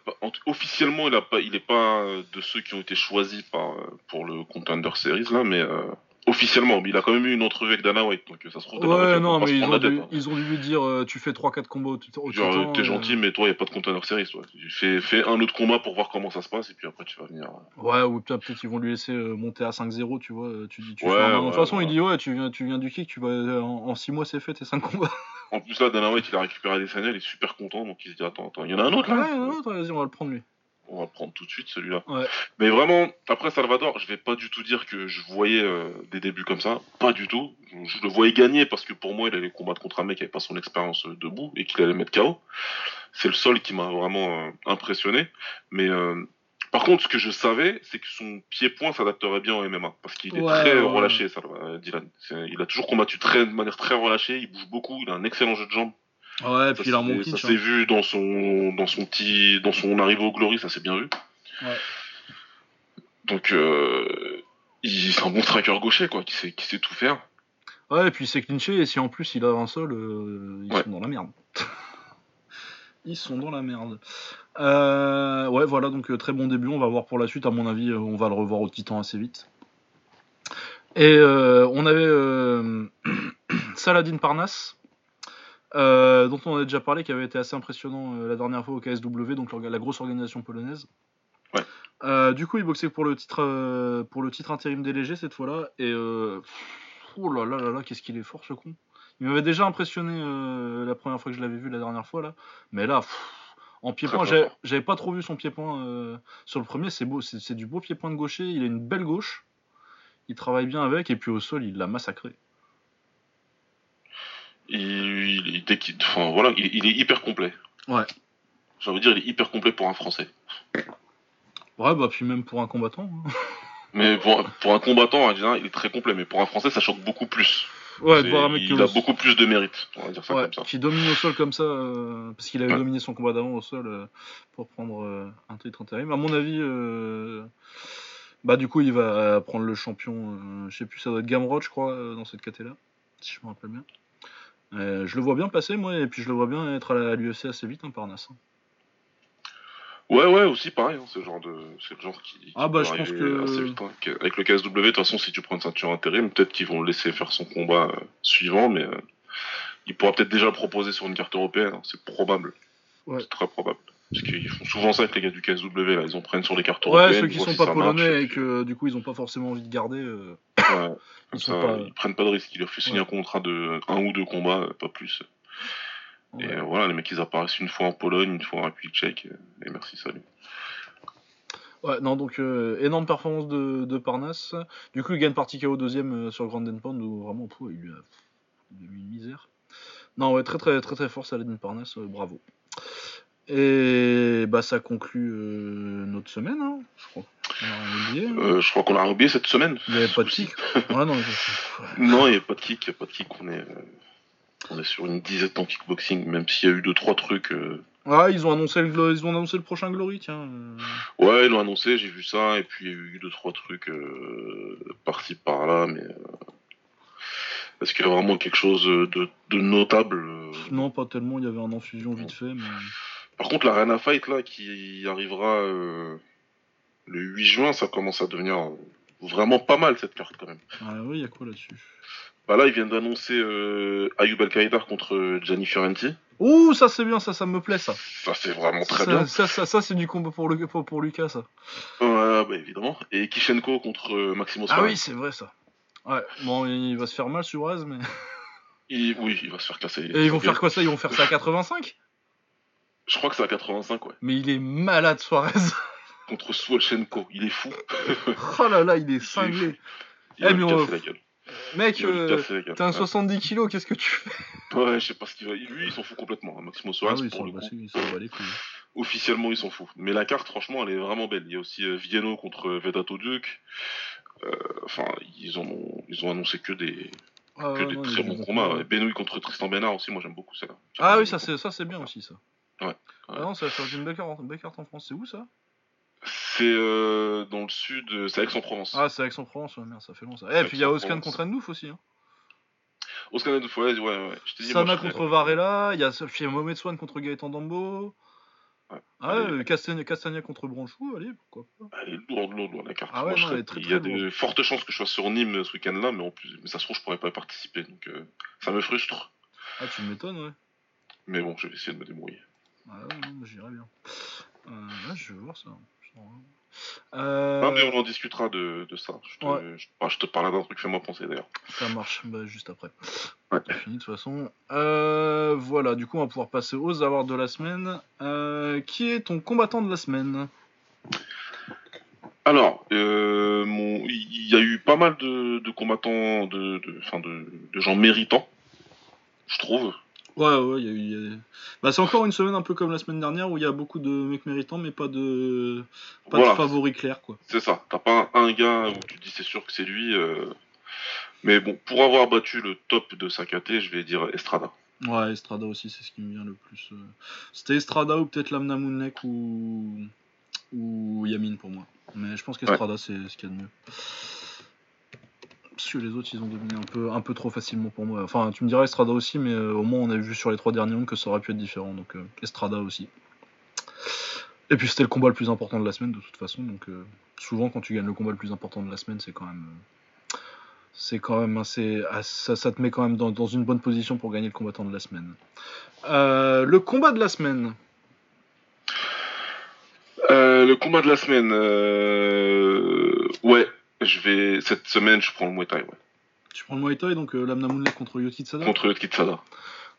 officiellement, il a pas, il est pas de ceux qui ont été choisis par, pour le Contender Series là, mais Officiellement, mais il a quand même eu une entrevue avec Dana White, donc ça se trouve. Dana ouais, non, mais ils ont, dû, hein. ils ont, dû, lui dire euh, tu fais 3-4 combats au, au Genre, t'es gentil, mais toi, il n'y a pas de container series, toi. Fais, fais un autre combat pour voir comment ça se passe, et puis après, tu vas venir. Euh. Ouais, ou peut-être qu'ils vont lui laisser euh, monter à 5-0, tu vois. Tu dis, tu ouais, fais De toute façon, il dit ouais, tu viens, tu viens du kick, tu vas, en 6 mois, c'est fait, tes 5 combats. En plus, là, Dana White, il a récupéré des il est super content, donc il se dit attends, attends, il y en a un autre là? Ouais, il y en a un autre, vas-y, on va le prendre lui on va prendre tout de suite celui-là. Mais vraiment, après Salvador, je vais pas du tout dire que je voyais euh, des débuts comme ça. Pas du tout. Je, le voyais gagner parce que pour moi, il allait combattre contre un mec qui avait pas son expérience euh, debout et qu'il allait mettre KO. C'est le seul qui m'a vraiment euh, impressionné. Mais par contre, ce que je savais, c'est que son pied-point s'adapterait bien au MMA parce qu'il est très relâché, ça, Dylan. Il a toujours combattu très, de manière très relâchée. Il bouge beaucoup. Il a un excellent jeu de jambes. Ouais, puis il a un bon Ça s'est vu dans son, dans son petit, dans son arrivée au Glory, ça s'est bien vu. Ouais. Donc, euh, c'est un bon striker gaucher, quoi, qui sait, qui sait tout faire. Ouais, et puis c'est clinché, et si en plus il a un sol, euh, ils sont dans la merde. ils sont dans la merde. Euh, ouais, voilà, donc euh, très bon début. On va voir pour la suite. À mon avis, on va le revoir au Titan assez vite. Et on avait Saladin Parnasse euh, dont on a déjà parlé, qui avait été assez impressionnant euh, la dernière fois au KSW, donc la, grosse organisation polonaise. Ouais. Euh, du coup, il boxait pour le titre, pour le titre intérim des légers cette fois-là, et oh là là là là, qu'est-ce qu'il est fort ce con. Il m'avait déjà impressionné la première fois que je l'avais vu la dernière fois là, mais là, En pied-point, j'avais pas trop vu son pied-point sur le premier. C'est beau, c'est c'est du beau pied-point de gaucher. Il a une belle gauche. Il travaille bien avec et puis au sol, il l'a massacré. Il, il- dès qu'il- enfin, voilà, il, il est hyper complet. Ouais. J'ai envie de dire, il est hyper complet pour un Français. Ouais, bah puis même pour un combattant. hein. Mais pour, pour un combattant, il est très complet. Mais pour un Français, ça choque beaucoup plus. Ouais, voir un mec qui il a au- beaucoup plus de mérite, on va dire ça ouais, comme ça. qui domine au sol comme ça, euh, parce qu'il avait Ouais. dominé son combat d'avant au sol euh, pour prendre euh, un titre intérim. À mon avis, bah du coup, il va prendre le champion. je sais plus, ça doit être Gamrot, je crois, dans cette caté là, si je me rappelle bien. Euh, je le vois bien passer, moi, et puis je le vois bien être à l'UFC assez vite, hein, Parnasse. hein. Ouais, ouais, aussi pareil. hein, c'est le genre de, c'est le genre qui. qui Ah, bah, je pense arriver que- assez vite, hein. Que- Avec le KSW, de toute façon, si tu prends une ceinture intérim, peut-être qu'ils vont le laisser faire son combat euh, suivant, mais euh, il pourra peut-être déjà le proposer sur une carte européenne. hein, C'est probable. Ouais. C'est très probable. Parce qu'ils font souvent ça avec les gars du KSW, là. Ils en prennent sur les cartes Ouais, européennes. ceux ils qui sont si pas ça marche, polonais et que du coup ils ont pas forcément envie de garder. euh, ouais, ils comme sont ça, pas- ils prennent pas de risque. Ils leur font signer Ouais. un contrat de un ou deux combats, pas plus. ouais. Et euh, voilà, les mecs, ils apparaissent une fois en Pologne, une fois en République tchèque. euh, Et merci, salut. Ouais, non, donc euh, énorme performance de, de Parnasse. Du coup, il gagne partie KO deuxième euh, sur Grand Pound où vraiment, pff, il lui a, il lui a mis une misère. Non, ouais, très très très très fort Saladin Parnasse, bravo. Et bah ça conclut notre semaine, hein, je crois. Hein. Euh, je crois qu'on l'a oublié cette semaine. Il n'y avait pas de kick. Ouais, non, je- ouais. Non, il n'y a pas de kick, il n'y a pas de kick. On est, euh, on est sur une dizaine en kickboxing, même s'il y a eu deux trois trucs. euh, Ouais, ils ont annoncé le, ils ont annoncé le prochain Glory, tiens. Ouais, ils l'ont annoncé, j'ai vu ça, et puis il y a eu deux trois trucs euh, par-ci par-là, mais est-ce qu'il y a vraiment quelque chose de, de notable Non, pas tellement, il y avait un infusion vite fait, mais. Par contre, la Arena Fight là, qui arrivera euh, le 8 juin, ça commence à devenir euh, vraiment pas mal cette carte quand même. Ah oui, il y a quoi là-dessus? Bah là, ils viennent d'annoncer euh, Ayub Al-Qaïdar contre Gianni Fiorenti. Ouh, ça c'est bien, ça, ça me plaît ça. Ça, c'est vraiment très ça, bien. Ça, ça, ça, c'est du combat pour, le, pour, pour Lucas, ça. Ouais, bah évidemment. Et Kishenko contre euh, Maximo Ah oui, c'est vrai ça. Ouais, bon, il va se faire mal sur mais. Il- Oui, il va se faire casser. Et ils vont faire quoi ça? Ils vont faire ça à 85 Je crois que c'est à 85, ouais. Mais il est malade, Suarez. Contre Swolchenko. Il est fou. oh là là, il est cinglé. Il va Eh, lui mais on- la gueule. Mec, Il euh, la t'as un Ouais. 70 kilos, qu'est-ce que tu fais Ouais, je sais pas ce qu'il va. Lui, il s'en fout complètement. hein. Maximo Suarez, Ah oui, ils pour sont le coup. les couilles. Officiellement, ils s'en foutent. Mais la carte, franchement, elle est vraiment belle. Il y a aussi euh, Vieno contre Vedato Duke. Euh, Enfin, ils ont, ils ont annoncé que des, Ah, que ouais, des non, très il bons combats. Ouais. Benoît contre Tristan Bernard aussi, moi j'aime beaucoup ça. Ah oui, ça c'est ça c'est bien aussi ça. Ouais. Ah non, ça va faire une belle carte, une belle carte en France. C'est où ça? C'est euh, dans le sud, euh, c'est Aix-en-Provence. Ah, c'est Aix-en-Provence, ouais, merde, ça fait long ça. Et puis il y a Oscan contre Endouf aussi. Hein. Oscar de ouais, ouais, ouais. Je t'ai dit, Sana moi, je contre connais. Varela, il y a Sophie Mohamed Swan contre Gaëtan Dambo. Ouais. Ah Allez. ouais, Castagna, Castagna contre Branchou, allez, pourquoi pas. Elle est lourde, lourde, lourde, la carte. Ah ouais, Moi, non, est très, Il y a de lourde. fortes chances que je sois sur Nîmes euh, ce week-end-là, mais en plus, mais ça se trouve, je pourrais pas y participer, donc euh, ça me frustre. Ah, tu m'étonnes, ouais. Mais bon, je vais essayer de me débrouiller. Ah ouais, non, moi, j'irais bien. Euh, je vais voir ça. Euh, Ah, mais on en discutera de, de ça. Je te, Ouais. je, je te parlerai d'un truc, fais-moi penser d'ailleurs. Ça marche, bah, juste après. Ouais. C'est fini de toute façon. Euh, voilà, du coup, on va pouvoir passer aux awards de la semaine. Euh, qui est ton combattant de la semaine? Alors, euh, mon- il y a eu pas mal de, de combattants, de, de, enfin de, de gens méritants, je trouve. Ouais, ouais, il y a eu. il y a- Bah, c'est encore une semaine un peu comme la semaine dernière où il y a beaucoup de mecs méritants, mais pas de, pas Voilà. de favoris clairs, quoi. C'est ça. T'as pas un, un gars où tu te dis c'est sûr que c'est lui. euh, Mais bon, pour avoir battu le top de sa KT, je vais dire Estrada. Ouais, Estrada aussi, c'est ce qui me vient le plus. euh. C'était Estrada ou peut-être Lamna Mounnek ou... ou Yamin pour moi. Mais je pense qu'Estrada, c'est ce qu'il y a de mieux. Parce que les autres, ils ont dominé un peu, un peu trop facilement pour moi. Enfin, tu me diras Estrada aussi, mais euh, au moins, on a vu sur les trois derniers que ça aurait pu être différent. Donc, euh, Estrada aussi. Et puis, c'était le combat le plus important de la semaine, de toute façon. Donc, euh, souvent, quand tu gagnes le combat le plus important de la semaine, c'est quand même. c'est quand même assez. ah, ça, ça te met quand même dans, une bonne position pour gagner le combattant de la semaine. Le combat de la semaine. Le combat de la semaine. Ouais, je vais. Cette semaine, je prends le Muay Thai, ouais. Tu prends le Muay Thai, donc euh, Lamna contre Yoti Tsada. Contre Kitsada.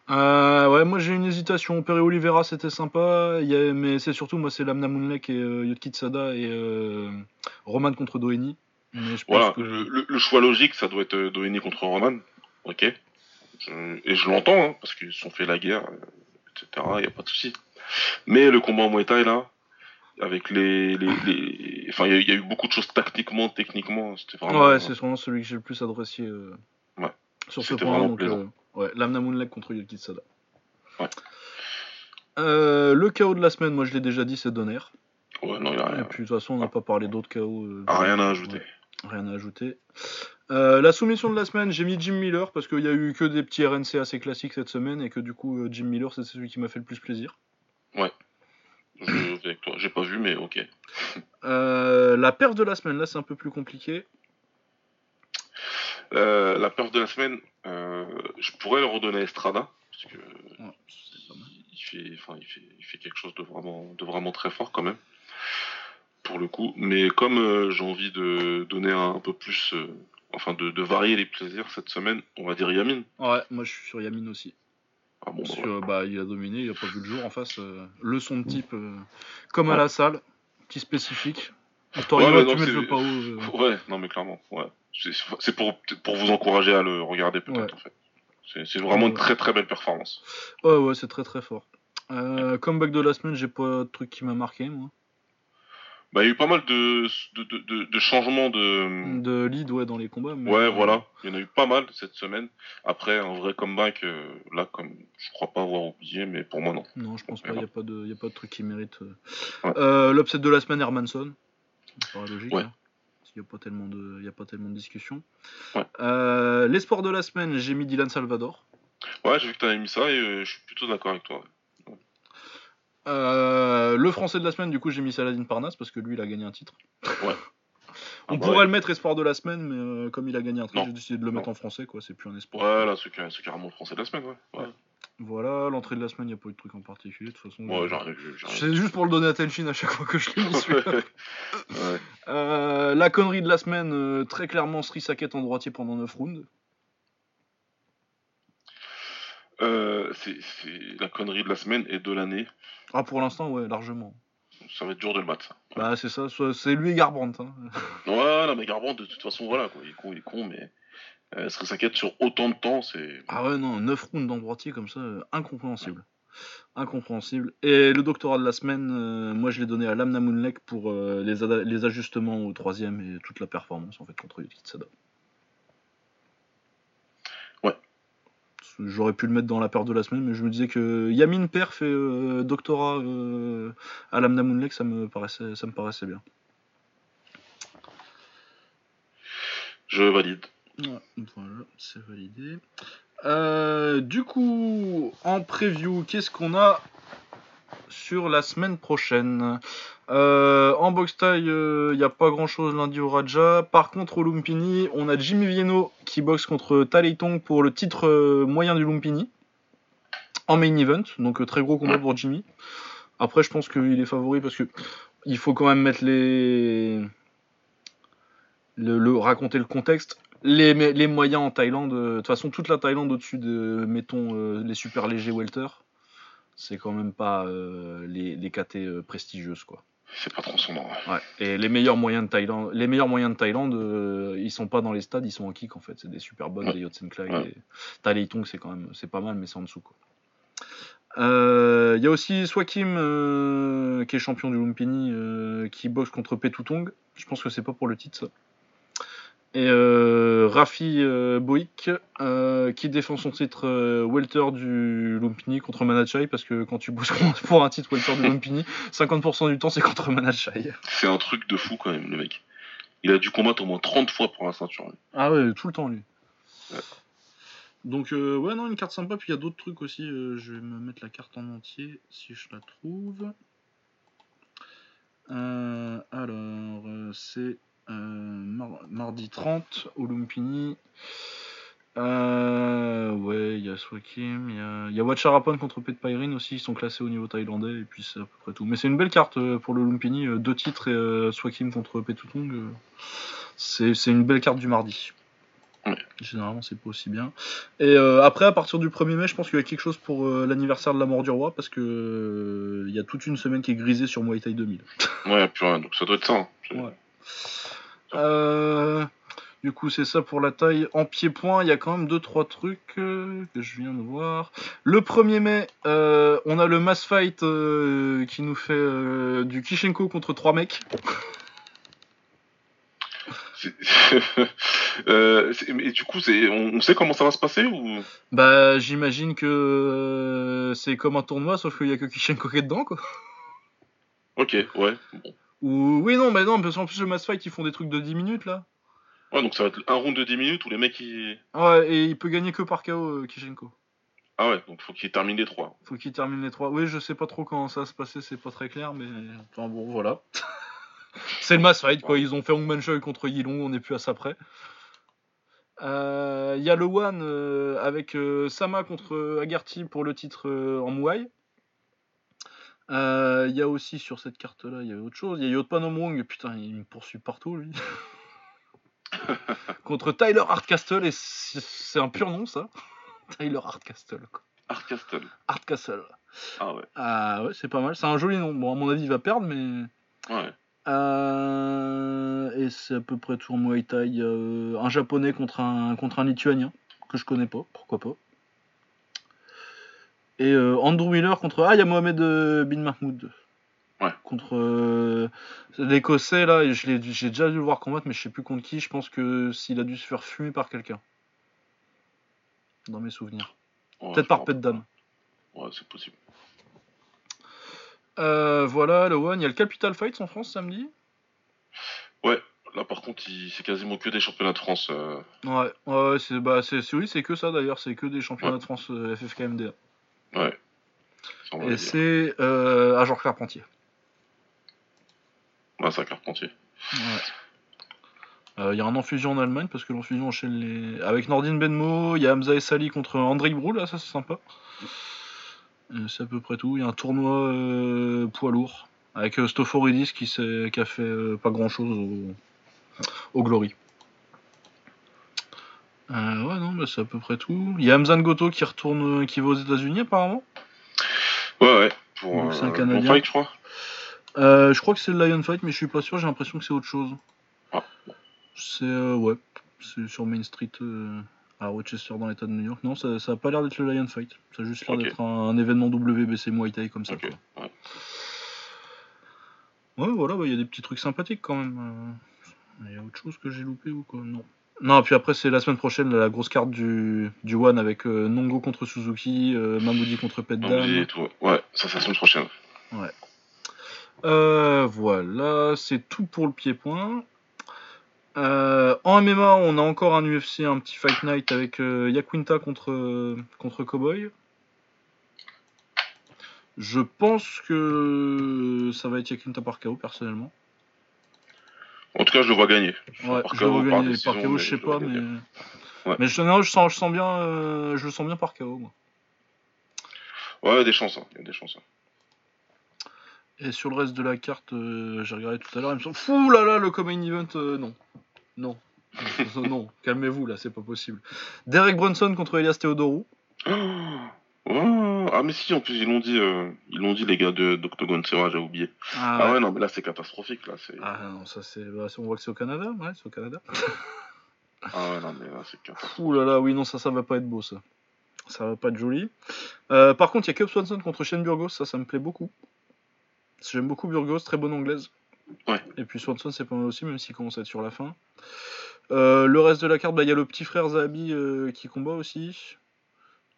Euh, ouais, moi j'ai une hésitation. Perry Oliveira c'était sympa, il y a- mais c'est surtout moi c'est Lamna Moonlek et euh, Yotkitsada et euh, Roman contre Doheny. Mais je pense Voilà, que le, choix logique, ça doit être euh, Doheny contre Roman. Ok. Je- et je l'entends, hein, parce qu'ils se sont fait la guerre, etc. Il n'y a pas de souci. Mais le combat en Muay Thai, là, avec les. les, les- Enfin, il y, a- il y a eu beaucoup de choses tactiquement, techniquement. C'était vraiment. ouais, c'est sûrement celui que j'ai le plus apprécié euh, Ouais. sur ce point. vraiment Donc, euh, ouais, Lamna Moonlek contre Yotkitsada. Ouais. Euh, le KO de la semaine, moi je l'ai déjà dit, c'est Donner. Ouais, non, il n'y a Et rien, puis de toute façon, on n'a pas parlé d'autres KO. euh, ah, rien à ajouter. Ouais. Rien à ajouter. Euh, la soumission de la semaine, j'ai mis Jim Miller parce qu'il y a eu que des petits RNC assez classiques cette semaine et que du coup, euh, Jim Miller, c'est celui qui m'a fait le plus plaisir. Je avec toi. J'ai pas vu, mais ok. Euh, la perte de la semaine, là, c'est un peu plus compliqué. Euh, la peur de la semaine, euh, je pourrais le redonner à Estrada. Parce que Ouais, il fait, enfin, il fait, il fait quelque chose de vraiment, de vraiment très fort quand même, pour le coup. Mais comme j'ai envie de donner un, peu plus, enfin, de, de varier les plaisirs cette semaine, on va dire Yamin. Ouais, moi je suis sur Yamin aussi. Ah bon, bah, Parce voilà. que, bah, il a dominé, il a pas vu le jour en face. euh, leçon de type, euh, comme à la salle, petit spécifique. Tu mets le pas haut. euh, Ouais, non mais clairement, ouais. C'est- pour, pour vous encourager à le regarder peut-être Ouais. en fait. C'est vraiment une très très belle performance. Ouais, ouais, c'est très très fort. Euh, comeback de la semaine, j'ai pas de truc qui m'a marqué, moi. Bah, il y a eu pas mal de, de, de, changements de, De lead, ouais, dans les combats. mais- Ouais, voilà. Il y en a eu pas mal cette semaine. Après, un vrai comeback, euh, là, comme je crois pas avoir oublié, mais pour moi, non. Non, je pense pas, il n'y a, pas de- y a pas de truc qui mérite. euh. Ouais. Euh, L'upset de la semaine, Hermanson. Ça paraît logique. Ouais. hein. Il n'y a, pas tellement de- y a pas tellement de discussion. Ouais. Euh, les sports de la semaine, j'ai mis Dylan Salvador. Ouais, j'ai vu que t'avais mis ça et je suis plutôt d'accord avec toi. Euh, le français de la semaine, du coup, j'ai mis Saladin Parnasse parce que lui, il a gagné un titre. Ouais. On Ah bah pourrait ouais. le mettre espoir de la semaine, mais euh, comme il a gagné un titre, j'ai décidé de le mettre en français, quoi. C'est plus un espoir. Ouais, là, c'est car- c'est carrément le français de la semaine, ouais. Ouais, Voilà, l'entrée de la semaine, il n'y a pas eu de truc en particulier. De toute façon, ouais c'est juste pour le donner à Tenshin à chaque fois que je l'ai ouais. Euh, la connerie de la semaine, très clairement, Sri Saket en droitier pendant 9 rounds. Euh, c'est la connerie de la semaine et de l'année. Ah, pour l'instant, ouais, largement. Ça va être dur de le battre. ça. Bah, c'est ça, c'est lui et Garbrandt. hein. Ouais, non, mais Garbrandt, de toute façon, voilà, quoi. Il est con, il est con, mais. Euh, serait sa quête sur autant de temps, c'est. Ah ouais, non, 9 rounds en droitier comme ça, euh, incompréhensible. Incompréhensible. Et le doctorat de la semaine, euh, moi je l'ai donné à Lamna Moonlek pour les, les ajustements au troisième et toute la performance en fait contre Yutkitsada. Ouais. J'aurais pu le mettre dans la perte de la semaine, mais je me disais que Yamin Perf et euh, doctorat euh, à Lamna Moonlek, ça me paraissait, ça me paraissait bien. Je valide. Ouais, voilà, c'est validé. Euh, du coup, en preview, qu'est-ce qu'on a? Sur la semaine prochaine Euh, En box taille, il n'y a pas grand-chose lundi au Raja. Par contre, au Lumpini, on a Jimmy Vienno qui boxe contre Taleitong pour le titre euh, moyen du Lumpini en main event. Donc euh, très gros combat pour Jimmy. Après, je pense qu'il est favori parce que il faut quand même mettre le, raconter le contexte. Les, les moyens en Thaïlande, euh, de toute façon, toute la Thaïlande au-dessus de, mettons, euh, les super légers welter, c'est quand même pas euh, les, les KT euh, prestigieuses, quoi. C'est pas transcendant. Ouais. Et les meilleurs moyens de Thaïlande, les meilleurs moyens de Thaïlande, euh, ils sont pas dans les stades, ils sont en kick en fait. C'est des super bonnes, Ouais. des Yotsen Ouais. des Taleitong, c'est quand même, c'est pas mal, mais c'est en dessous quoi. Euh, Il y a aussi Swakim euh, qui est champion du Lumpini qui boxe contre Petutong. Je pense que c'est pas pour le titre ça. Et euh, Rafi euh, Boik euh, qui défend son titre euh, welter du Lumpini contre Manachai parce que quand tu bosses pour un titre welter du Lumpini, 50% du temps c'est contre Manachai. C'est un truc de fou quand même, le mec. Il a dû combattre au moins 30 fois pour la ceinture. lui. Ah ouais, tout le temps lui. Ouais. Donc euh, ouais non une carte sympa puis il y a d'autres trucs aussi. je vais me mettre la carte en entier si je la trouve. Alors c'est mardi 30 au Lumpini. Euh, ouais, il y a Swakim, il y a, y a Watcharapan contre Pet Pyrin aussi, ils sont classés au niveau thaïlandais, et puis c'est à peu près tout. Mais c'est une belle carte euh, pour le Lumpini, euh, deux titres et euh, Swakim contre Petutong. c'est une belle carte du mardi. Ouais. Généralement, c'est pas aussi bien. Et euh, après, à partir du 1er mai, je pense qu'il y a quelque chose pour l'anniversaire de la mort du roi, parce que il y a toute une semaine qui est grisée sur Muay Thai 2000. Ouais, ouais, donc ça doit être ça. hein. Ouais. Euh, du coup, c'est ça pour la taille. En pied-point, il y a quand même 2-3 trucs euh, que je viens de voir. Le 1er mai, euh, on a le mass fight qui nous fait du Kishenko contre 3 mecs. Euh, mais du coup, on, on sait comment ça va se passer ou? Bah, j'imagine que euh, c'est comme un tournoi, sauf qu'il y a que Kishenko qui est dedans, quoi. Ok, ouais. Bon. Ou oui, non, mais non, parce qu'en plus le mass fight, ils font des trucs de 10 minutes là. Ouais, donc ça va être un round de 10 minutes où les mecs ils. Ouais, et il peut gagner que par KO, euh, Kishenko. Ah ouais, donc faut qu'ils terminent les trois. Faut qu'il termine les trois. Oui, je sais pas trop comment ça va se passer, c'est pas très clair, mais enfin bon, voilà. c'est le mass fight, quoi. Ils ont fait Hongman Choi contre Yilong, on est plus à ça près. Euh, Il y a le One euh, avec euh, Sama contre Agarty pour le titre en Muay. Euh, Il y a aussi sur cette carte-là, il y avait autre chose. Il y a Yotpan Omrung, putain, il me poursuit partout lui. contre Tyler Hardcastle, et c'est un pur nom ça. Tyler Hardcastle, quoi. Hardcastle. Hardcastle. Ah ouais. Ah ouais, c'est pas mal. C'est un joli nom. Bon, à mon avis, il va perdre, mais. Ouais. Euh, Et c'est à peu près tout en Muay Thai. Euh, un japonais contre un, contre un lituanien, que je connais pas, pourquoi pas. Et euh, Andrew Miller contre. Ah, il y a Mohamed euh, Bin Mahmoud. Ouais. Contre euh, l'Écossais, là, j'ai déjà dû le voir combattre, mais je sais plus contre qui. Je pense que s'il a dû se faire fumer par quelqu'un. Dans mes souvenirs. Ouais, Peut-être par Pet rappelle. Ouais, c'est possible. Euh, voilà, le One. Il y a le Capital Fights en France samedi. Là, par contre, c'est quasiment que des championnats de France. euh. Ouais, ouais, c'est bah oui, c'est que ça d'ailleurs, c'est que des championnats Ouais. de France euh, FFKMDA. Ouais. Et c'est euh, Jean Carpentier. À Carpentier. Ouais. Euh, Il y a un enfusion en Allemagne parce que l'enfusion enchaîne les. Avec Nordine Benmo, il y a Hamza Essali contre Andrik Brou, là, ça c'est sympa. Euh, c'est à peu près tout. Il y a un tournoi euh, poids lourd avec euh, Stoforidis qui, qui a fait euh, pas grand chose au, au Glory. Euh, ouais, non, mais c'est à peu près tout. Il y a Hamzan Goto qui retourne, qui va aux États-Unis apparemment. Ouais, ouais. Pour Donc, euh, un Bon Canadien. Fight, je crois. Euh, je crois que c'est le Lion Fight, mais je suis pas sûr. J'ai l'impression que c'est autre chose. Ah. C'est euh, ouais, c'est sur Main Street euh, à Rochester dans l'État de New York. Non, ça, ça a pas l'air d'être le Lion Fight. Ça a juste l'air d'être un, un événement WBC Muay Thai comme ça. Quoi. Ouais. Ouais, voilà, bah, il y a des petits trucs sympathiques quand même. euh. Il y a autre chose que j'ai loupé ou quoi? Non. Non, puis après, c'est la semaine prochaine, la grosse carte du, du One avec euh, Nongo contre Suzuki, euh, Mamoudi contre tout. Ouais, ça, c'est la semaine prochaine. Euh, voilà, c'est tout pour le pied-point. Euh, en MMA, on a encore un UFC, un petit Fight Night avec Yaquinta contre, contre Cowboy. Je pense que ça va être Yaquinta par KO personnellement. En tout cas, je le vois gagner. Ouais, Par je le KO, vois par gagner décision, par KO, mais je sais pas, mais. Ouais. Mais je, non, je, sens, je sens bien, euh, je le sens bien par KO. Moi. Ouais, il y a des chances. hein, Il y a des chances. hein. Et sur le reste de la carte, euh, j'ai regardé tout à l'heure, il me semble. Fou là là, le Common Event, euh, non. Non. non, calmez-vous là, c'est pas possible. Derek Brunson contre Elias Theodorou. Oh, ah, mais si, en plus, ils l'ont dit, euh, ils l'ont dit, les gars de d'Octogone, c'est vrai, j'ai oublié. Ah, Ah ouais. ouais, non, mais là, c'est catastrophique, là. C'est... Ah non, ça c'est. bah, on voit que c'est au Canada, ouais, c'est au Canada. Ah ouais, non, mais là, c'est catastrophique. Ouh là là, oui, non, ça, ça va pas être beau ça. Ça va pas être joli. Euh, par contre, il y a Cub Swanson contre Shane Burgos, ça, ça me plaît beaucoup. J'aime beaucoup Burgos, très bonne anglaise. Ouais. Et puis Swanson, c'est pas mal aussi, même s'il commence à être sur la fin. Euh, le reste de la carte, bah, il y a le petit frère Zabi euh, qui combat aussi.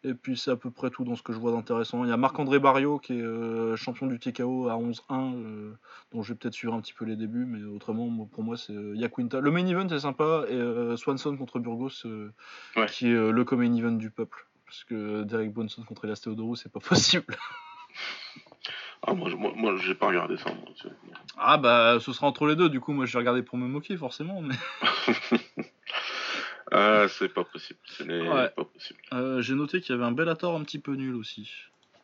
Et puis c'est à peu près tout dans ce que je vois d'intéressant. Il y a Marc-André Barrio qui est euh, champion du TKO à 11-1, euh, dont je vais peut-être suivre un petit peu les débuts, mais autrement, pour moi, c'est euh, Yaquinta. Le main event est sympa, et euh, Swanson contre Burgos, Ouais. qui est le co-main event du peuple. Parce que Derek Bonson contre Elias Theodorou, c'est pas possible. Ah, moi, je- moi, moi, j'ai pas regardé ça, moi. Ah bah, ce sera entre les deux, du coup, moi je vais regarder pour me moquer, forcément. Mais... Ah, c'est pas possible. Ce n'est Ouais. pas possible. Euh, J'ai noté qu'il y avait un Bellator un petit peu nul aussi.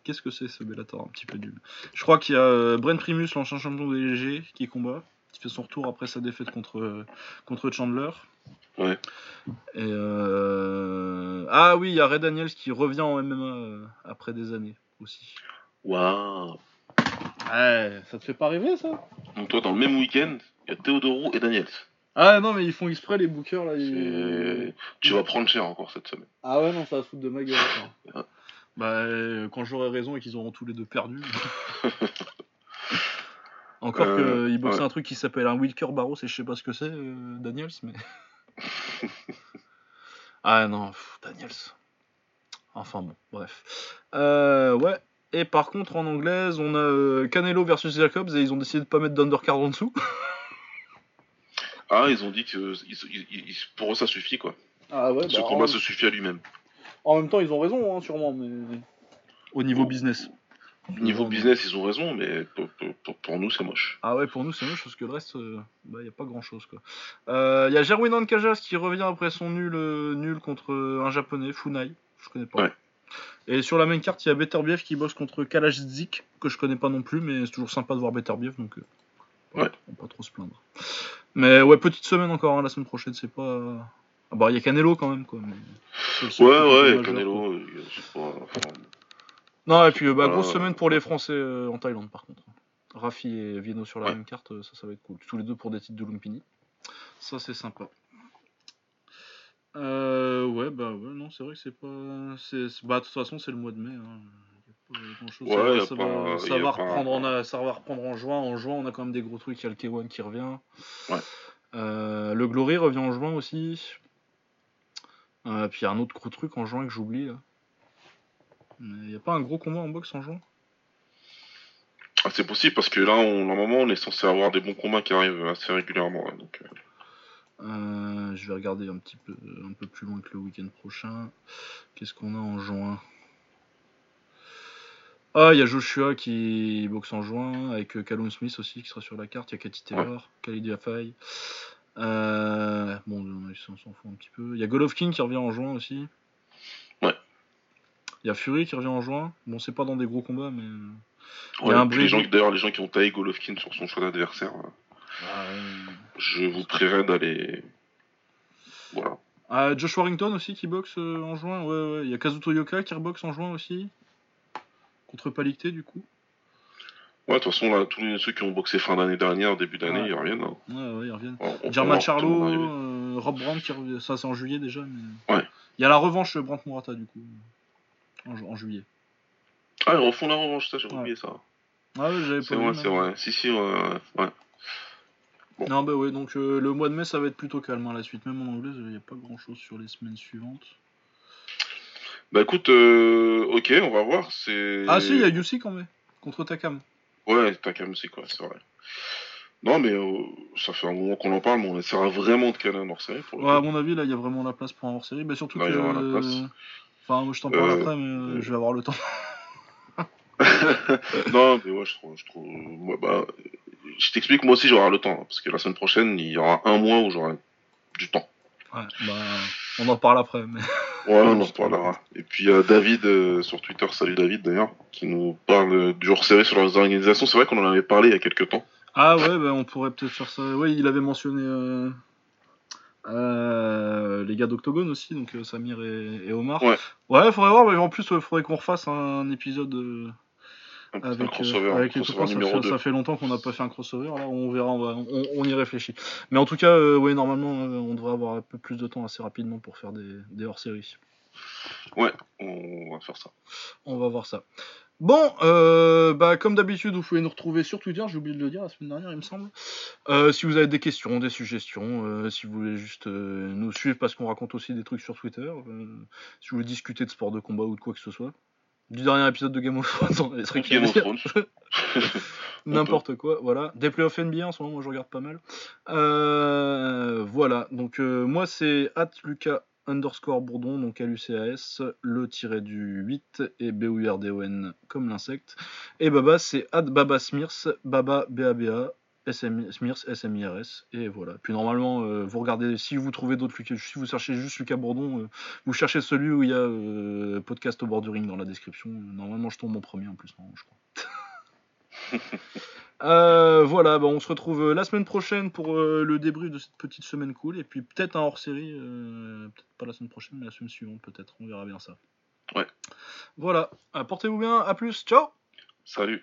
Qu'est-ce que c'est ce Bellator un petit peu nul? Je crois qu'il y a euh, Brent Primus, l'ancien champion des léger, qui combat. qui fait son retour après sa défaite contre, contre Chandler. Ouais. Et euh, Ah oui, il y a Red Daniels qui revient en MMA euh, après des années aussi. Waouh. Ouais, ça te fait pas rêver ça? Donc toi, dans le même week-end, il y a Théodoro et Daniels. Ah non, mais ils font exprès les bookers là. ils- Tu vas prendre cher encore cette semaine. Ah ouais, non, ça va se foutre de ma gueule. Ah. bah, euh, quand j'aurai raison et qu'ils auront tous les deux perdu. Encore Euh, qu'il boxe ouais. un truc qui s'appelle un Wilker Barros et je sais pas ce que c'est, euh, Daniels, mais. ah non, pff, Daniels. Enfin bon, bref. Euh, ouais. Et par contre, en anglaise, on a euh, Canelo versus Jacobs et ils ont décidé de pas mettre d'undercard en dessous. Ah, ils ont dit que ils- ils- ils- pour eux ça suffit quoi. Ah ouais, Ce combat se suffit à lui-même. En même temps, ils ont raison, hein, sûrement, mais. Au niveau business. Niveau Non, business, ils ont raison, mais pour, pour- pour- pour nous c'est moche. Ah ouais, pour nous c'est moche parce que le reste, il n'y a pas grand chose quoi. Il y a Jerwin Ancajas qui revient après son nul, euh, nul contre euh, un japonais, Funai, je connais pas. Ouais. Et sur la main carte, il y a Beterbiev qui bosse contre Kalajdzic, que je connais pas non plus, mais c'est toujours sympa de voir Beterbiev donc euh, Ouais. on va pas trop se plaindre. Mais ouais, petite semaine encore, hein, la semaine prochaine, c'est pas. Ah bah, il y a Canelo quand même quoi. Mais... Ouais, ouais, majeur, quoi. Canelo, euh, c'est pas. enfin, Non, et puis euh, bah, Voilà. grosse semaine pour les Français euh, en Thaïlande par contre. Rafi et Vieno sur la Ouais. même carte, euh, ça, ça va être cool. Tous les deux pour des titres de Lumpini. Ça, c'est sympa. Euh, ouais, bah ouais, non, c'est vrai que c'est pas. Bah, de toute façon, c'est le mois de mai. Hein. Ouais, ça, va- pas- ça pas- reprendre en, a- ça va reprendre en juin. En juin, on a quand même des gros trucs. Il y a le K1 qui revient. Ouais. Euh, le Glory revient en juin aussi. Euh, puis il y a un autre gros truc en juin que j'oublie. Il n'y a pas un gros combat en boxe en juin? Ah, c'est possible parce que là, on, normalement, on est censé avoir des bons combats qui arrivent assez régulièrement. hein, donc, Euh, je vais regarder un petit peu, un peu plus loin que le week-end prochain. Qu'est-ce qu'on a en juin? Ah, il y a Joshua qui boxe en juin, avec euh, Callum Smith aussi qui sera sur la carte. Il y a Cathy Taylor, Khalid Yafai. Euh, bon, on s'en fout un petit peu. Il y a Golovkin qui revient en juin aussi. Ouais. Il y a Fury qui revient en juin. Bon, c'est pas dans des gros combats, mais. Il y a ouais, un les gens, d'ailleurs, les gens qui ont taillé Golovkin sur son choix d'adversaire, euh, Ah, je vous prierai d'aller. Voilà. Ah, Josh Warrington aussi qui boxe euh, en juin. Ouais, ouais. Il y a Kazuto Yoka qui reboxe en juin aussi. Contre Palicté, du coup. Ouais, de toute façon, là, tous les- ceux qui ont boxé fin d'année dernière, début d'année, Ouais. ils reviennent. hein. Ouais, ouais, ils reviennent. Monde Charlot, euh, Rob Brandt qui. Ça, c'est en juillet déjà. Mais... Ouais. Il y a la revanche euh, Brandt Murata, du coup. En, ju- en juillet. Ah, ils refont la revanche, ça, j'ai oublié ça. Ah ouais, j'avais C'est pas vrai, vu. c'est vrai. Si, si, ouais. ouais, ouais. Bon. Non, bah ouais, donc euh, le mois de mai, ça va être plutôt calme à la suite. Même en anglaise, il n'y a pas grand chose sur les semaines suivantes. Bah écoute, euh, ok, on va voir. C'est. Ah si, il y a Yusik en mai. Contre Takam. Ouais, quand même, c'est quoi, c'est vrai. Non, mais euh, ça fait un moment qu'on en parle, mais on essaiera vraiment de caler un hors série pour le Ouais, à mon avis, là, il y a vraiment la place pour un hors-série. Bah, surtout Là, que. y aura la place. Enfin, moi, je t'en parle Euh, après, mais je vais avoir le temps. non, mais ouais, je trouve. Je, trouve moi, bah, je t'explique, moi aussi, j'aurai le temps. hein, parce que la semaine prochaine, il y aura un mois où j'aurai du temps. Ouais, bah, on en parle après. Mais... Ouais, on en reparlera. Et puis euh, David euh, sur Twitter, salut David d'ailleurs, qui nous parle du hors série sur les organisations. C'est vrai qu'on en avait parlé il y a quelques temps. Ah ouais, bah, on pourrait peut-être faire ça. Oui, il avait mentionné euh, euh, les gars d'Octogone aussi, donc euh, Samir et, et Omar. Ouais. Ouais, faudrait voir, mais en plus, il faudrait qu'on refasse un épisode euh, avec, crossover, euh, un avec les crossover copains. Ça fait, 2. ça fait longtemps qu'on n'a pas fait un crossover, là, on verra, on, va- on- on y réfléchit. Mais en tout cas, euh, ouais, normalement, euh, on devrait avoir un peu plus de temps assez rapidement pour faire des, des hors-séries. On va faire ça. On va voir ça. Bon, euh, bah, comme d'habitude, vous pouvez nous retrouver sur Twitter, j'ai oublié de le dire la semaine dernière, il me semble. Euh, si vous avez des questions, des suggestions, euh, si vous voulez juste nous suivre parce qu'on raconte aussi des trucs sur Twitter, si vous voulez discuter de sport de combat ou de quoi que ce soit. Du dernier épisode de Game of Thrones, on laisserait Game of. Thrones. N'importe quoi, voilà. Des playoffs NBA en ce moment, moi je regarde pas mal. Euh, voilà, donc euh, moi c'est at Lucas underscore Bourdon, donc L-U-C-A-S, le tiré du 8 et B-U-R-D-O-N comme l'insecte. Et Baba c'est at Baba Smirs, Baba B-A-B-A, SM, Smirs, S-M-I-R-S, et voilà. Puis normalement, euh, vous regardez, si vous trouvez d'autres Lucas, si vous cherchez juste Lucas Bourdon, euh, vous cherchez celui où il y a euh, podcast au bord du ring dans la description. Normalement, je tombe en premier en plus, non, je crois. Voilà, bah, on se retrouve la semaine prochaine pour le débrief de cette petite semaine cool. Et puis peut-être un hors-série, euh, peut-être pas la semaine prochaine, mais la semaine suivante peut-être. On verra bien ça. Ouais. Voilà, portez-vous bien, à plus, ciao Salut.